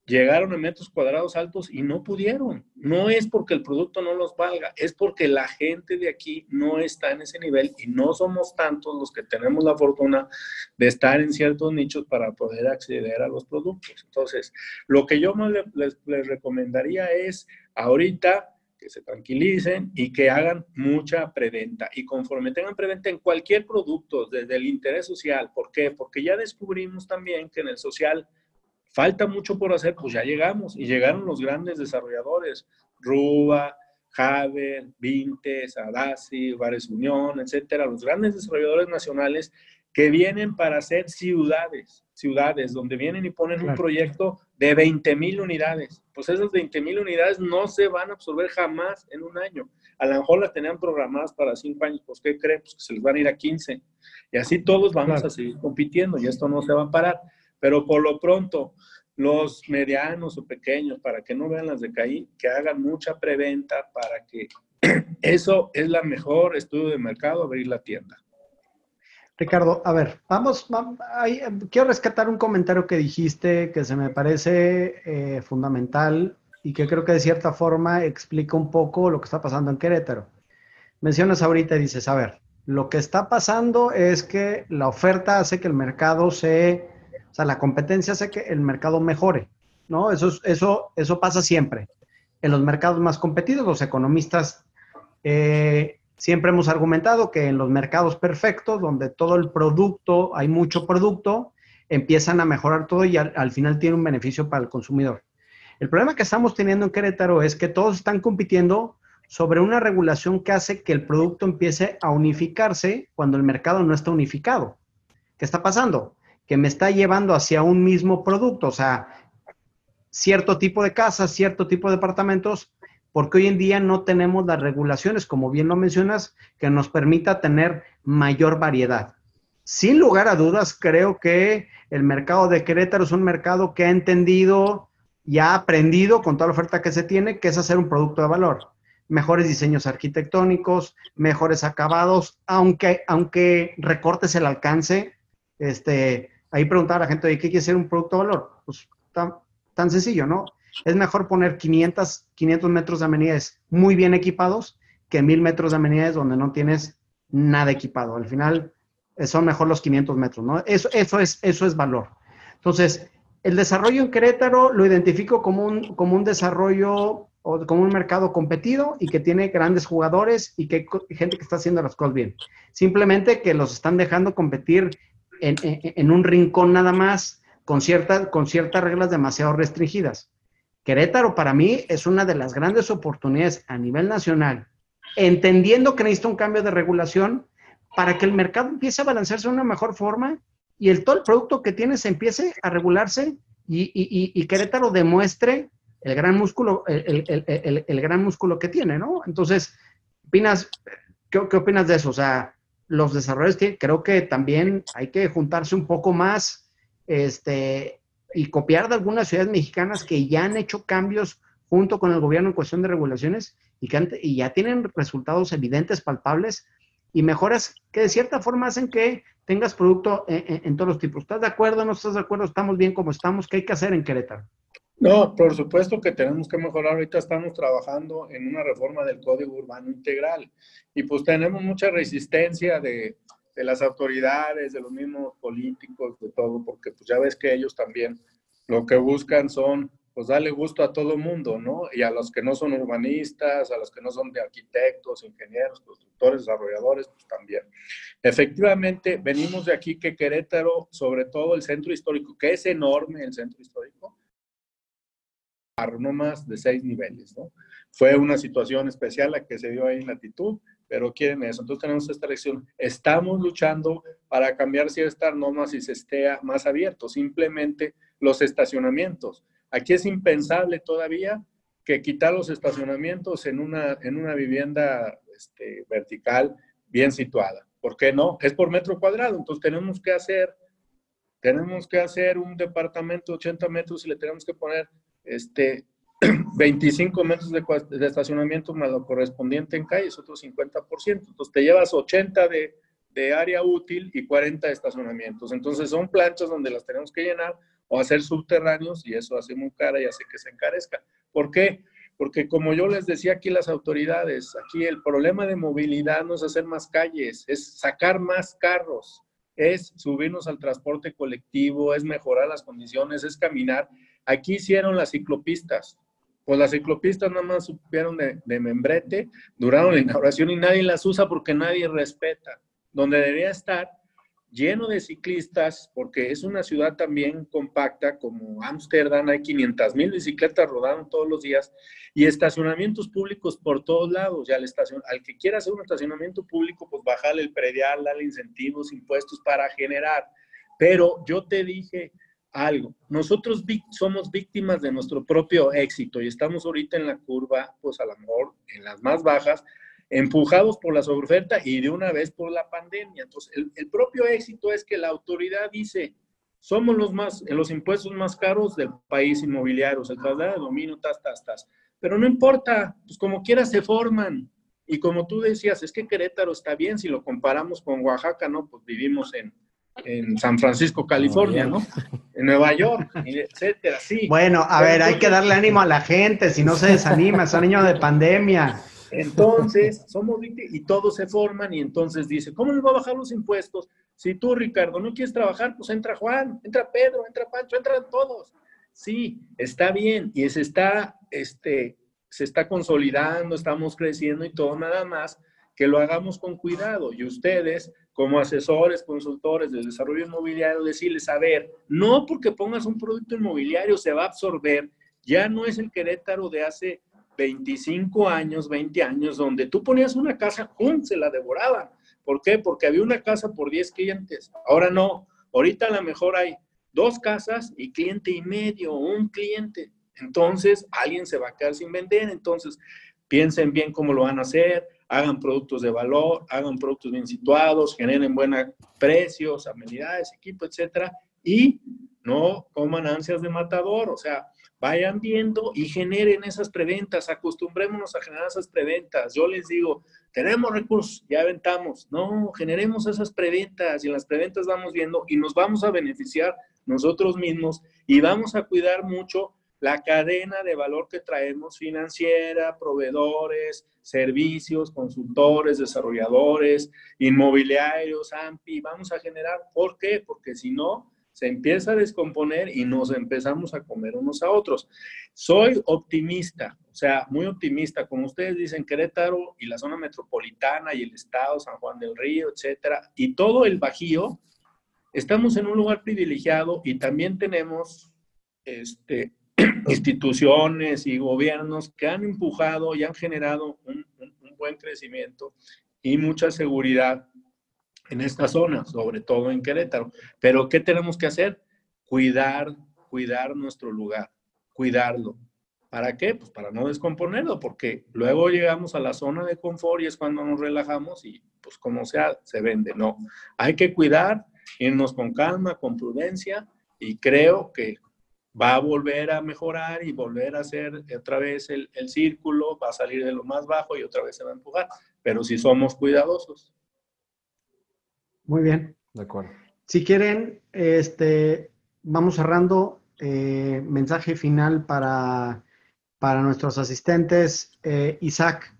llegaron a metros cuadrados altos y no pudieron. No es porque el producto no los valga, es porque la gente de aquí no está en ese nivel y no somos tantos los que tenemos la fortuna de estar en ciertos nichos para poder acceder a los productos. Entonces, lo que yo les, les recomendaría es ahorita que se tranquilicen y que hagan mucha preventa. Y conforme tengan preventa en cualquier producto, desde el interés social, ¿por qué? Porque ya descubrimos también que en el social Falta mucho por hacer, pues ya llegamos y llegaron los grandes desarrolladores, Ruba, Javer, Vintes, Adasi, Vares Unión, etcétera, los grandes desarrolladores nacionales que vienen para hacer ciudades, ciudades donde vienen y ponen un proyecto de 20 mil unidades. Pues esas 20 mil unidades no se van a absorber jamás en un año. A lo mejor las tenían programadas para cinco años, pues ¿qué creen? Pues que se les van a ir a 15. Y así todos vamos a seguir compitiendo y esto no se va a parar. Pero por lo pronto, los medianos o pequeños, para que no vean las de Caín, que hagan mucha preventa para que *clears throat* eso es la mejor estudio de mercado, abrir la tienda. Ricardo, a ver, vamos, quiero rescatar un comentario que dijiste que se me parece eh, fundamental y que creo que de cierta forma explica un poco lo que está pasando en Querétaro. Mencionas ahorita y dices, a ver, lo que está pasando es que la oferta hace que el mercado se o sea, la competencia hace que el mercado mejore, ¿no? Eso, eso, eso pasa siempre. En los mercados más competidos, los economistas eh, siempre hemos argumentado que en los mercados perfectos, donde todo el producto, hay mucho producto, empiezan a mejorar todo y al, final tiene un beneficio para el consumidor. El problema que estamos teniendo en Querétaro es que todos están compitiendo sobre una regulación que hace que el producto empiece a unificarse cuando el mercado no está unificado. ¿Qué está pasando? Que me está llevando hacia un mismo producto, o sea, cierto tipo de casas, cierto tipo de departamentos, porque hoy en día no tenemos las regulaciones, como bien lo mencionas, que nos permita tener mayor variedad. Sin lugar a dudas, creo que el mercado de Querétaro es un mercado que ha entendido y ha aprendido con toda la oferta que se tiene, que es hacer un producto de valor. Mejores diseños arquitectónicos, mejores acabados, aunque, aunque recortes el alcance, este, ahí preguntar a la gente, ¿qué quiere ser un producto de valor? Pues tan, tan sencillo, ¿no? Es mejor poner 500, 500 metros de amenidades muy bien equipados que 1000 metros de amenidades donde no tienes nada equipado. Al final eh, son mejor los 500 metros, ¿no? Eso, eso, es, eso es valor. Entonces, el desarrollo en Querétaro lo identifico como un, como un desarrollo o como un mercado competido y que tiene grandes jugadores y que gente que está haciendo las cosas bien. Simplemente que los están dejando competir en, un rincón nada más, con, con ciertas reglas demasiado restringidas. Querétaro para mí es una de las grandes oportunidades a nivel nacional, entendiendo que necesita un cambio de regulación para que el mercado empiece a balancearse de una mejor forma y el, todo el producto que tiene se empiece a regularse y, Querétaro demuestre el gran músculo, el, gran músculo que tiene, ¿no? Entonces, ¿opinas, qué, ¿qué opinas de eso? O sea, los desarrolladores que creo que también hay que juntarse un poco más este, y copiar de algunas ciudades mexicanas que ya han hecho cambios junto con el gobierno en cuestión de regulaciones y, que y ya tienen resultados evidentes, palpables y mejoras que de cierta forma hacen que tengas producto en, todos los tipos. ¿Estás de acuerdo? ¿No estás de acuerdo? ¿Estamos bien como estamos? ¿Qué hay que hacer en Querétaro? No, por supuesto que tenemos que mejorar. Ahorita estamos trabajando en una reforma del Código Urbano Integral y pues tenemos mucha resistencia de, de las autoridades, de los mismos políticos, de todo, porque pues ya ves que ellos también lo que buscan son pues darle gusto a todo mundo, ¿no? Y a los que no son urbanistas, a los que no son de arquitectos, ingenieros, constructores, desarrolladores, pues también. Efectivamente, venimos de aquí que Querétaro, sobre todo el centro histórico, que es enorme el centro histórico, no más de seis niveles, ¿no? Fue una situación especial la que se dio ahí en latitud, pero quieren eso. Entonces tenemos esta elección. Estamos luchando para cambiar ciertas normas y se esté más abierto. Simplemente los estacionamientos Aquí es impensable todavía que quitar los estacionamientos en una, en una vivienda este, vertical bien situada. ¿Por qué no? Es por metro cuadrado, entonces tenemos que hacer, tenemos que hacer un departamento de 80 metros y le tenemos que poner este, *clears throat* 25 metros de, estacionamiento más lo correspondiente en calle, es otro 50%. Entonces te llevas 80 de, de área útil y 40 de estacionamientos. Entonces son planchas donde las tenemos que llenar o hacer subterráneos y eso hace muy cara y hace que se encarezca. ¿Por qué? Porque como yo les decía aquí las autoridades, aquí el problema de movilidad no es hacer más calles, es sacar más carros, es subirnos al transporte colectivo, es mejorar las condiciones, es caminar. Aquí hicieron las ciclopistas. Pues las ciclopistas nada más supieron de, de membrete, duraron la inauguración y nadie las usa porque nadie respeta. Donde debería estar lleno de ciclistas, porque es una ciudad también compacta como Ámsterdam, hay 500 mil bicicletas rodando todos los días y estacionamientos públicos por todos lados. Ya al, estacion al que quiera hacer un estacionamiento público, pues bajarle el predial, darle incentivos, impuestos para generar. Pero yo te dije algo, nosotros somos víctimas de nuestro propio éxito y estamos ahorita en la curva, pues a lo mejor en las más bajas, empujados por la sobreoferta y de una vez por la pandemia. Entonces, el, propio éxito es que la autoridad dice, somos los, más, los impuestos más caros del país inmobiliarios, el traslado de dominio, tas, tas, tas. Pero no importa, pues como quiera se forman. Y como tú decías, es que Querétaro está bien si lo comparamos con Oaxaca, ¿no? Pues vivimos en, en San Francisco, California, ¿no? En Nueva York, etcétera, sí. Bueno, a ver, hay que darle ánimo a la gente, si no se desanima, son niños de pandemia. Entonces, somos y todos se forman y entonces dice, ¿cómo nos va a bajar los impuestos? Si tú, Ricardo, no quieres trabajar, pues entra Juan, entra Pedro, entra Pancho, entran todos. Sí, está bien y se está, este, se está consolidando, estamos creciendo y todo, nada más que lo hagamos con cuidado. Y ustedes, como asesores, consultores del desarrollo inmobiliario, decirles, a ver, no porque pongas un producto inmobiliario se va a absorber, ya no es el Querétaro de hace 25 años, 20 años, donde tú ponías una casa, ¡pum! se la devoraban. ¿Por qué? Porque había una casa por 10 clientes. Ahora no. Ahorita a lo mejor hay dos casas y cliente y medio, un cliente. Entonces, alguien se va a quedar sin vender. Entonces, piensen bien cómo lo van a hacer, hagan productos de valor, hagan productos bien situados, generen buenos precios, amenidades, equipo, etcétera, y no coman ansias de matador. O sea, vayan viendo y generen esas preventas, acostumbrémonos a generar esas preventas. Yo les digo, tenemos recursos, ya aventamos. No, generemos esas preventas y las preventas vamos viendo y nos vamos a beneficiar nosotros mismos y vamos a cuidar mucho la cadena de valor que traemos financiera, proveedores, servicios, consultores, desarrolladores, inmobiliarios, AMPI, vamos a generar. ¿Por qué? Porque si no, se empieza a descomponer y nos empezamos a comer unos a otros. Soy optimista, o sea, muy optimista. Como ustedes dicen, Querétaro y la zona metropolitana y el estado, San Juan del Río, etcétera, y todo el Bajío, estamos en un lugar privilegiado y también tenemos este, *clears throat* instituciones y gobiernos que han empujado y han generado un buen crecimiento y mucha seguridad en esta zona, sobre todo en Querétaro. Pero ¿qué tenemos que hacer? Cuidar, cuidar nuestro lugar, cuidarlo. ¿Para qué? Pues para no descomponerlo, porque luego llegamos a la zona de confort y es cuando nos relajamos y pues como sea, se vende. No, hay que cuidar, irnos con calma, con prudencia y creo que va a volver a mejorar y volver a hacer otra vez el, el, círculo, va a salir de lo más bajo y otra vez se va a empujar, pero si somos cuidadosos. Muy bien. De acuerdo. Si quieren, este, vamos cerrando. Eh, mensaje final para, para nuestros asistentes. Eh, Isaac,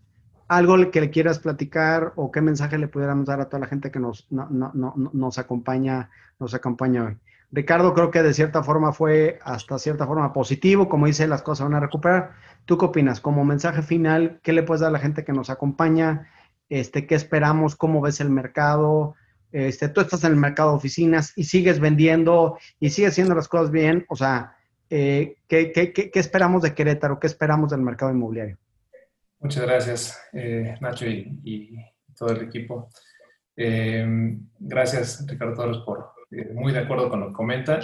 algo que le quieras platicar o qué mensaje le pudiéramos dar a toda la gente que nos, no, no, no, nos, acompaña, nos acompaña hoy. Ricardo creo que de cierta forma fue hasta cierta forma positivo, como dice, las cosas van a recuperar. ¿Tú qué opinas? Como mensaje final, ¿qué le puedes dar a la gente que nos acompaña? Este, ¿Qué esperamos? ¿Cómo ves el mercado? Este, tú estás en el mercado de oficinas y sigues vendiendo y sigues haciendo las cosas bien. O sea, eh, ¿qué, esperamos de Querétaro? ¿Qué esperamos del mercado inmobiliario? Muchas gracias, eh, Nacho y, todo el equipo. Eh, gracias, Ricardo Torres, por muy de acuerdo con lo que comenta.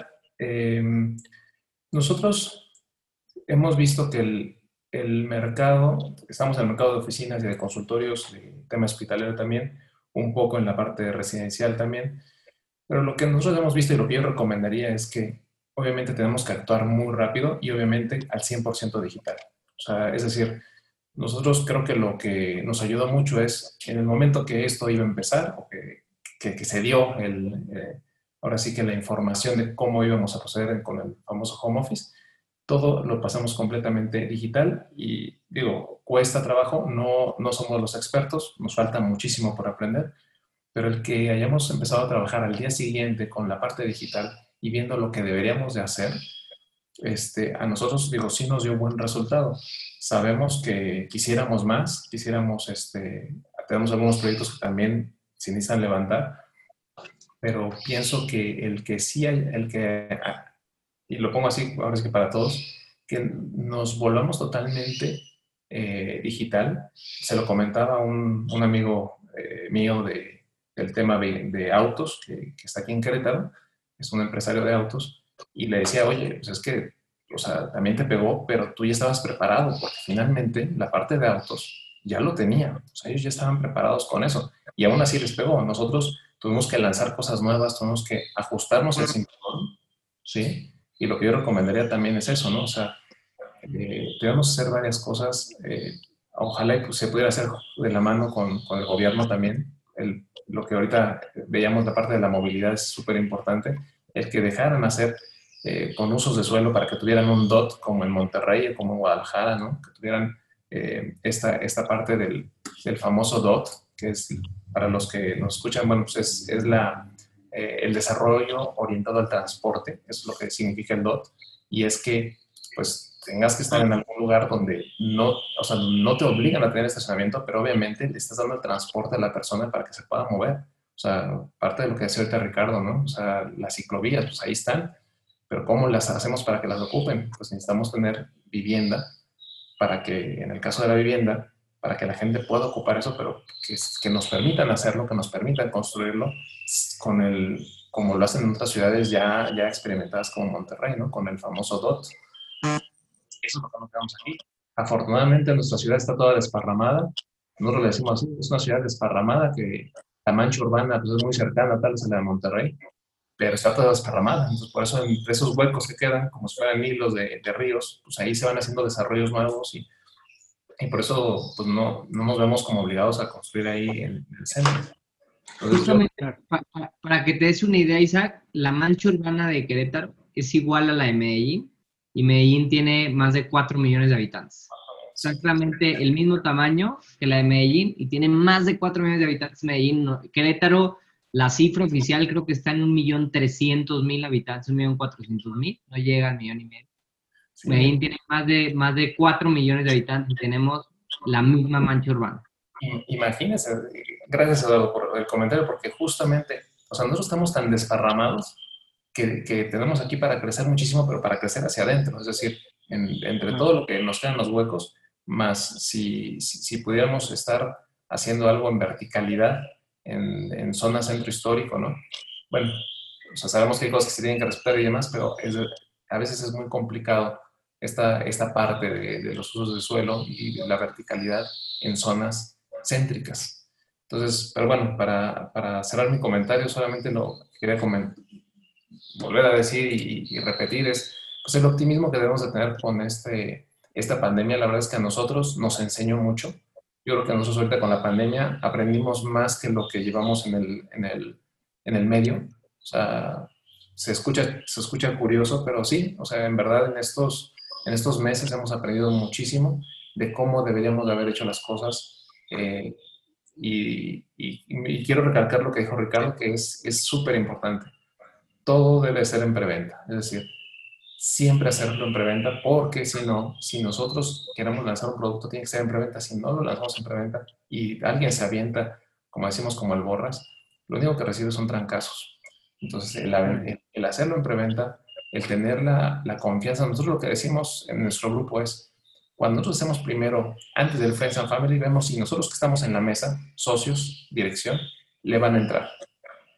Nosotros hemos visto que el, mercado, estamos en el mercado de oficinas y de consultorios, tema hospitalario también, un poco en la parte residencial también, pero lo que nosotros hemos visto y lo que yo recomendaría es que obviamente tenemos que actuar muy rápido y obviamente al 100% digital. O sea, es decir, nosotros creo que lo que nos ayuda mucho es en el momento que esto iba a empezar o que, que, que se dio el, eh, ahora sí que la información de cómo íbamos a proceder con el famoso home office, todo lo pasamos completamente digital y digo, cuesta trabajo, no, no somos los expertos, nos falta muchísimo por aprender, pero el que hayamos empezado a trabajar al día siguiente con la parte digital y viendo lo que deberíamos de hacer, este, a nosotros, digo, sí nos dio buen resultado. Sabemos que quisiéramos más, quisiéramos, este, tenemos algunos proyectos que también se necesitan levantar, pero pienso que el que sí el que, y lo pongo así, ahora es que para todos, que nos volvamos totalmente eh, digital. Se lo comentaba un, un amigo eh, mío de, del tema de, de autos, que, que, está aquí en Querétaro, es un empresario de autos, y le decía, oye, pues es que, o sea, también te pegó, pero tú ya estabas preparado, porque finalmente la parte de autos ya lo tenían, o sea, ellos ya estaban preparados con eso, y aún así les pegó. Nosotros tuvimos que lanzar cosas nuevas, tuvimos que ajustarnos el cinturón, ¿sí? Y lo que yo recomendaría también es eso, ¿no? O sea, eh, debemos hacer varias cosas, eh, ojalá se pudiera hacer de la mano con, con el gobierno también, el, lo que ahorita veíamos la parte de la movilidad es súper importante, el que dejaran hacer eh, con usos de suelo para que tuvieran un DOT como en Monterrey o como en Guadalajara, ¿no? Que tuvieran eh, esta, esta parte del, del famoso DOT, que es para los que nos escuchan, bueno, pues es, es la, eh, el desarrollo orientado al transporte, eso es lo que significa el DOT, y es que pues tengas que estar en algún lugar donde no, o sea, no te obligan a tener estacionamiento, pero obviamente le estás dando el transporte a la persona para que se pueda mover. O sea, parte de lo que decía ahorita Ricardo, ¿no? O sea, las ciclovías, pues ahí están, pero ¿cómo las hacemos para que las ocupen? Pues necesitamos tener vivienda para que, en el caso de la vivienda, para que la gente pueda ocupar eso, pero que, que, nos permitan hacerlo, que nos permitan construirlo con el, como lo hacen en otras ciudades ya, ya experimentadas como Monterrey, ¿no? Con el famoso DOT. Eso es lo que nos quedamos aquí. Afortunadamente nuestra ciudad está toda desparramada. Nosotros le decimos así, es una ciudad desparramada que la mancha urbana pues, es muy cercana tal vez a la de Monterrey, pero está toda desparramada. Entonces, por eso entre esos huecos que quedan, como si fueran hilos de, de ríos, pues ahí se van haciendo desarrollos nuevos y y por eso pues no, no nos vemos como obligados a construir ahí el centro. Justamente, yo... para, que te des una idea, Isaac, la mancha urbana de Querétaro es igual a la de Medellín y Medellín tiene más de 4 millones de habitantes. Exactamente el mismo tamaño que la de Medellín y tiene más de 4 millones de habitantes Medellín. Querétaro, la cifra oficial creo que está en 1.300.000 habitantes, 1.400.000, no llega al millón y medio. Sí. Medellín tiene más de, más de 4 millones de habitantes y tenemos la misma mancha urbana. Imagínense, gracias Eduardo por el comentario, porque justamente, o sea, nosotros estamos tan desparramados que, que tenemos aquí para crecer muchísimo, pero para crecer hacia adentro, es decir, en, entre todo lo que nos quedan los huecos, más si, si, si pudiéramos estar haciendo algo en verticalidad en, en zona centro histórico, ¿no? Bueno, o sea, sabemos que hay cosas que se tienen que respetar y demás, pero es, a veces es muy complicado esta, esta parte de, de, los usos de suelo y la verticalidad en zonas céntricas. Entonces, pero bueno, para, para cerrar mi comentario, solamente lo quería volver a decir y, y, repetir es, pues el optimismo que debemos de tener con este, esta pandemia, la verdad es que a nosotros nos enseñó mucho. Yo creo que nosotros ahorita con la pandemia aprendimos más que lo que llevamos en el, en el, en el medio. O sea, se escucha, se escucha curioso, pero sí, o sea, en verdad en estos, en estos meses hemos aprendido muchísimo de cómo deberíamos de haber hecho las cosas. Eh, y, y, quiero recalcar lo que dijo Ricardo, que es súper importante. Todo debe ser en preventa, es decir, siempre hacerlo en preventa, porque si no, si nosotros queremos lanzar un producto, tiene que ser en preventa. Si no lo lanzamos en preventa y alguien se avienta, como decimos, como el borras, lo único que recibe son trancazos. Entonces, el, el hacerlo en preventa, el tener la, la confianza, nosotros lo que decimos en nuestro grupo es, cuando nosotros hacemos primero, antes del Friends and Family, vemos si nosotros que estamos en la mesa, socios, dirección, le van a entrar.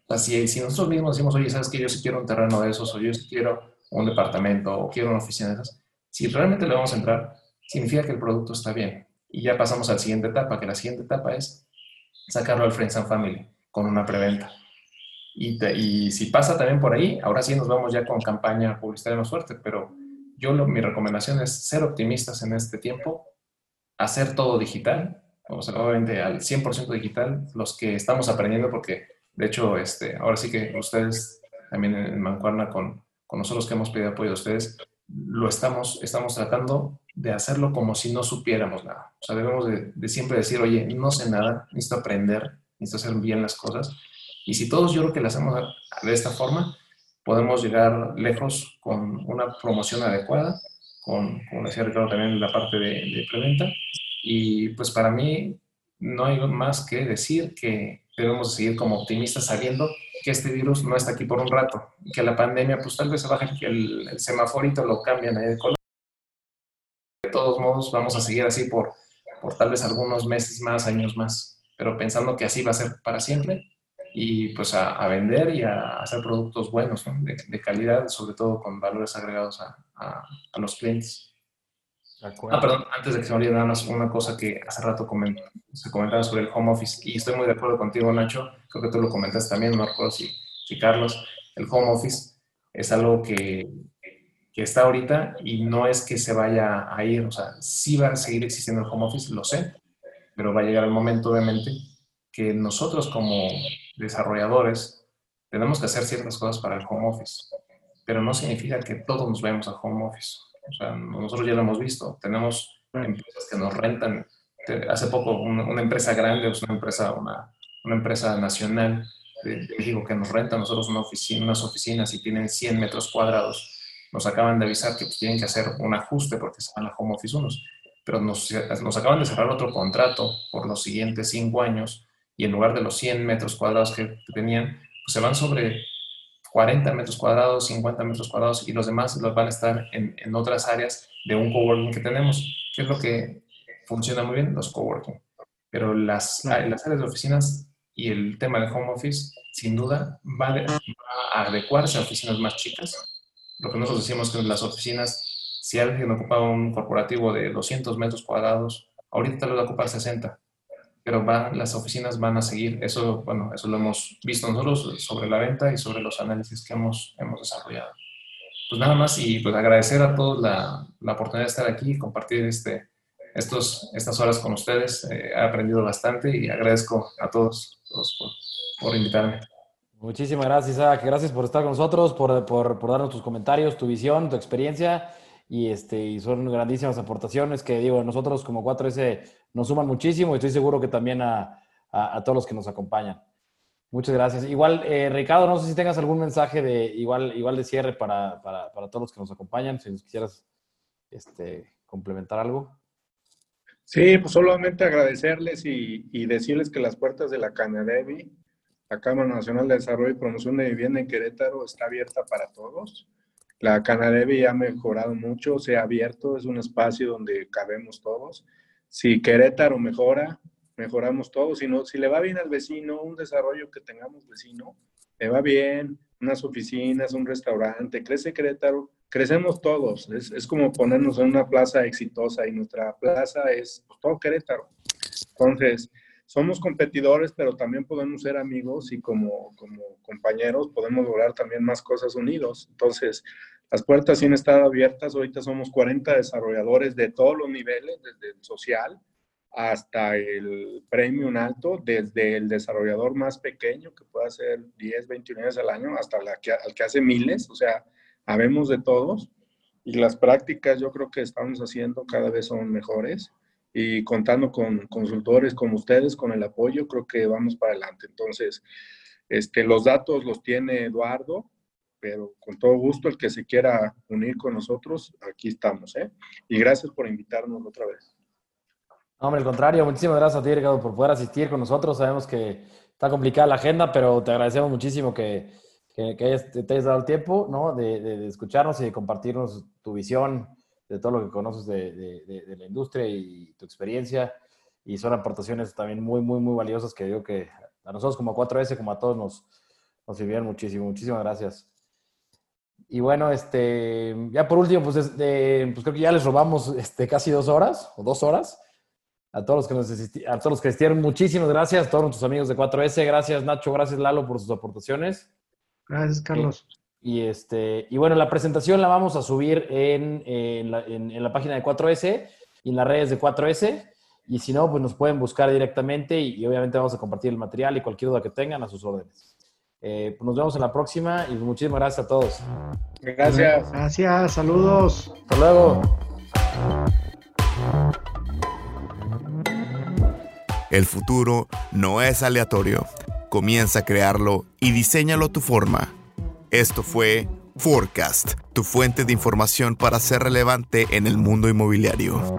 Así si, nosotros mismos decimos, oye, ¿sabes que Yo sí quiero un terreno de esos, o yo sí quiero un departamento, o quiero una oficina de esas. Si realmente le vamos a entrar, significa que el producto está bien. Y ya pasamos a la siguiente etapa, que la siguiente etapa es sacarlo al Friends and Family con una preventa. Y, y si pasa también por ahí, ahora sí nos vamos ya con campaña publicitaria más fuerte, pero yo mi recomendación es ser optimistas en este tiempo, hacer todo digital, vamos a obviamente al 100% digital, los que estamos aprendiendo, porque de hecho, este, ahora sí que ustedes también en Mancuerna con, con nosotros que hemos pedido apoyo a ustedes, lo estamos, estamos tratando de hacerlo como si no supiéramos nada. O sea, debemos de, de, siempre decir, oye, no sé nada, necesito aprender, necesito hacer bien las cosas. Y si todos yo creo que lo hacemos de esta forma, podemos llegar lejos con una promoción adecuada, con, como decía Ricardo, también la parte de, de preventa. Y pues para mí no hay más que decir que debemos seguir como optimistas sabiendo que este virus no está aquí por un rato que la pandemia pues tal vez se que el, el semaforito lo cambian ahí de color. De todos modos vamos a seguir así por, por tal vez algunos meses más, años más, pero pensando que así va a ser para siempre y pues a, vender y a hacer productos buenos, de, calidad, sobre todo con valores agregados a, a, los clientes. Ah, perdón, antes de que se me olvide nada más una cosa que hace rato se comentaba sobre el home office y estoy muy de acuerdo contigo, Nacho, creo que tú lo comentaste también, no recuerdo si, si Carlos, el home office es algo que, que está ahorita y no es que se vaya a ir, o sea, sí va a seguir existiendo el home office, lo sé, pero va a llegar el momento, obviamente, que nosotros como desarrolladores tenemos que hacer ciertas cosas para el home office, pero no significa que todos nos vayamos al home office. O sea, nosotros ya lo hemos visto, tenemos empresas que nos rentan. Hace poco una, empresa grande, es una empresa, una, una empresa nacional de, México que nos renta a nosotros una oficina, unas oficinas y tienen 100 metros cuadrados. Nos acaban de avisar que pues, tienen que hacer un ajuste porque se van a home office unos, pero nos, nos acaban de cerrar otro contrato por los siguientes cinco años y en lugar de los 100 metros cuadrados que, tenían, pues se van sobre 40 metros cuadrados, 50 metros cuadrados y los demás los van a estar en, en otras áreas de un coworking que tenemos, que es lo que funciona muy bien, los coworking. Pero las, las áreas de oficinas y el tema de home office, sin duda, va, a adecuarse a oficinas más chicas. Lo que nosotros decimos que las oficinas, si alguien ocupa un corporativo de 200 metros cuadrados, ahorita lo va a ocupar 60 pero van, las oficinas van a seguir. Eso, bueno, eso lo hemos visto nosotros sobre la venta y sobre los análisis que hemos, hemos desarrollado. Pues nada más y pues agradecer a todos la, la oportunidad de estar aquí y compartir este, estos, estas horas con ustedes. Eh, he aprendido bastante y agradezco a todos, todos por, por, invitarme. Muchísimas gracias, Isaac. Gracias por estar con nosotros, por, por, por darnos tus comentarios, tu visión, tu experiencia y, este, y son grandísimas aportaciones que digo, nosotros como 4S nos suman muchísimo y estoy seguro que también a, a, todos los que nos acompañan. Muchas gracias. Igual, eh, Ricardo, no sé si tengas algún mensaje de igual, igual de cierre para, para, para todos los que nos acompañan, si nos quisieras este, complementar algo. Sí, pues solamente agradecerles y, y, decirles que las puertas de la Canadevi, la Cámara Nacional de Desarrollo y Promoción de Vivienda en Querétaro, está abierta para todos. La Canadevi ha mejorado mucho, se ha abierto, es un espacio donde cabemos todos. Si Querétaro mejora, mejoramos todos. Si, no, si le va bien al vecino, un desarrollo que tengamos vecino, le va bien, unas oficinas, un restaurante, crece Querétaro, crecemos todos. Es, como ponernos en una plaza exitosa y nuestra plaza es pues, todo Querétaro. Entonces, somos competidores, pero también podemos ser amigos y como, como compañeros podemos lograr también más cosas unidos. Entonces, las puertas sin estar abiertas. Ahorita somos 40 desarrolladores de todos los niveles, desde el social hasta el premium alto, desde el desarrollador más pequeño que puede hacer 10, 20 unidades al año, hasta la que hace miles, o sea, habemos de todos. Y las prácticas yo creo que estamos haciendo cada vez son mejores y contando con consultores como ustedes, con el apoyo, creo que vamos para adelante. Entonces, este, los datos los tiene Eduardo, pero con todo gusto el que se quiera unir con nosotros, aquí estamos. ¿eh? Y gracias por invitarnos otra vez. No, hombre, al contrario, muchísimas gracias a ti, Ricardo, por poder asistir con nosotros. Sabemos que está complicada la agenda, pero te agradecemos muchísimo que, que, te hayas dado el tiempo ¿no? de, escucharnos y de compartirnos tu visión de todo lo que conoces de, la industria y tu experiencia. Y son aportaciones también muy, muy, muy valiosas que digo que a nosotros como 4S, como a todos nos, nos sirvieron muchísimo. Muchísimas gracias. Y bueno, este, ya por último, pues, pues creo que ya les robamos este, casi dos horas o dos horas a todos los que nos a todos los que asistieron, muchísimas gracias, a todos nuestros amigos de 4S, gracias Nacho, gracias Lalo por sus aportaciones. Gracias, Carlos. Y, este, y bueno, la presentación la vamos a subir en, en, la, en, la, página de 4S y en las redes de 4S. Y si no, pues nos pueden buscar directamente y, obviamente vamos a compartir el material y cualquier duda que tengan a sus órdenes. Eh, pues nos vemos en la próxima y muchísimas gracias a todos. Gracias. Gracias, saludos. Hasta luego. El futuro no es aleatorio. Comienza a crearlo y diseñalo tu forma. Esto fue Forecast, tu fuente de información para ser relevante en el mundo inmobiliario.